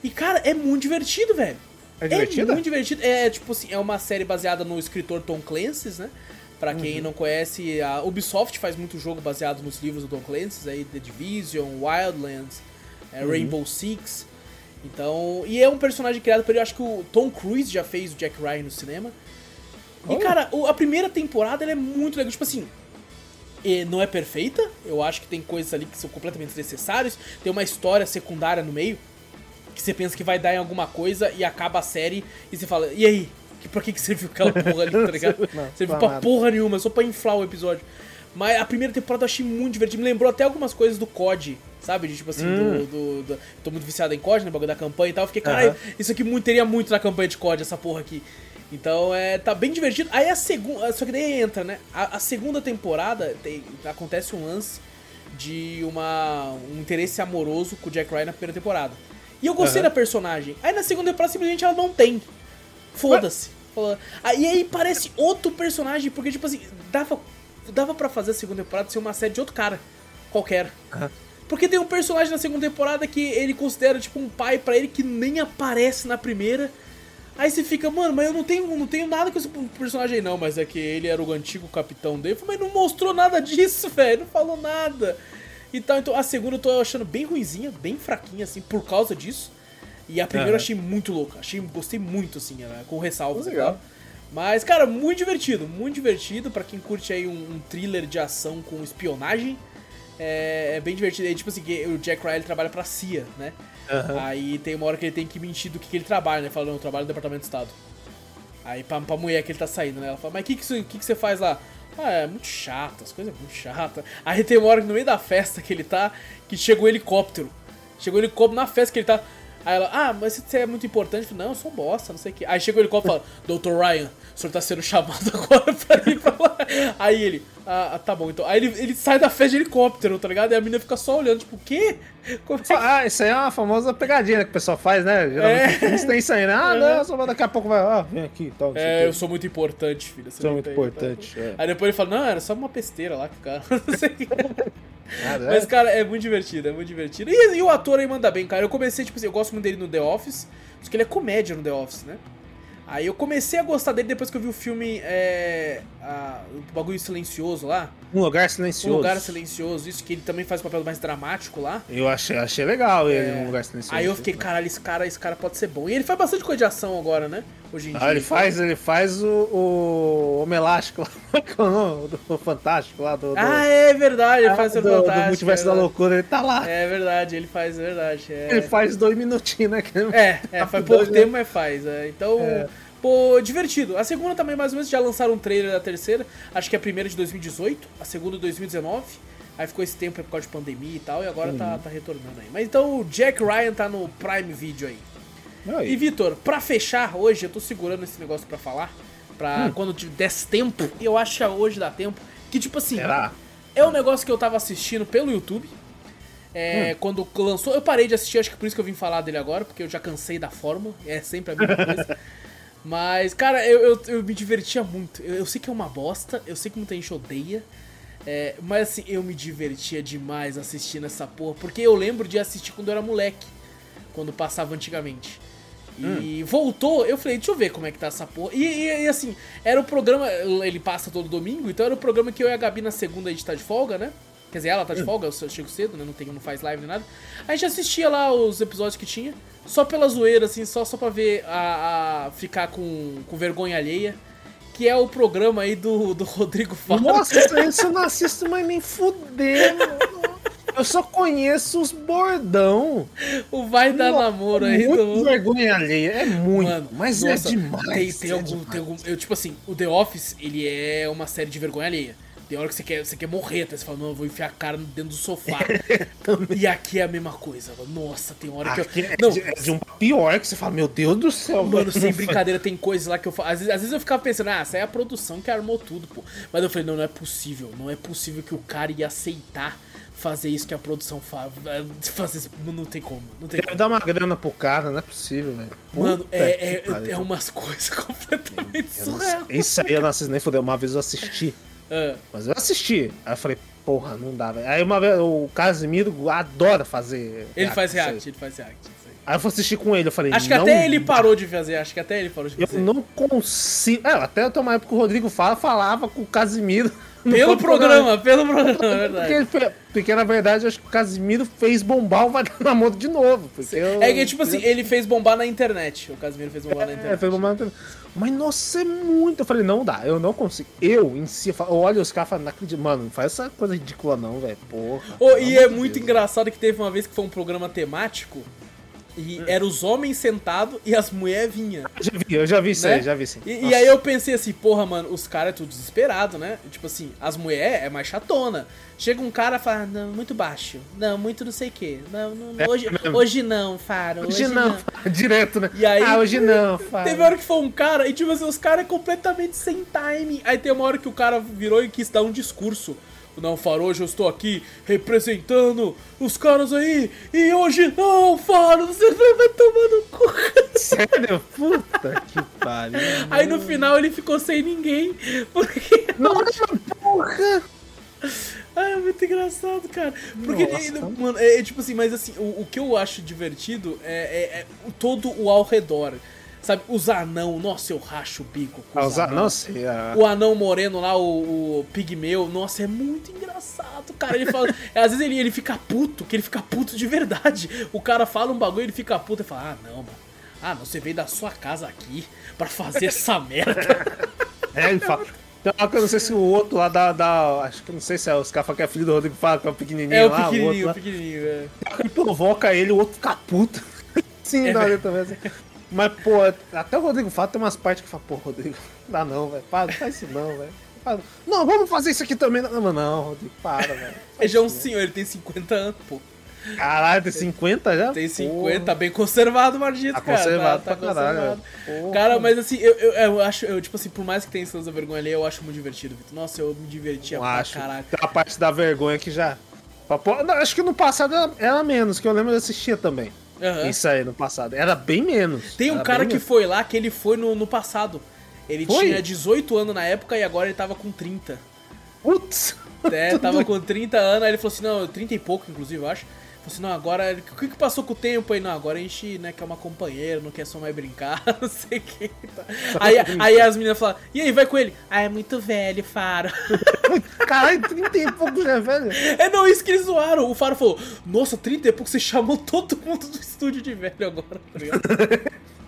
E, cara, é muito divertido, velho. É divertida? muito divertido. É, tipo assim, é uma série baseada no escritor Tom Clancy, né? Pra quem Uhum. não conhece, a Ubisoft faz muito jogo baseado nos livros do Tom Clancy, aí The Division, Wildlands, é, Uhum. Rainbow Six. Então, e é um personagem criado por ele, eu acho que o Tom Cruise já fez o Jack Ryan no cinema. E, Oh. cara, o- a primeira temporada é muito legal. Tipo assim, e não é perfeita. Eu acho que tem coisas ali que são completamente desnecessárias. Tem uma história secundária no meio. Que você pensa que vai dar em alguma coisa e acaba a série e você fala, e aí? Que, pra que, que serviu aquela porra ali, tá ligado? Não, serviu pra nada. porra nenhuma, só pra inflar o episódio. Mas a primeira temporada eu achei muito divertido. Me lembrou até algumas coisas do COD, sabe? De, tipo assim, Hum. do, do- do- Tô muito viciado em COD, né? Bagulho da campanha e tal. Eu fiquei, caralho, Aham. isso aqui muito, teria muito na campanha de COD, essa porra aqui. Então, é, tá bem divertido. Aí a segunda. Só que daí entra, né? A, a segunda temporada tem- acontece um lance de uma, um interesse amoroso com o Jack Ryan na primeira temporada. E eu gostei Aham. da personagem. Aí na segunda temporada simplesmente ela não tem. Foda-se. Fala- Aí aí parece outro personagem, porque, tipo assim, dava, dava pra fazer a segunda temporada ser uma série de outro cara. Qualquer. Aham. Porque tem um personagem na segunda temporada que ele considera, tipo, um pai pra ele que nem aparece na primeira. Aí você fica, mano, mas eu não tenho, não tenho nada com esse personagem aí, não. Mas é que ele era o antigo capitão dele. Mas não mostrou nada disso, velho. Não falou nada. Então, então a segunda eu tô achando bem ruinzinha, bem fraquinha, assim, por causa disso. E a primeira eu Aham. achei muito louca. Achei, gostei muito, assim, né, com ressalvas. Legal. tá? Mas, cara, muito divertido. Muito divertido pra quem curte aí um, um thriller de ação com espionagem. É, é bem divertido. Aí, tipo assim, que o Jack Ryan ele trabalha pra CIA, né? Aham. Aí tem uma hora que ele tem que mentir do que, que ele trabalha, né? Fala, não, eu trabalho no Departamento de Estado. Aí pra, pra mulher que ele tá saindo, né? Ela fala, mas o que, que, que, que você faz lá? Ah, é muito chato, as coisas é muito chatas. Aí tem uma hora no meio da festa que ele tá, que chega um helicóptero. Chegou um helicóptero na festa que ele tá. Aí ela, ah, mas você é muito importante. Eu falei, não, eu sou bosta, não sei o que. Aí chega o helicóptero e fala, Dr. Ryan, o senhor tá sendo chamado agora pra ir pra lá. Aí ele, ah, tá bom, então. Aí ele, ele sai da festa de helicóptero, tá ligado? E a menina fica só olhando, tipo, o quê? Como é que Ah, isso aí é uma famosa pegadinha né, que o pessoal faz, né? Geralmente É. têm isso aí, né? Ah, não, só daqui a pouco vai, ah, vem aqui e tal. É, eu sou muito importante, filha. Sou muito tem, importante, tá? é. Aí depois ele fala, não, era só uma besteira lá que o cara. Não sei o que. Nada, Mas, é. cara, é muito divertido, é muito divertido. E, e o ator aí manda bem, cara. Eu comecei, tipo assim, eu gosto muito dele no The Office, só que ele é comédia no The Office, né? Aí eu comecei a gostar dele depois que eu vi o filme é, a- o bagulho silencioso lá. Um lugar Um silencioso. lugar silencioso, isso que ele também faz o papel mais dramático lá. Eu achei, achei legal ele É. num lugar silencioso. Aí eu fiquei, caralho, esse cara, esse cara pode ser bom. E ele faz bastante coisa de ação agora, né? Hoje em dia. Ah, ele faz, ele faz o, o Homem Elástico lá, é o nome? do Fantástico lá, do, do, Ah, é verdade, ele faz do, o do fantástico. Multiverso é da. Loucura, ele tá lá. É verdade, ele faz, é verdade. É, Ele faz dois minutinhos, né? é, é faz pouco né? tempo, mas faz. é. Então, É. pô, divertido. A segunda também, mais ou menos, já lançaram um trailer da terceira. Acho que é a primeira de 2018, a segunda de 2019. Aí ficou esse tempo por causa de pandemia e tal, e agora tá, tá retornando aí. Mas então o Jack Ryan tá no Prime Video aí. E Vitor, pra fechar hoje, eu tô segurando esse negócio pra falar. Pra Hum. quando tiver desse tempo, eu acho que hoje dá tempo. Que tipo assim. Será? É um negócio que eu tava assistindo pelo YouTube. É, Quando lançou, eu parei de assistir, acho que por isso que eu vim falar dele agora, porque eu já cansei da fórmula, é sempre a mesma coisa. Mas, cara, eu, eu, eu me divertia muito. Eu, eu sei que é uma bosta, eu sei que muita gente odeia. é, mas assim, eu me divertia demais assistindo essa porra, porque eu lembro de assistir quando eu era moleque, quando passava antigamente. E voltou, eu falei, deixa eu ver como é que tá essa porra. E, e- e, assim, era o programa, ele passa todo domingo, então era o programa que eu e a Gabi na segunda a gente tá de folga, né? Quer dizer, ela tá de folga, eu chego cedo, né? Não, tem, não faz live nem nada. A gente assistia lá os episódios que tinha, só pela zoeira, assim, só, só pra ver a, a- ficar com, com vergonha alheia. Que é o programa aí do, do Rodrigo Faro. Nossa, isso eu não assisto mais nem fudendo. Eu só conheço os bordão. O Vai Dar Namoro aí muito do. vergonha alheia. É muito, Mano, mas nossa, é demais. Tem, tem é algum, demais. tem algum. Eu, tipo assim, o The Office, ele é uma série de vergonha alheia. Tem hora que você quer, você quer morrer, até você fala, não, eu vou enfiar a cara dentro do sofá. e aqui é a mesma coisa. Nossa, tem hora que Aqui eu. é, Não, de, é de um pior que você fala, meu Deus do céu. Mano, velho. sem brincadeira, tem coisas lá que eu falo. Às vezes, às vezes eu ficava pensando, ah, essa é a produção que armou tudo, pô. Mas eu falei, não, não é possível. Não é possível que o cara ia aceitar fazer isso que a produção faz. Fazer isso. Não tem como. Não tem Deve como. dar uma grana pro cara, não é possível, velho. Mano, Puta é, que é, pariu. é umas coisas completamente surreal. Isso aí eu não assisti nem fudeu. Uma vez eu assisti. Ah, Mas eu assisti. Aí eu falei, porra, não dá, velho. Aí uma vez o Casimiro adora fazer. ele faz isso aí. react, ele faz react. aí. Eu fui assistir com ele, eu falei, Acho que até ele parou de fazer, acho que até ele parou de Eu fazer. não consigo. É, até eu uma época que o Rodrigo fala, falava com o Casimiro. Pelo programa, pelo programa, é Porque, verdade. fe- porque na verdade eu acho que o Casimiro fez bombar o Namoro de novo. Porque eu- É que, tipo assim, ele fez bombar na internet. O Casimiro fez bombar na É, internet. fez bombar. na- Mas nossa, é muito. Eu falei, não dá, eu não consigo. Eu em si, eu olho os caras e falo, não acredito. Mano, não faz essa coisa ridícula não, velho. Porra. Pelo e é muito Deus. engraçado que teve uma vez que foi um programa temático e era os homens sentados e as mulheres vinham. Já vi, eu já vi isso né? aí, já vi sim. E, e aí eu pensei assim, porra, mano, os caras é tudo desesperado, né? Tipo assim, as mulheres é mais chatona. Chega um cara e fala, não, muito baixo. Não, muito não sei o quê. Não, não, É hoje, mesmo. hoje não, Faro. Hoje não, direto, né? E aí- ah, hoje não, fala. Teve hora que foi um cara, e tipo assim, os caras é completamente sem time. Aí tem uma hora que o cara virou e quis dar um discurso. Não, Faro, hoje eu estou aqui representando os caras aí. E hoje não, Faro, você vai tomar no cu. Sério? Puta que pariu. Aí no final ele ficou sem ninguém. Porque. Nossa, porra! Ai, é muito engraçado, cara. Porque, Nossa. mano, é, é tipo assim, mas assim, o, o que eu acho divertido é, é- é todo o ao redor. Sabe, os anão, nossa, eu racho o bico com Ah, os os a- anão. Não sei. ah, O anão moreno lá, o, o pigmeu, nossa, é muito engraçado, cara. Ele fala. às vezes ele, ele fica puto, que ele fica puto de verdade. O cara fala um bagulho, ele fica puto e fala: Ah, não, mano. Ah, não, você veio da sua casa aqui pra fazer essa merda. É, ele fala. Que eu não sei se o outro lá da. da acho que não sei se é os caras que é filho do Rodrigo Fala, que é o pequenininho É o lá. pequenininho, o outro pequenininho, é. ele provoca ele, o outro fica puto. Sim, É dá também. assim. Mas, pô, até o Rodrigo Fala tem umas partes que fala, pô, Rodrigo, não dá não, velho. Para, não faz isso não, velho. Não, vamos fazer isso aqui também. Não, não, não Rodrigo, para, velho. Ele já é um senhor, ele tem 50 anos, pô. Caralho, tem 50 já? Tem 50, Porra. tá bem conservado o Margito, Tá cara. conservado tá, pra caralho. conservado. Porra. Cara, mas assim, eu, eu, eu acho, eu, tipo assim, por mais que tenha esse lance da vergonha ali, eu acho muito divertido, Vitor. Nossa, eu me divertia Não pra acho. caralho. Tem a parte da vergonha que já. Acho que no passado era, era menos, que eu lembro de assistir também. Aham. Isso aí no passado. Era bem menos. Tem um Era cara que menos. foi lá, que ele foi no, no passado. Ele Foi? tinha 18 anos na época e agora ele tava com 30. Putz! É, tava com 30 anos, aí ele falou assim, não, 30 e pouco, inclusive, eu acho. Falou assim, não, agora, o que que passou com o tempo aí? Não, agora a gente, né, quer uma companheira, não quer só mais brincar, não sei o que. Tá. Aí, aí as meninas falam, e aí, vai com ele? Ah, é muito velho, Faro. Caralho, 30 e pouco já, velho. É, não, isso que eles zoaram. O Faro falou, nossa, 30 e pouco, você chamou todo mundo do estúdio de velho agora, tá ligado?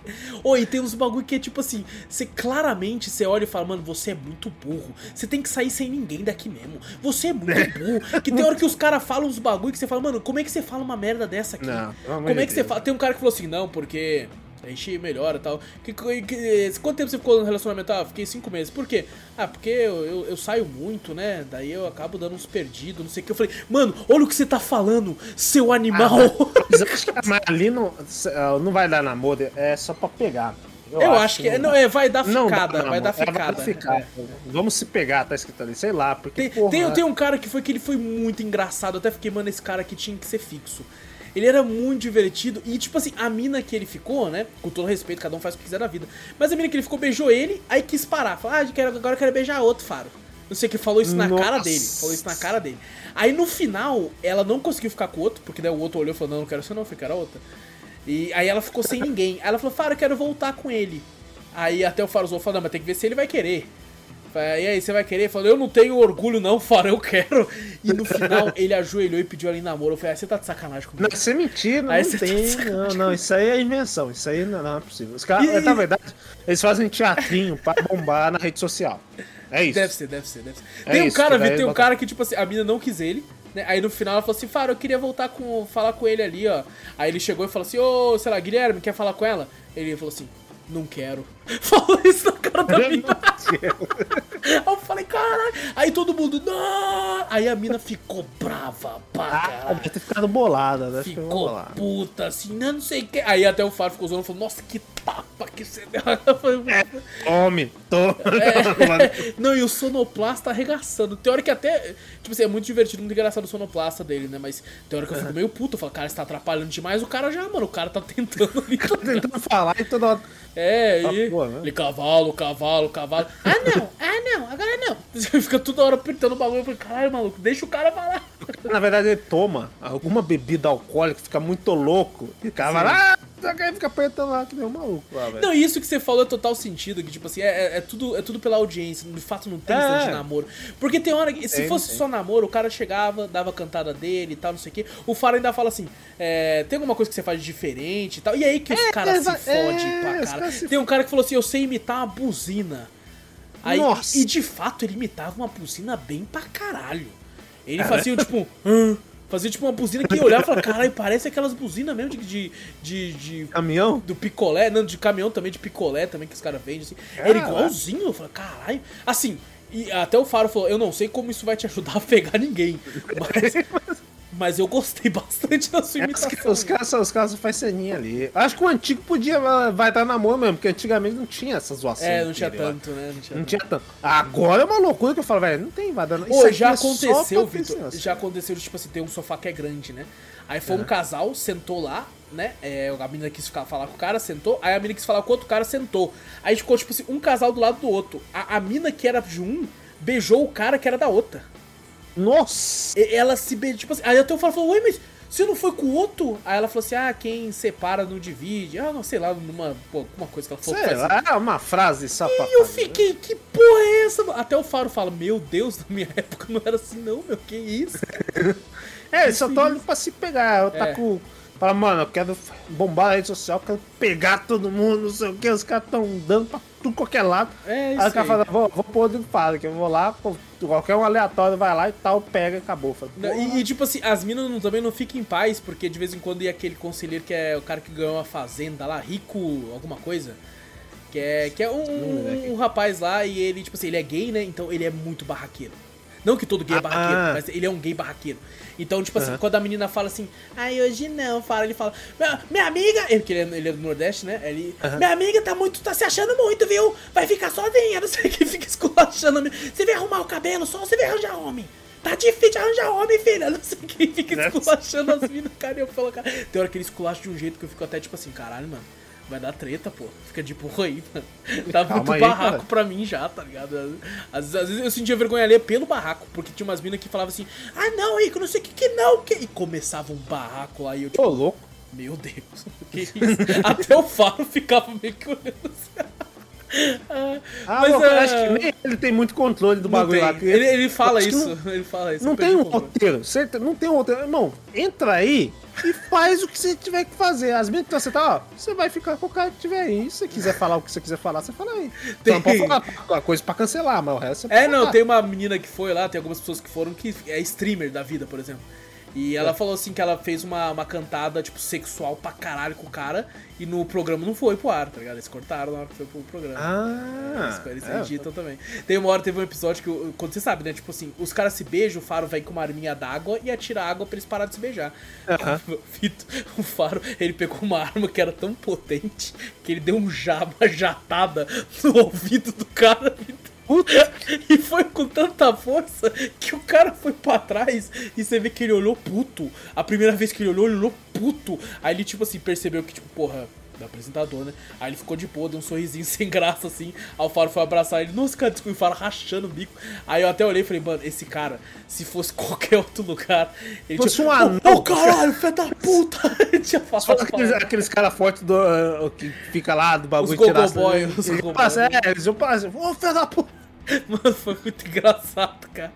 Oi, e tem uns bagulho que é tipo assim, você claramente você olha e fala, mano, você é muito burro. Você tem que sair sem ninguém daqui mesmo. Você é muito burro. Que tem hora que os caras falam uns bagulho que você fala, mano, como é que você fala uma merda dessa aqui? Não, como é que você Deus. fala? Tem um cara que falou assim, não, porque a gente melhora e tal. Que, que- que- quanto tempo você ficou no relacionamento? Ah, fiquei cinco meses. Por quê? Ah, porque eu, eu, eu saio muito, né? Daí eu acabo dando uns perdidos, não sei o que. Eu falei, mano, olha o que você tá falando, seu animal. Mas eu acho que mas ali não, não vai dar namoro, é só pra pegar. Eu, acho que é, não, é, vai dar Não dá ficada, vai dar é, vai ficada. dar ficada. É. Vamos se pegar, tá escrito ali, sei lá, porque Tem, porra, tem, tem um cara que foi que ele foi muito engraçado. Eu até fiquei, mano, esse cara aqui tinha que ser fixo. Ele era muito divertido. E, tipo assim, a mina que ele ficou, né? Com todo respeito, cada um faz o que quiser na vida. Mas a mina que ele ficou beijou ele, aí quis parar. Falou, ah, quero, agora eu quero beijar outro, Faro. Não sei o que, falou isso na Nossa. cara dele. Falou isso na cara dele. Aí no final, ela não conseguiu ficar com o outro, porque daí o outro olhou e falou, não, não quero você não, eu quero a outra. E aí ela ficou sem ninguém. Aí ela falou, Faro, eu quero voltar com ele. Aí até o Farozou falou, não, mas tem que ver se ele vai querer. Falei, E aí, você vai querer? Falou, eu não tenho orgulho não, Faro, eu quero. E no final, ele ajoelhou e pediu em namoro. Eu falei, ah, você tá de sacanagem comigo. Não, isso é mentira, não, Aí não tá tem. de sacanagem. Não, não, isso aí é invenção. Isso aí não, não é possível. Os caras, E- na verdade, eles fazem teatrinho pra bombar na rede social. É isso. Deve ser, deve ser, deve ser. É tem um isso, cara, daí Vitor, tem um cara que, tipo assim, a mina não quis ele, né? Aí no final ela falou assim, Faro, eu queria voltar com. falar com ele ali, ó. Aí ele chegou e falou assim, ô, sei lá, Guilherme, quer falar com ela? Ele falou assim, não quero. Falou isso na cara da mina. Aí eu falei, caralho. Aí todo mundo, não! Aí a mina ficou brava pra Ah, caralho. deve ter ficado bolada, ficado Ficou puta assim, não, não sei o que. Aí até o Faro ficou zoando e falou, nossa, que tapa que você deu. Eu falei, Tome, tome. É, não, e o sonoplasta arregaçando. Tem hora que até. Tipo assim, é muito divertido, muito engraçado o sonoplasta dele, né? Mas tem hora que eu fico meio puto. Eu falo, cara, você tá atrapalhando demais. O cara já, mano, o cara tá tentando ali. tá? Tentando falar e toda hora. É, Tá e. boa, né? Ele cavalo, cavalo, cavalo. Ah, não, ah, não, agora não. Você fica toda hora apertando o bagulho. Eu falei, caralho, maluco, deixa o cara falar. Na verdade, ele toma alguma bebida alcoólica, fica muito louco. E o cara vai lá, ah, fica apertando lá, que nem um maluco lá, velho. Não, isso que você falou é total sentido, que tipo assim, é, é- é tudo, é tudo pela audiência, de fato não tem É. de namoro. Porque tem hora que, se Tem, fosse tem. só namoro, o cara chegava, dava a cantada dele e tal, não sei o quê. O Faro ainda fala assim, é, tem alguma coisa que você faz diferente e tal. E aí que os caras se fodem é, pra cara. se Tem um cara que falou assim, eu sei imitar uma buzina. Aí, Nossa. E de fato ele imitava uma buzina bem pra caralho. Ele fazia tipo, "Hã?" Fazia tipo uma buzina que eu olhava e falava, caralho, parece aquelas buzinas mesmo de, de, de, de Caminhão? do picolé, não, de caminhão também, de picolé também, que os caras vendem, assim. Era Caraca. igualzinho, eu falei, caralho. Assim, e até o Faro falou, eu não sei como isso vai te ajudar a pegar ninguém, mas, mas eu gostei bastante da sua É, os, imitação. os caras os caras fazem ceninha ali. Acho que o antigo podia ah, vai dar namoro mesmo, porque antigamente não tinha essa zoação. É, não tinha dele lá. tanto, né? Não tinha Não tanto. tinha tanto. Agora é uma loucura que eu falo, velho, não tem vai dar Pô, já é só aconteceu, pra Vitor. Já aconteceu tipo assim, ter um sofá que é grande, né? Aí foi um casal, sentou lá, né? É, a menina quis ficar, falar com o cara, sentou. Aí a menina quis falar com o outro cara, sentou. Aí ficou, tipo assim, um casal do lado do outro. A, a mina que era de um beijou o cara que era da outra. Nossa! Ela se beijou, tipo assim. Aí até o Faro falou, ué, mas você não foi com o outro? Aí ela falou assim, ah, quem separa não divide. Ah, não sei lá, numa pô, alguma coisa que ela falou. Sei que lá, é uma frase só E eu fiquei, que porra é essa? Até o Faro fala, meu Deus, na minha época não era assim não, meu, que isso? É, eles só tô ali pra se pegar. Eu tá É. com. Fala, mano, eu quero bombar a rede social, eu quero pegar todo mundo, não sei o que, os caras tão dando pra tudo qualquer lado. É isso Aí o cara aí. fala, vou, vou pôr o fala, que eu vou lá, pô, qualquer um aleatório vai lá e tal, pega e acabou. Fala, E, e, tipo assim, as minas não- também não ficam em paz, porque de vez em quando ia aquele conselheiro que é o cara que ganhou uma fazenda lá, rico, alguma coisa. Que é, que é um, um, um rapaz lá e ele, tipo assim, ele é gay, né? Então ele é muito barraqueiro. Não que todo gay é Ah. barraqueiro, mas ele é um gay barraqueiro. Então, tipo assim, quando a menina fala assim, ai, hoje não, fala, ele fala, minha, amiga, ele, ele é, ele é do Nordeste, né? Ele, minha amiga tá muito, tá se achando muito, viu? Vai ficar sozinha, não sei o que, fica esculachando. Você vai arrumar o cabelo só, você vai arranjar homem. Tá difícil de arranjar homem, filha. Não sei quem fica Né? esculachando as minas, cara. E eu falo, cara. Tem hora que ele esculacha de um jeito que eu fico até tipo assim, caralho, mano. Vai dar treta, pô. Fica de porra aí, mano. Tá Calma muito aí, barraco cara. pra mim já, tá ligado? Às, vezes- às vezes eu sentia vergonha ali pelo barraco, porque tinha umas minas que falavam assim, ah não, Rico, não sei o que que não, que. E começava um barraco lá e eu, tipo, Ô, louco. meu Deus, que isso? Até o faro ficava meio que olhando assim. Ah, mas, eu ah, acho que nem ele tem muito controle do não bagulho tem. lá. Ele, ele fala isso, ele fala isso. Não tem um roteiro, certo? Não tem um roteiro. Irmão, entra aí e faz o que você tiver que fazer. As minhas que você tá, ó, você vai ficar com o cara que tiver aí. Se você quiser falar o que você quiser falar, você fala aí. Tem- Só não pode falar uma coisa pra cancelar, mas o resto você É, não, falar. tem uma menina que foi lá, tem algumas pessoas que foram que é streamer da vida, por exemplo. E ela falou assim que ela fez uma, uma cantada, tipo, sexual pra caralho com o cara e no programa não foi pro ar, tá ligado? Eles cortaram na hora que foi pro programa. Ah, Eles, eles é, editam também. Tem uma hora, teve um episódio que, quando você sabe, né? Tipo assim, os caras se beijam, o Faro vem com uma arminha d'água e atira água pra eles pararem de se beijar. Aham. Fito, o Faro, ele pegou uma arma que era tão potente que ele deu um uma jatada no ouvido do cara. Puta. E foi com tanta força que o cara foi pra trás e você vê que ele olhou puto. A primeira vez que ele olhou, ele olhou puto. Aí ele, tipo assim, percebeu que, tipo, porra, do apresentador, né? Aí ele ficou de boa, deu um sorrisinho sem graça, assim. Aí o Faro foi abraçar ele. Nossa, cara, desculpa, o Faro rachando o bico. Aí eu até olhei e falei, mano, esse cara, se fosse qualquer outro lugar, ele Fosse tinha... um anão. Ô, caralho, filho da puta! ele tinha Só falado. aqueles, aqueles caras fortes do, uh, que fica lá do bagulho Os tirar- gogoboy, os Eles gogoboy. passam- É, eles iam passar. Ô, filho da puta. Mano, foi muito engraçado, cara.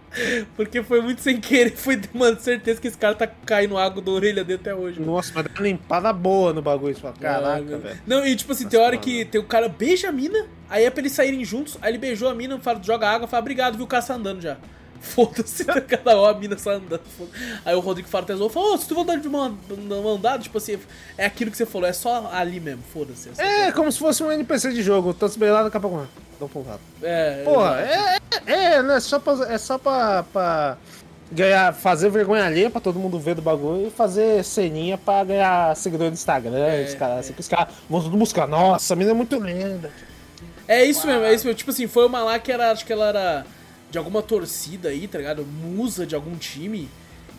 Porque foi muito sem querer. Foi, mano, certeza que esse cara tá caindo água da orelha dele até hoje. mano. Nossa, mas dá uma limpada boa no bagulho. Fala, Caraca, Mano. velho. Não, e tipo assim, tem hora que tem o cara beija a mina, aí é pra eles saírem juntos, aí ele beijou a mina, fala, joga água, fala, obrigado, viu, o cara tá andando já. Foda-se, tá cada hora a mina sai andando. foda Aí o Rodrigo Faro tesou falou, ô, se tu vontade de mão mão dada, tipo assim, é aquilo que você falou, é só ali mesmo, foda-se. essa É, como se fosse um NPC de jogo. Tanto lá, daqui a pouco. Pontado. É, Porra, é, é, é, né? Só pra, é só pra, pra ganhar, fazer vergonha alheia pra todo mundo ver do bagulho e fazer ceninha pra ganhar seguidor no Instagram. É, os caras assim, que os caras vão tudo buscar. Nossa, a mina é muito linda. É isso mesmo, é isso mesmo. Tipo assim, foi uma lá que era, acho que ela era de alguma torcida aí, tá ligado? Musa de algum time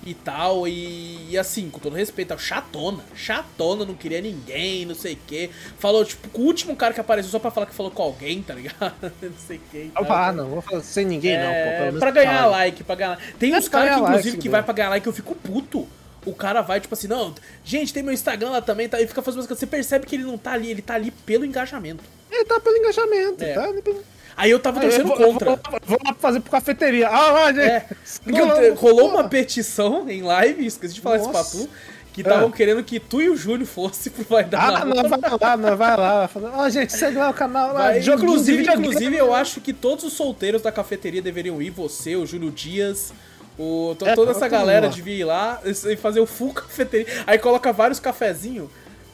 e tal. E, e assim, com todo respeito, chatona. Chatona, não queria ninguém, não sei o quê. Falou, tipo, com o último cara que apareceu só pra falar que falou com alguém, tá ligado? não sei o quê. e tal. Ah, não, vou fazer sem ninguém, não, pô. É, pra ganhar fala. like, pra ganhar Tem É, uns caras que, inclusive, like, que vai pra ganhar like, eu fico puto. O cara vai, tipo assim, não, gente, tem meu Instagram lá também, tá? E fica fazendo umas coisas. Você percebe que ele não tá ali, ele tá ali pelo engajamento. Ele tá pelo engajamento, É. tá? Pelo- Aí eu tava eu torcendo vou- contra. Vou, vou lá fazer pro cafeteria. Ah, lá, gente. É, te- rolou uma petição em live, esqueci de falar isso pra Nossa. tu, que estavam É. querendo que tu e o Júlio fosse pro Vai Dar Ah, não, vai lá, não, vai lá. Ó, gente, segue lá o canal lá. Vai- inclusive, inclusive, eu acho que todos os solteiros da cafeteria deveriam ir, você, o Júlio Dias, o, É, toda essa todo mundo galera devia ir lá e fazer o full cafeteria. Aí coloca vários cafezinhos,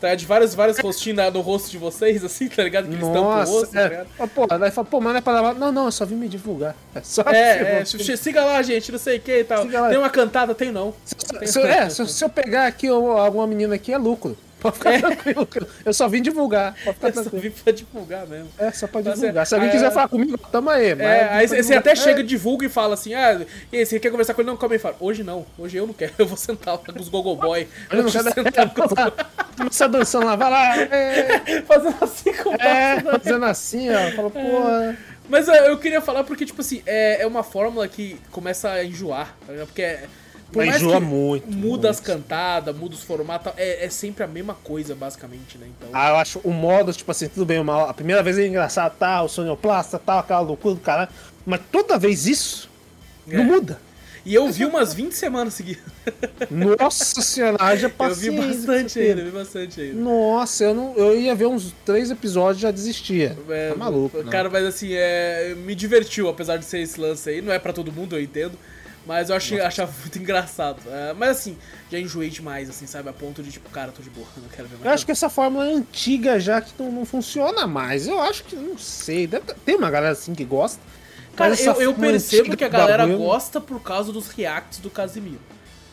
tá? De vários, vários rostinhos no rosto de vocês, assim, tá ligado? Que eles tampam o rosto, tá é. ligado? Ó, Pô, daí fala, pô, mas não é pra lavar. Não, não, eu só vim me divulgar. É só É, é, se, se- siga lá, gente, não sei o que e tal. Tem uma cantada? Tem não. se, se- é, se, se eu pegar aqui alguma menina aqui, é lucro. Pode ficar tranquilo. Eu só vim divulgar. Pode ficar Eu só tranquilo. vim pra divulgar mesmo. É, só pra divulgar. certo. Se alguém Ah, quiser é. falar comigo, tamo aí. mas É, aí você até chega, É, divulga e fala assim, ah, e aí, você quer conversar com ele? Não, calma aí, fala, hoje não, hoje eu não quero, eu vou sentar lá com os gogoboy. eu não Deixa eu quero- sentar com os Começa dançando lá, vai lá. É, fazendo assim com o é, né? fazendo assim, ó. Fala, pô. Mas é, eu queria falar porque, tipo assim, é, é uma fórmula que começa a enjoar, tá ligado? Porque é, por Mas mais muito, muda muito. as cantadas, muda os formatos, é, é sempre a mesma coisa, basicamente, né? Então, Ah, eu acho o modo, tipo assim, tudo bem mal. A primeira vez é engraçado, tá? O sonioplasta, tal, aquela loucura do caralho. Mas toda vez isso É. não muda. E eu vi umas 20 semanas seguidas. Nossa senhora, haja Eu paciência. vi bastante ainda, vi bastante ainda. Nossa, eu, não, eu ia ver uns três episódios e já desistia. É, tá maluco. Cara, mas assim, é, me divertiu, apesar de ser esse lance aí. Não é pra todo mundo, eu entendo. Mas eu achei, achava muito engraçado. É, mas assim, já enjoei demais, assim, sabe? A ponto de, tipo, cara, tô de boa, não quero ver mais. Eu acho que essa fórmula é antiga já, que não, não funciona mais. Eu acho que, não sei, deve ter- tem uma galera assim que gosta. Cara, eu, eu fórmula percebo que a galera gosta por causa dos reacts do Casimiro.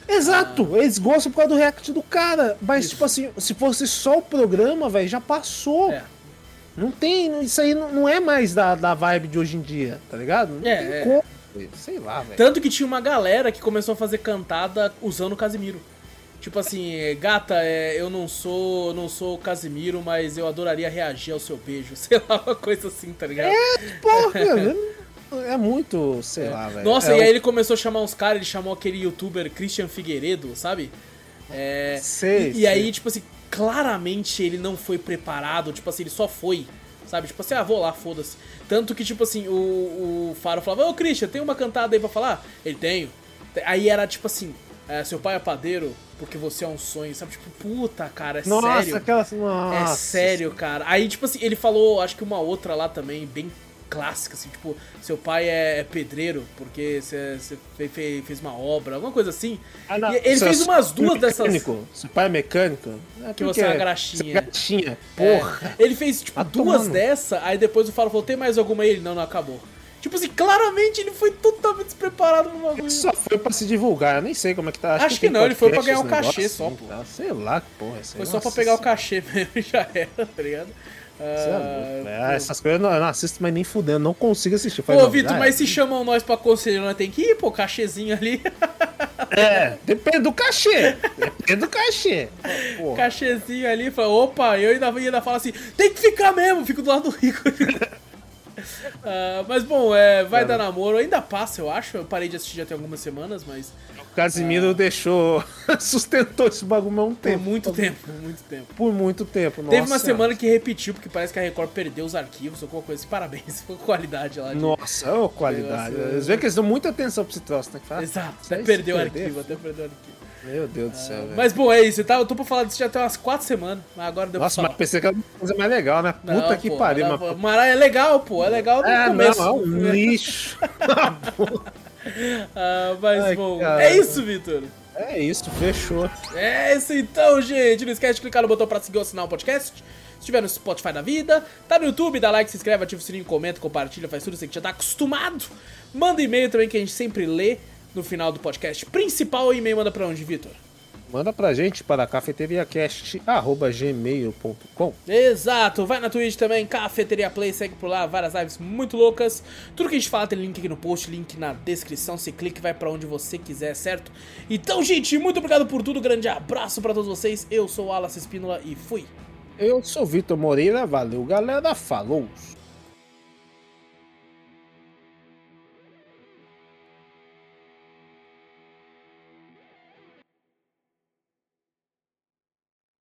Exato, eles gostam por causa do react do cara. Mas, Isso. tipo assim, se fosse só o programa, velho, já passou. É. Não tem. Isso aí não, não é mais da, da vibe de hoje em dia, tá ligado? Não É, tem é. como. Sei lá, velho. Tanto que tinha uma galera que começou a fazer cantada usando o Casimiro. Tipo assim, é, gata, é, eu não sou não sou o Casimiro, mas eu adoraria reagir ao seu beijo. Sei lá, uma coisa assim, tá ligado? Porra, velho, é muito, sei lá, velho. Nossa, é, e aí o- ele começou a chamar uns caras, ele chamou aquele youtuber Christian Figueiredo, sabe? É, Sei, e, e sei. aí, tipo assim, claramente ele não foi preparado, tipo assim, ele só foi, sabe? Tipo assim, ah, vou lá, foda-se. Tanto que, tipo assim, o, o Faro falava, ô Christian, tem uma cantada aí pra falar? Ele tem. Aí era tipo assim, é, seu pai é padeiro porque você é um sonho, sabe? Tipo, puta, cara, é Nossa, sério. aquela. É Nossa. sério, cara. Aí, tipo assim, ele falou, acho que uma outra lá também, bem clássica, assim, tipo, seu pai é, é pedreiro porque você você fe- fe- fez uma obra, alguma coisa assim. Ah, não, ele fez umas duas dessas. mecânico, Seu pai é mecânico? É Que você é uma graxinha. é graxinha. É, Porra. ele fez, tipo, Tá duas dessa, aí depois o Faro falou, tem mais alguma aí? Ele, não, não, acabou. Tipo assim, claramente ele foi totalmente despreparado no bagulho. Ele só foi pra se divulgar, eu nem sei como é que tá. Acho que tem não, ele foi pra ganhar um esse cachê só, assim, pô. tá? Sei lá que porra é essa Foi só pra pegar o cachê mesmo e já era, tá ligado? É Ah, velho. Ah, essas coisas eu não, eu não assisto, mas nem fudendo, não consigo assistir. Falei, Pô, não, Vitor, mas é. se chamam nós pra conselho, nós tem que ir, pô, cachezinho ali. É, depende do cachê. Depende do cachê. Porra. Cachezinho ali, fala, opa, eu ainda, ainda falo assim, tem que ficar mesmo, fico do lado do rico. uh, mas bom, é, vai dar namoro, ainda passa, eu acho. Eu parei de assistir já tem algumas semanas, mas. O Casimiro deixou. sustentou esse bagulho há um tempo. Por muito tempo, por muito tempo. Por muito tempo, Teve uma semana que repetiu, porque parece que a Record perdeu os arquivos, alguma coisa assim. Parabéns, foi qualidade lá. De... Nossa, ô qualidade. Eles veem que eles dão muita atenção pra esse troço, né? Exato, até perdeu o arquivo, até perdeu o arquivo. Meu Deus do céu, velho. Mas bom, é isso. Tá? Eu tô pra falar disso já tem umas 4 semanas, mas agora deu Nossa, pra mas pensei que era uma coisa mais legal, né? Puta não, que pô, pariu, não, mas. É legal, pô. É legal do é, começo. Não, é um lixo. ah, mas Ai, bom. cara. É isso, Vitor. É isso, fechou. É isso então, gente. Não esquece de clicar no botão pra seguir ou assinar o podcast. Se estiver no Spotify da vida, tá no YouTube, dá like, se inscreve, ativa o sininho, comenta, compartilha, faz tudo isso que já tá acostumado. Manda e-mail também que a gente sempre lê no final do podcast principal. E-mail manda pra onde, Vitor? Manda pra gente para cafeteriacast.gmail.com Exato, vai na Twitch também, Cafeteria Play, segue por lá, várias lives muito loucas. Tudo que a gente fala tem link aqui no post, link na descrição, você clica e vai pra onde você quiser, certo? Então, gente, muito obrigado por tudo, grande abraço pra todos vocês, eu sou o Alas Espínola e fui! Eu sou Vitor Moreira, valeu galera, falou!